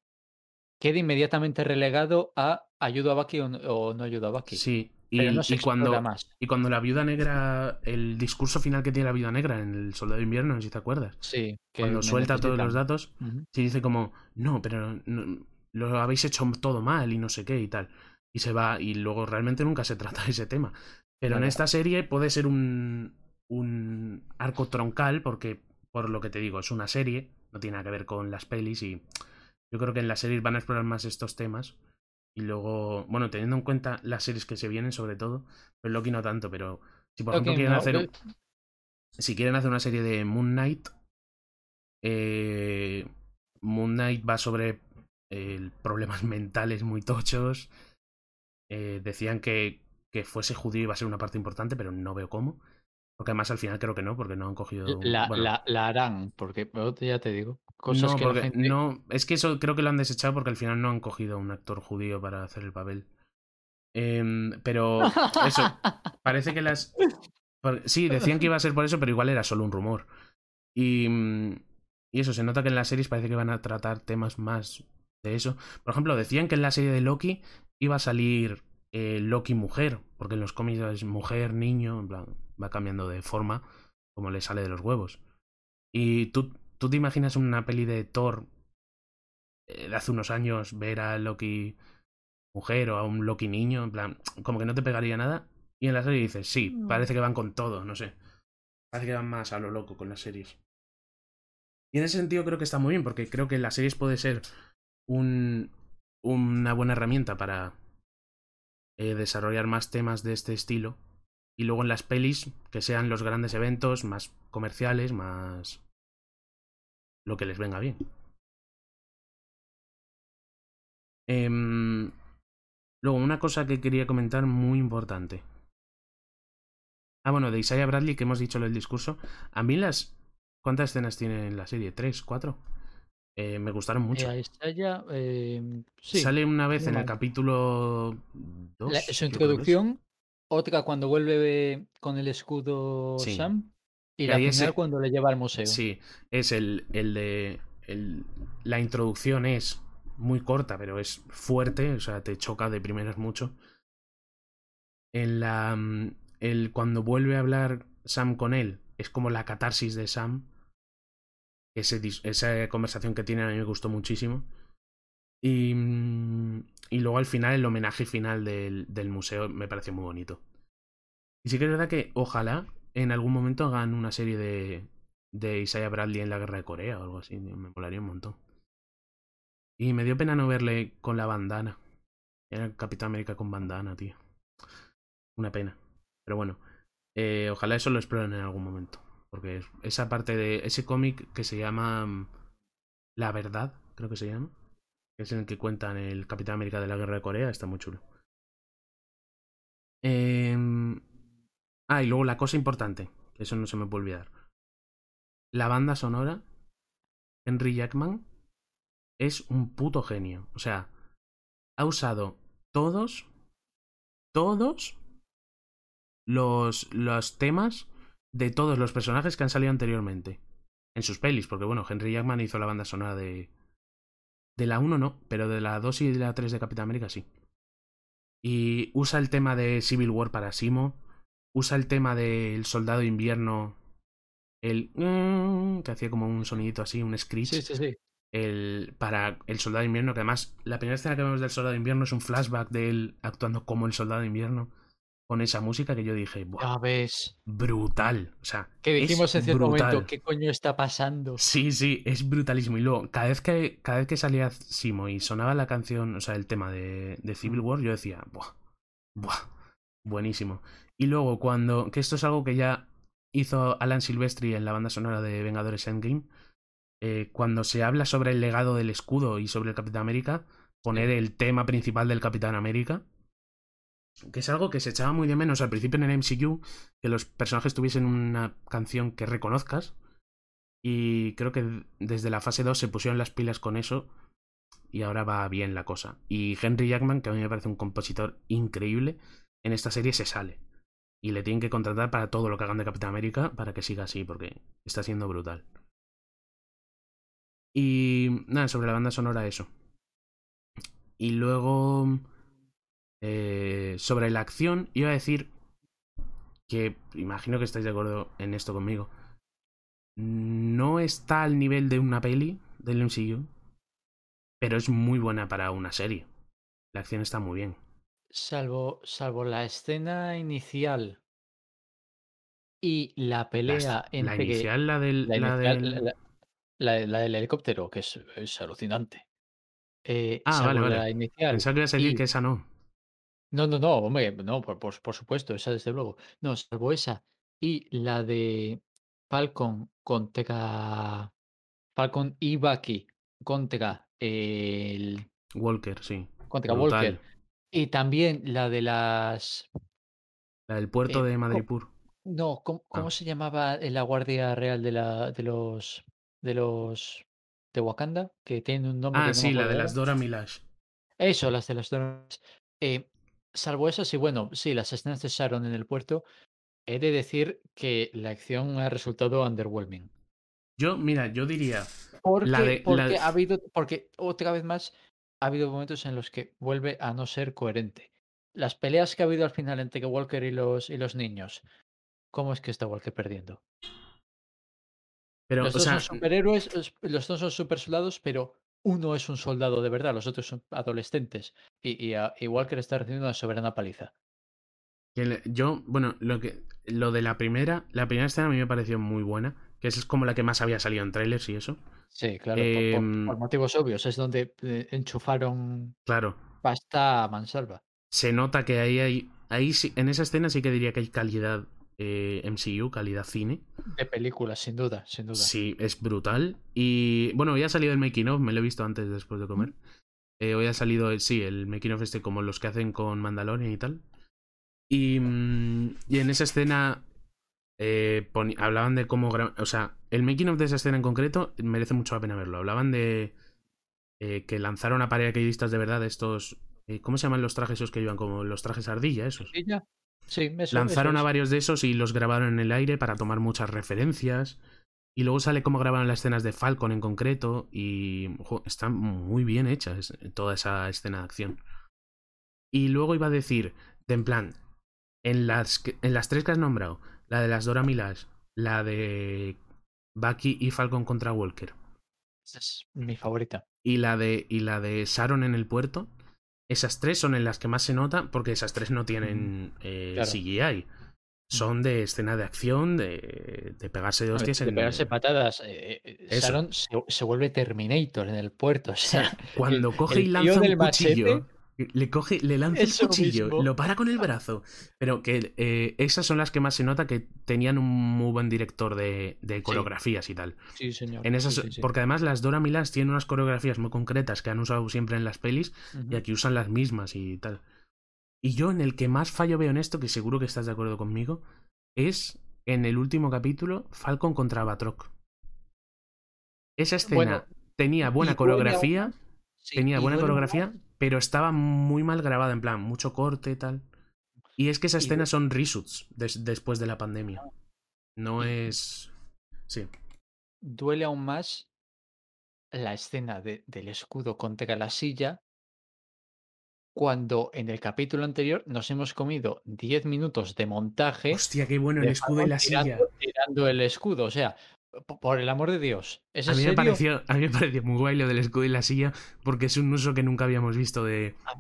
queda inmediatamente relegado a ayudo a Bucky o no, ayudo a Bucky. Sí. Y, pero no se y cuando, más. y cuando la viuda negra. El discurso final que tiene la viuda negra en El Soldado de Invierno, no sé si te acuerdas. Sí, que Cuando suelta todos los datos, Ujú. sí dice como, no, pero no- lo habéis hecho todo mal y no sé qué y tal. Y se va, y luego realmente nunca se trata de ese tema. Pero en esta serie puede ser un, un arco troncal, porque, por lo que te digo, es una serie, no tiene nada que ver con las pelis, y yo creo que en las series van a explorar más estos temas. Y luego, bueno, teniendo en cuenta las series que se vienen, sobre todo, pues Loki no tanto, pero si por ejemplo quieren no, hacer. Si quieren hacer una serie de Moon Knight, eh, Moon Knight va sobre eh, problemas mentales muy tochos. Eh, decían que, que fuese judío iba a ser una parte importante, pero no veo cómo. Porque además al final creo que no, porque no han cogido. La, bueno, la, la harán, porque ya te digo. Cosas no, que la porque gente- no. Es que eso creo que lo han desechado porque al final no han cogido a un actor judío para hacer el papel. Em, pero eso, parece que las. Sí, decían que iba a ser por eso, pero igual era solo un rumor. Y, mm, y eso, se nota que en las series parece que van a tratar temas más de eso. Por ejemplo, decían que en la serie de Loki iba a salir eh, Loki mujer, porque en los cómics es mujer, niño, en plan, va cambiando de forma como le sale de los huevos. Y tú, tú te imaginas una peli de Thor eh, de hace unos años, ver a Loki mujer o a un Loki niño, en plan, como que no te pegaría nada. Y en la serie dices, sí, parece que van con todo, no sé. Parece que van más a lo loco con las series. Y en ese sentido creo que está muy bien, porque creo que las series puede ser un, una buena herramienta para eh, desarrollar más temas de este estilo. Y luego en las pelis, que sean los grandes eventos más comerciales, más lo que les venga bien. Em, luego, una cosa que quería comentar muy importante. Ah, bueno, de Isaiah Bradley, que hemos dicho en el discurso. A mí las... ¿Cuántas escenas tiene en la serie? ¿Tres? ¿Cuatro? Eh, me gustaron mucho. Eh, ahí está ya, eh, sí. Sale una vez en el capítulo 2. La- su introducción, otra cuando vuelve con el escudo Sí. Sam, y la final ese- cuando le lleva al museo. Sí, es el, el de. el- la introducción es muy corta, pero es fuerte, o sea, te choca de primeras mucho. En la. mm, El, cuando vuelve a hablar Sam con él, es como la catarsis de Sam. Esa conversación que tienen a mí me gustó muchísimo. Y, mm, y luego al final, el homenaje final del, del museo me pareció muy bonito. Y sí que es verdad que ojalá en algún momento hagan una serie de, de Isaiah Bradley en la guerra de Corea o algo así. Me molaría un montón. Y me dio pena no verle con la bandana. Era Capitán América con bandana, tío. Una pena. Pero bueno, eh, ojalá eso lo exploren en algún momento. Porque esa parte de ese cómic que se llama mm, La Verdad, creo que se llama. Es en el que cuentan el Capitán América de la Guerra de Corea, está muy chulo. Em, Ah, y luego la cosa importante, que eso no se me puede olvidar. La banda sonora, Henry Jackman, es un puto genio. O sea, ha usado todos, todos los, los temas de todos los personajes que han salido anteriormente. En sus pelis, porque bueno, Henry Jackman hizo la banda sonora de... De la 1 no, pero de la 2 y de la 3 de Capitán América sí. Y usa el tema de Civil War para Simo. Usa el tema del Soldado de Invierno. El... mm, que hacía como un sonidito así, un screech. Sí, sí, sí. El, para el Soldado de Invierno, que además la primera escena que vemos del Soldado de Invierno es un flashback de él actuando como el Soldado de Invierno. Con esa música que yo dije, Buah, ves. brutal. O sea, Que dijimos en cierto brutal. momento, ¿qué coño está pasando? Sí, sí, es brutalísimo. Y luego, cada vez que, cada vez que salía Simo y sonaba la canción, o sea, el tema de, de Civil War, yo decía, buah, buah, buenísimo. Y luego, cuando, que esto es algo que ya hizo Alan Silvestri en la banda sonora de Vengadores Endgame, eh, cuando se habla sobre el legado del escudo y sobre el Capitán América, poner el tema principal del Capitán América, que es algo que se echaba muy de menos al principio en el MCU, que los personajes tuviesen una canción que reconozcas. Y creo que desde la fase 2 se pusieron las pilas con eso. Y ahora va bien la cosa. Y Henry Jackman, que a mí me parece un compositor increíble, en esta serie se sale. Y le tienen que contratar para todo lo que hagan de Capitán América para que siga así, porque está siendo brutal. Y nada, sobre la banda sonora eso. Y luego... eh, sobre la acción, iba a decir que imagino que estáis de acuerdo en esto conmigo. No está al nivel de una peli del MCU, pero es muy buena para una serie. La acción está muy bien. Salvo, salvo la escena inicial y la La, pelea la entre inicial, la del. la, la inicial- del- la- la- la- la del helicóptero, que es, es alucinante. Eh, Ah, vale, vale. la inicial. Pensaba que ibas a decir y- que esa no. No, no, no, hombre, no, por, por, por supuesto, esa desde luego. No, salvo esa y la de Falcon contra Falcon y Bucky contra el Walker, sí. contra Brutal. Walker y también la de las La del puerto Eh, de Madripur. no, ¿cómo, cómo Ah. se llamaba la Guardia Real de la de los de los de Wakanda, que tiene un nombre. que Ah, no sí, la de las Dora Milaje. Eso, las de las Dora Milaje. Eh, salvo esas, y bueno, sí, las escenas de Sharon en el puerto, he de decir que la acción ha resultado underwhelming. Yo, mira, yo diría. Porque, La de- porque la- ha habido, porque otra vez más ha habido momentos en los que vuelve a no ser coherente. Las peleas que ha habido al final entre Walker y los, y los niños, ¿cómo es que está Walker perdiendo? Pero, los o dos sea, son superhéroes, los- los dos son super soldados, pero uno es un soldado de verdad, los otros son adolescentes. Y, y, a- y Walker está recibiendo una soberana paliza. yo, bueno, lo que lo de la primera, la primera escena a mí me pareció muy buena, que es como la que más había salido en trailers y eso. Sí, claro, por- por, Em, por motivos obvios. Es donde eh, enchufaron Claro, pasta a mansalva. se nota que ahí hay, ahí sí, en esa escena sí que diría que hay calidad eh, MCU, calidad cine. De películas, sin duda, sin duda. Sí, es brutal. Y bueno, hoy ha salido el making of, me lo he visto antes después de comer. Eh, hoy ha salido, el- sí, el making of este como los que hacen con Mandalorian y tal. Y, mm, y en esa escena eh, hablaban de cómo... O sea, el making of de esa escena en concreto merece mucho la pena verlo. Hablaban de eh, que lanzaron a paracaidistas de verdad estos... eh, ¿Cómo se llaman los trajes esos que llevan? Como los trajes ardilla, esos. ¿Y ya? Sí, eso, Lanzaron eso a varios de esos y los grabaron en el aire para tomar muchas referencias. Y luego sale cómo grabaron las escenas de Falcon en concreto. Y jo, está muy bien hecha es- toda esa escena de acción. Y luego iba a decir, de en plan, en las, en las tres que has nombrado, la de las Dora Milaje, la de Bucky y Falcon contra Walker, Esa es mi favorita. y la de, y la de Sharon en el puerto, esas tres son en las que más se nota porque esas tres no tienen eh, Claro. CGI. Son de escena de acción, de, de pegarse de A ver, hostias de en... pegarse patadas. eh, eh, Eso. Sharon se, se vuelve Terminator en el puerto. O sea, cuando el- coge y lanza un cuchillo, machete- le coge, le lanza Eso cuchillo, mismo. lo para con el brazo. Pero que eh, esas son las que más se nota que tenían un muy buen director de, de coreografías y tal. sí, señor. En esas, sí, sí, sí. Porque además las Dora Milas tienen unas coreografías muy concretas que han usado siempre en las pelis y aquí usan las mismas y tal. Y yo en el que más fallo veo en esto, que seguro que estás de acuerdo conmigo, es en el último capítulo, Falcon contra Batroc. Esa escena Bueno, tenía buena buena- coreografía, Sí, tenía buena coreografía, pero estaba muy mal grabada, en plan, mucho corte y tal. Y es que esas escenas son reshoots des- después de la pandemia. No es... Sí. duele aún más la escena de- del escudo contra la silla cuando en el capítulo anterior nos hemos comido 10 minutos de montaje Hostia, qué bueno el escudo y la silla. tirando, el escudo. O sea, por el amor de Dios. ¿Es A mí, me serio? pareció, a mí me pareció muy guay lo del escudo y la silla, porque es un uso que nunca habíamos visto de, Ah.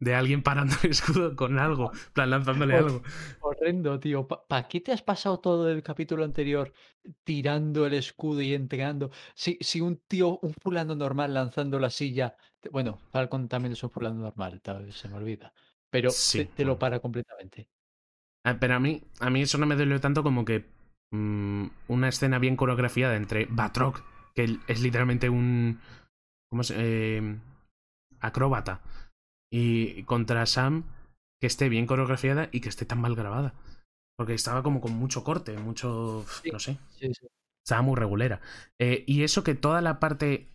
de alguien parando el escudo con algo, plan lanzándole Hor- algo. Horrendo, tío. ¿Para qué te has pasado todo el capítulo anterior tirando el escudo y entregando? Si, si un tío, un fulano normal lanzando la silla. te- Bueno, Falcon también es un fulano normal, tal vez se me olvida. Pero Sí, te, te lo para completamente. Ah, Pero a mí, a mí eso no me dolió tanto como que mm, una escena bien coreografiada entre Batroc, que es literalmente un ¿cómo eh, acróbata, y contra Sam, que esté bien coreografiada y que esté tan mal grabada. Porque estaba como con mucho corte, mucho... Sí. no sé. Sí, sí. Estaba muy regulera. Eh, y eso que toda la parte.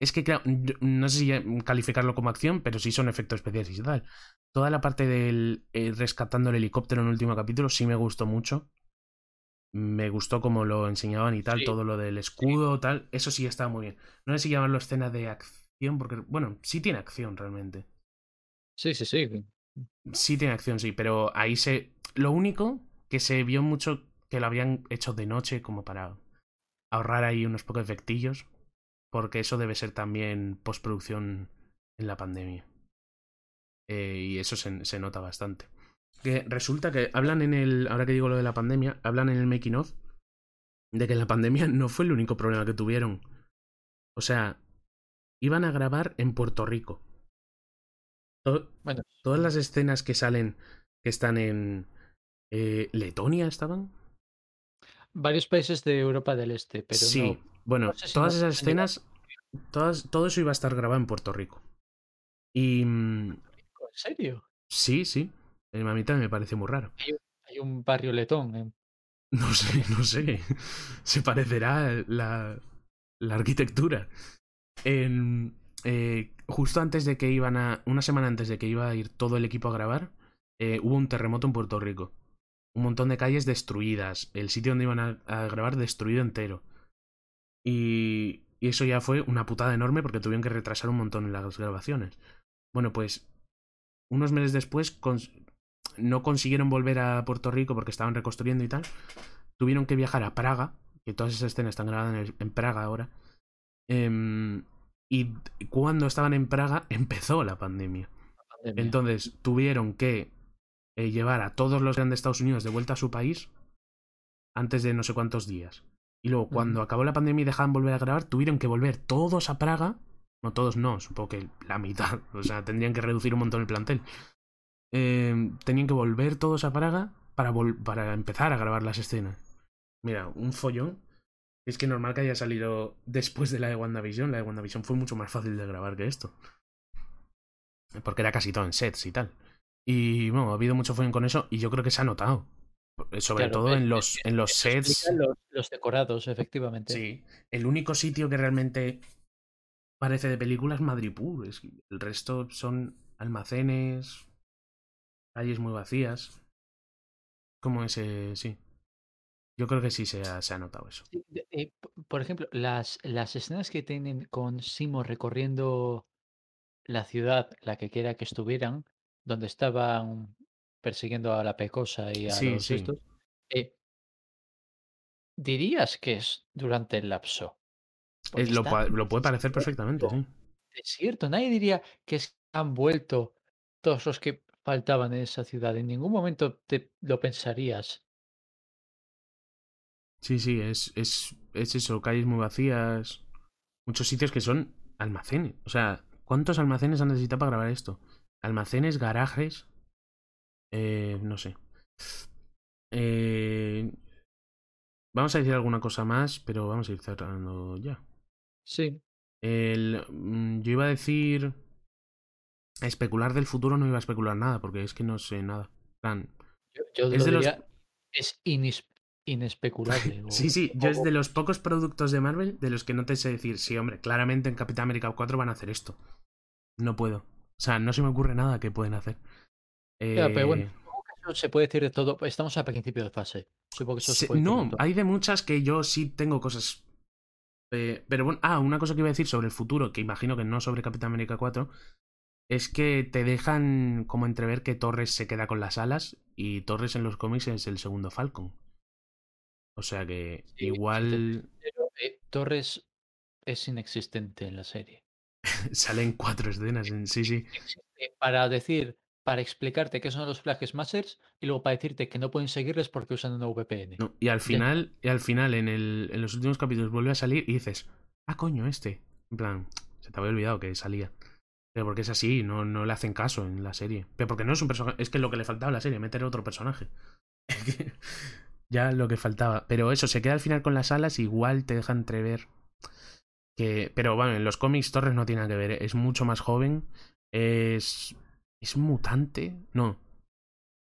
Es que, claro, no sé si calificarlo como acción, pero sí son efectos especiales y tal. Toda la parte del eh, rescatando el helicóptero en el último capítulo sí me gustó mucho. Me gustó como lo enseñaban y tal, Sí. todo lo del escudo, tal. Eso sí estaba muy bien. No sé si llamarlo escena de acción, porque, bueno, sí tiene acción realmente. Sí, sí, sí. Sí tiene acción, sí, pero ahí se... Lo único que se vio mucho que lo habían hecho de noche como para ahorrar ahí unos pocos efectillos, porque eso debe ser también postproducción en la pandemia. Eh, y eso se, se nota bastante. Que resulta que hablan en el... Ahora que digo lo de la pandemia, hablan en el making of de que la pandemia no fue el único problema que tuvieron. O sea, iban a grabar en Puerto Rico. To- Bueno, Todas las escenas que salen, que están en eh, Letonia, estaban. varios países de Europa del Este, pero sí, no. bueno, no sé si todas esas escenas, todas, todo eso iba a estar grabado en Puerto Rico. Y mm, ¿En serio? sí, sí, a mí también me parece muy raro. Hay un barrio letón. No sé, no sé. Se parecerá la, la arquitectura. en, eh, justo antes de que iban a. Una semana antes de que iba a ir todo el equipo a grabar, eh, hubo un terremoto en Puerto Rico. Un montón de calles destruidas. El sitio donde iban a, a grabar destruido entero. Y, y eso ya fue una putada enorme porque tuvieron que retrasar un montón las grabaciones. Bueno, pues unos meses después no consiguieron volver a Puerto Rico porque estaban reconstruyendo y tal. Tuvieron que viajar a Praga, que todas esas escenas están grabadas en, el- en Praga ahora. Em, y cuando estaban en Praga empezó la pandemia. Pandemia. Entonces tuvieron que eh, llevar a todos los grandes Estados Unidos de vuelta a su país antes de no sé cuántos días. Y luego, cuando acabó la pandemia y dejaban volver a grabar, tuvieron que volver todos a Praga. No, todos no, supongo que la mitad. O sea, tendrían que reducir un montón el plantel. Eh, tenían que volver todos a Praga para, vol- para empezar a grabar las escenas. Mira, un follón. Es que normal que haya salido después de la de WandaVision. La de WandaVision fue mucho más fácil de grabar que esto. Porque era casi todo en sets y tal. Y bueno, ha habido mucho follón con eso y yo creo que se ha notado. Sobre Claro, todo en los, en los sets. Los, los decorados, efectivamente. Sí. El único sitio que realmente parece de película es Madripoor. Es, el resto son almacenes, calles muy vacías. Como ese, sí. Yo creo que sí se ha, se ha notado eso. Eh, por ejemplo, las, las escenas que tienen con Simo recorriendo la ciudad, la que quiera que estuvieran, donde estaban persiguiendo a la Pecosa y a Sí, los sí. estos, eh, dirías que es durante el lapso. Es- lo, lo puede parecer perfectamente, sí. desierto. Nadie diría que es- han vuelto todos los que faltaban en esa ciudad. En ningún momento te lo pensarías. Sí, sí, es, es, es eso, calles muy vacías. Muchos sitios que son almacenes. O sea, ¿cuántos almacenes han necesitado para grabar esto? Almacenes, garajes. Eh, no sé. Eh, vamos a decir alguna cosa más, pero vamos a ir cerrando ya. Sí. El, mm, yo iba a decir. A especular del futuro no iba a especular nada, porque es que no sé nada. Plan, Yo, yo Es lo de los- diría, es inis- inespeculable. Sí, sí, yo es de los pocos productos de Marvel de los que no te sé decir, sí, hombre, claramente en Capitán América 4 van a hacer esto. No puedo. O sea, no se me ocurre nada que pueden hacer. Ya, pero bueno, Eh, supongo que eso se puede decir de todo. Estamos a principio de fase. Supongo que eso se se- puede decir de no, hay de muchas que yo sí tengo cosas. eh, pero bueno, ah, una cosa que iba a decir sobre el futuro, que imagino que no sobre Capitán América 4, es que te dejan como entrever que Torres se queda con las alas y Torres en los cómics es el segundo Falcon. O sea que Sí, igual Pero, eh, Torres es inexistente en la serie. salen cuatro escenas en sí, sí. Para decir, para explicarte qué son los Flag Smashers y luego para decirte que no pueden seguirles porque usan una VPN. No, y al final, y al final en, el, en los últimos capítulos vuelve a salir y dices, ah, coño, este. En plan, se te había olvidado que salía. Pero porque es así, no, no le hacen caso en la serie. Pero porque no es un personaje, es que lo que le faltaba a la serie, meter otro personaje. ya lo que faltaba. Pero eso, se queda al final con las alas, igual te deja entrever que... Pero bueno, en los cómics Torres no tiene nada que ver, es mucho más joven, es... ¿Es mutante? No.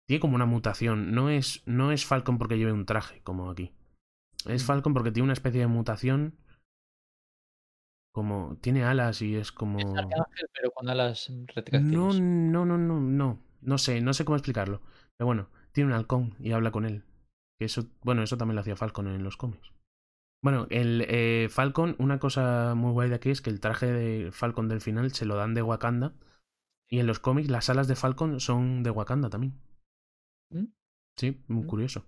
Tiene como una mutación. No es, no es Falcon porque lleve un traje, como aquí. Es Mm. Falcon porque tiene una especie de mutación. Como. Tiene alas y es como. Es Arcángel, pero con alas No, no, no, no, no. No sé, no sé cómo explicarlo. Pero bueno, tiene un halcón y habla con él. Que eso, bueno, eso también lo hacía Falcon en los cómics. Bueno, el eh, Falcon, una cosa muy guay de aquí es que el traje de Falcon del final se lo dan de Wakanda. Y en los cómics las alas de Falcon son de Wakanda también. ¿Mm? Sí, muy Mm. curioso.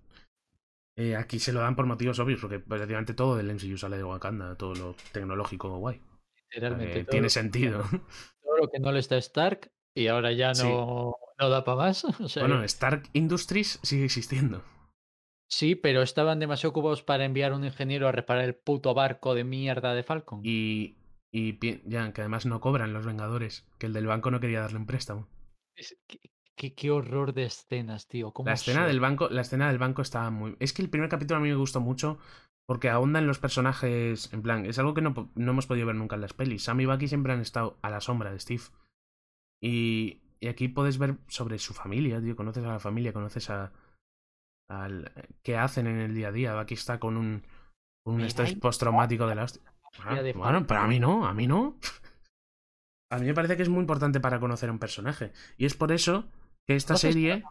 Eh, aquí se lo dan por motivos obvios, porque prácticamente todo del MCU sale de Wakanda, todo lo tecnológico guay. Literalmente. todo, tiene sentido. todo lo que no le está a Stark y ahora ya no, Sí. no da para más. O sea, Bueno, Stark Industries sigue existiendo. sí, pero estaban demasiado ocupados para enviar un ingeniero a reparar el puto barco de mierda de Falcon. Y, y ya, que además no cobran los Vengadores, que el del banco no quería darle un préstamo. Qué, horror de escenas, tío. ¿Cómo La escena del banco, la escena del banco estaba muy. Es que el primer capítulo a mí me gustó mucho porque ahonda en los personajes. En plan, es algo que no, no hemos podido ver nunca en las pelis. Sam y Bucky siempre han estado a la sombra de Steve. Y, y aquí puedes ver sobre su familia, tío. Conoces a la familia, conoces a. al qué hacen en el día a día. Bucky está con un. con un estrés postraumático de la hostia. De bueno, pero a mí no, a mí no. A mí me parece que es muy importante para conocer a un personaje. Y es por eso que esta ¿Conoces serie.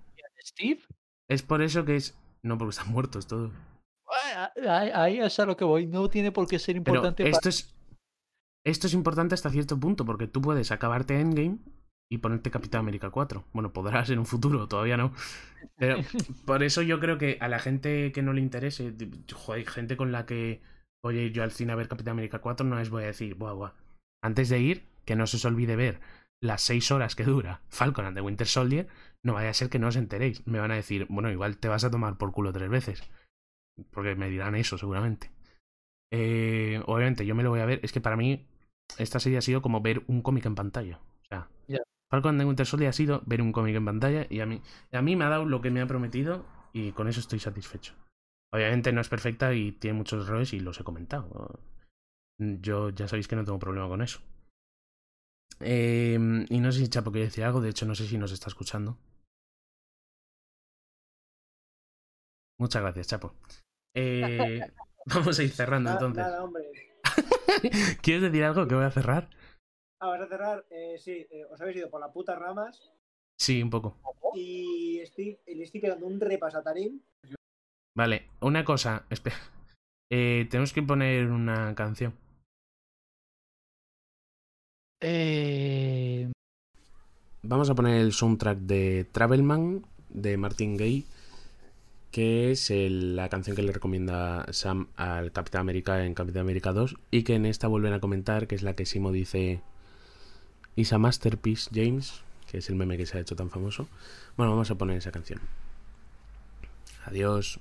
Steve? Es por eso que es. No, porque están muertos todos. Ah, Ahí, ahí es a lo que voy. No tiene por qué ser Pero importante esto es. Esto es importante hasta cierto punto, porque tú puedes acabarte Endgame y ponerte Capitán América 4. Bueno, podrás en un futuro, todavía no. Pero por eso yo creo que a la gente que no le interese, de- joder, gente con la que voy a ir yo al cine a ver Capitán América 4, no les voy a decir, buah, buah. Antes de ir, que no se os olvide ver las seis horas que dura Falcon and the Winter Soldier, no vaya a ser que no os enteréis. Me van a decir, bueno, igual te vas a tomar por culo tres veces. Porque me dirán eso, seguramente. Eh, obviamente, yo me lo voy a ver. Es que para mí, esta serie ha sido como ver un cómic en pantalla. O sea. Falcon and the Winter Soldier ha sido ver un cómic en pantalla y a mí, a mí me ha dado lo que me ha prometido y con eso estoy satisfecho. Obviamente no es perfecta y tiene muchos errores y los he comentado. Yo ya sabéis que no tengo problema con eso. Eh, y no sé si Chapo quiere decir algo, de hecho no sé si nos está escuchando. Muchas gracias, Chapo. Eh, vamos a ir cerrando Nada, entonces. nada, hombre. ¿Quieres decir algo que voy a cerrar? Ah, vas a cerrar. Eh, sí, eh, os habéis ido por las putas ramas Sí, un poco. y estoy, le estoy pegando un repas a Tarim. Vale, una cosa, espera. Eh, tenemos que poner una canción. Eh, Vamos a poner el soundtrack de Travelman de Martin Gay, que es la canción que le recomienda Sam al Capitán América en Capitán América 2 y que en esta vuelven a comentar, que es la que Simo dice Is a masterpiece, James, que es el meme que se ha hecho tan famoso. Bueno, vamos a poner esa canción. Adiós.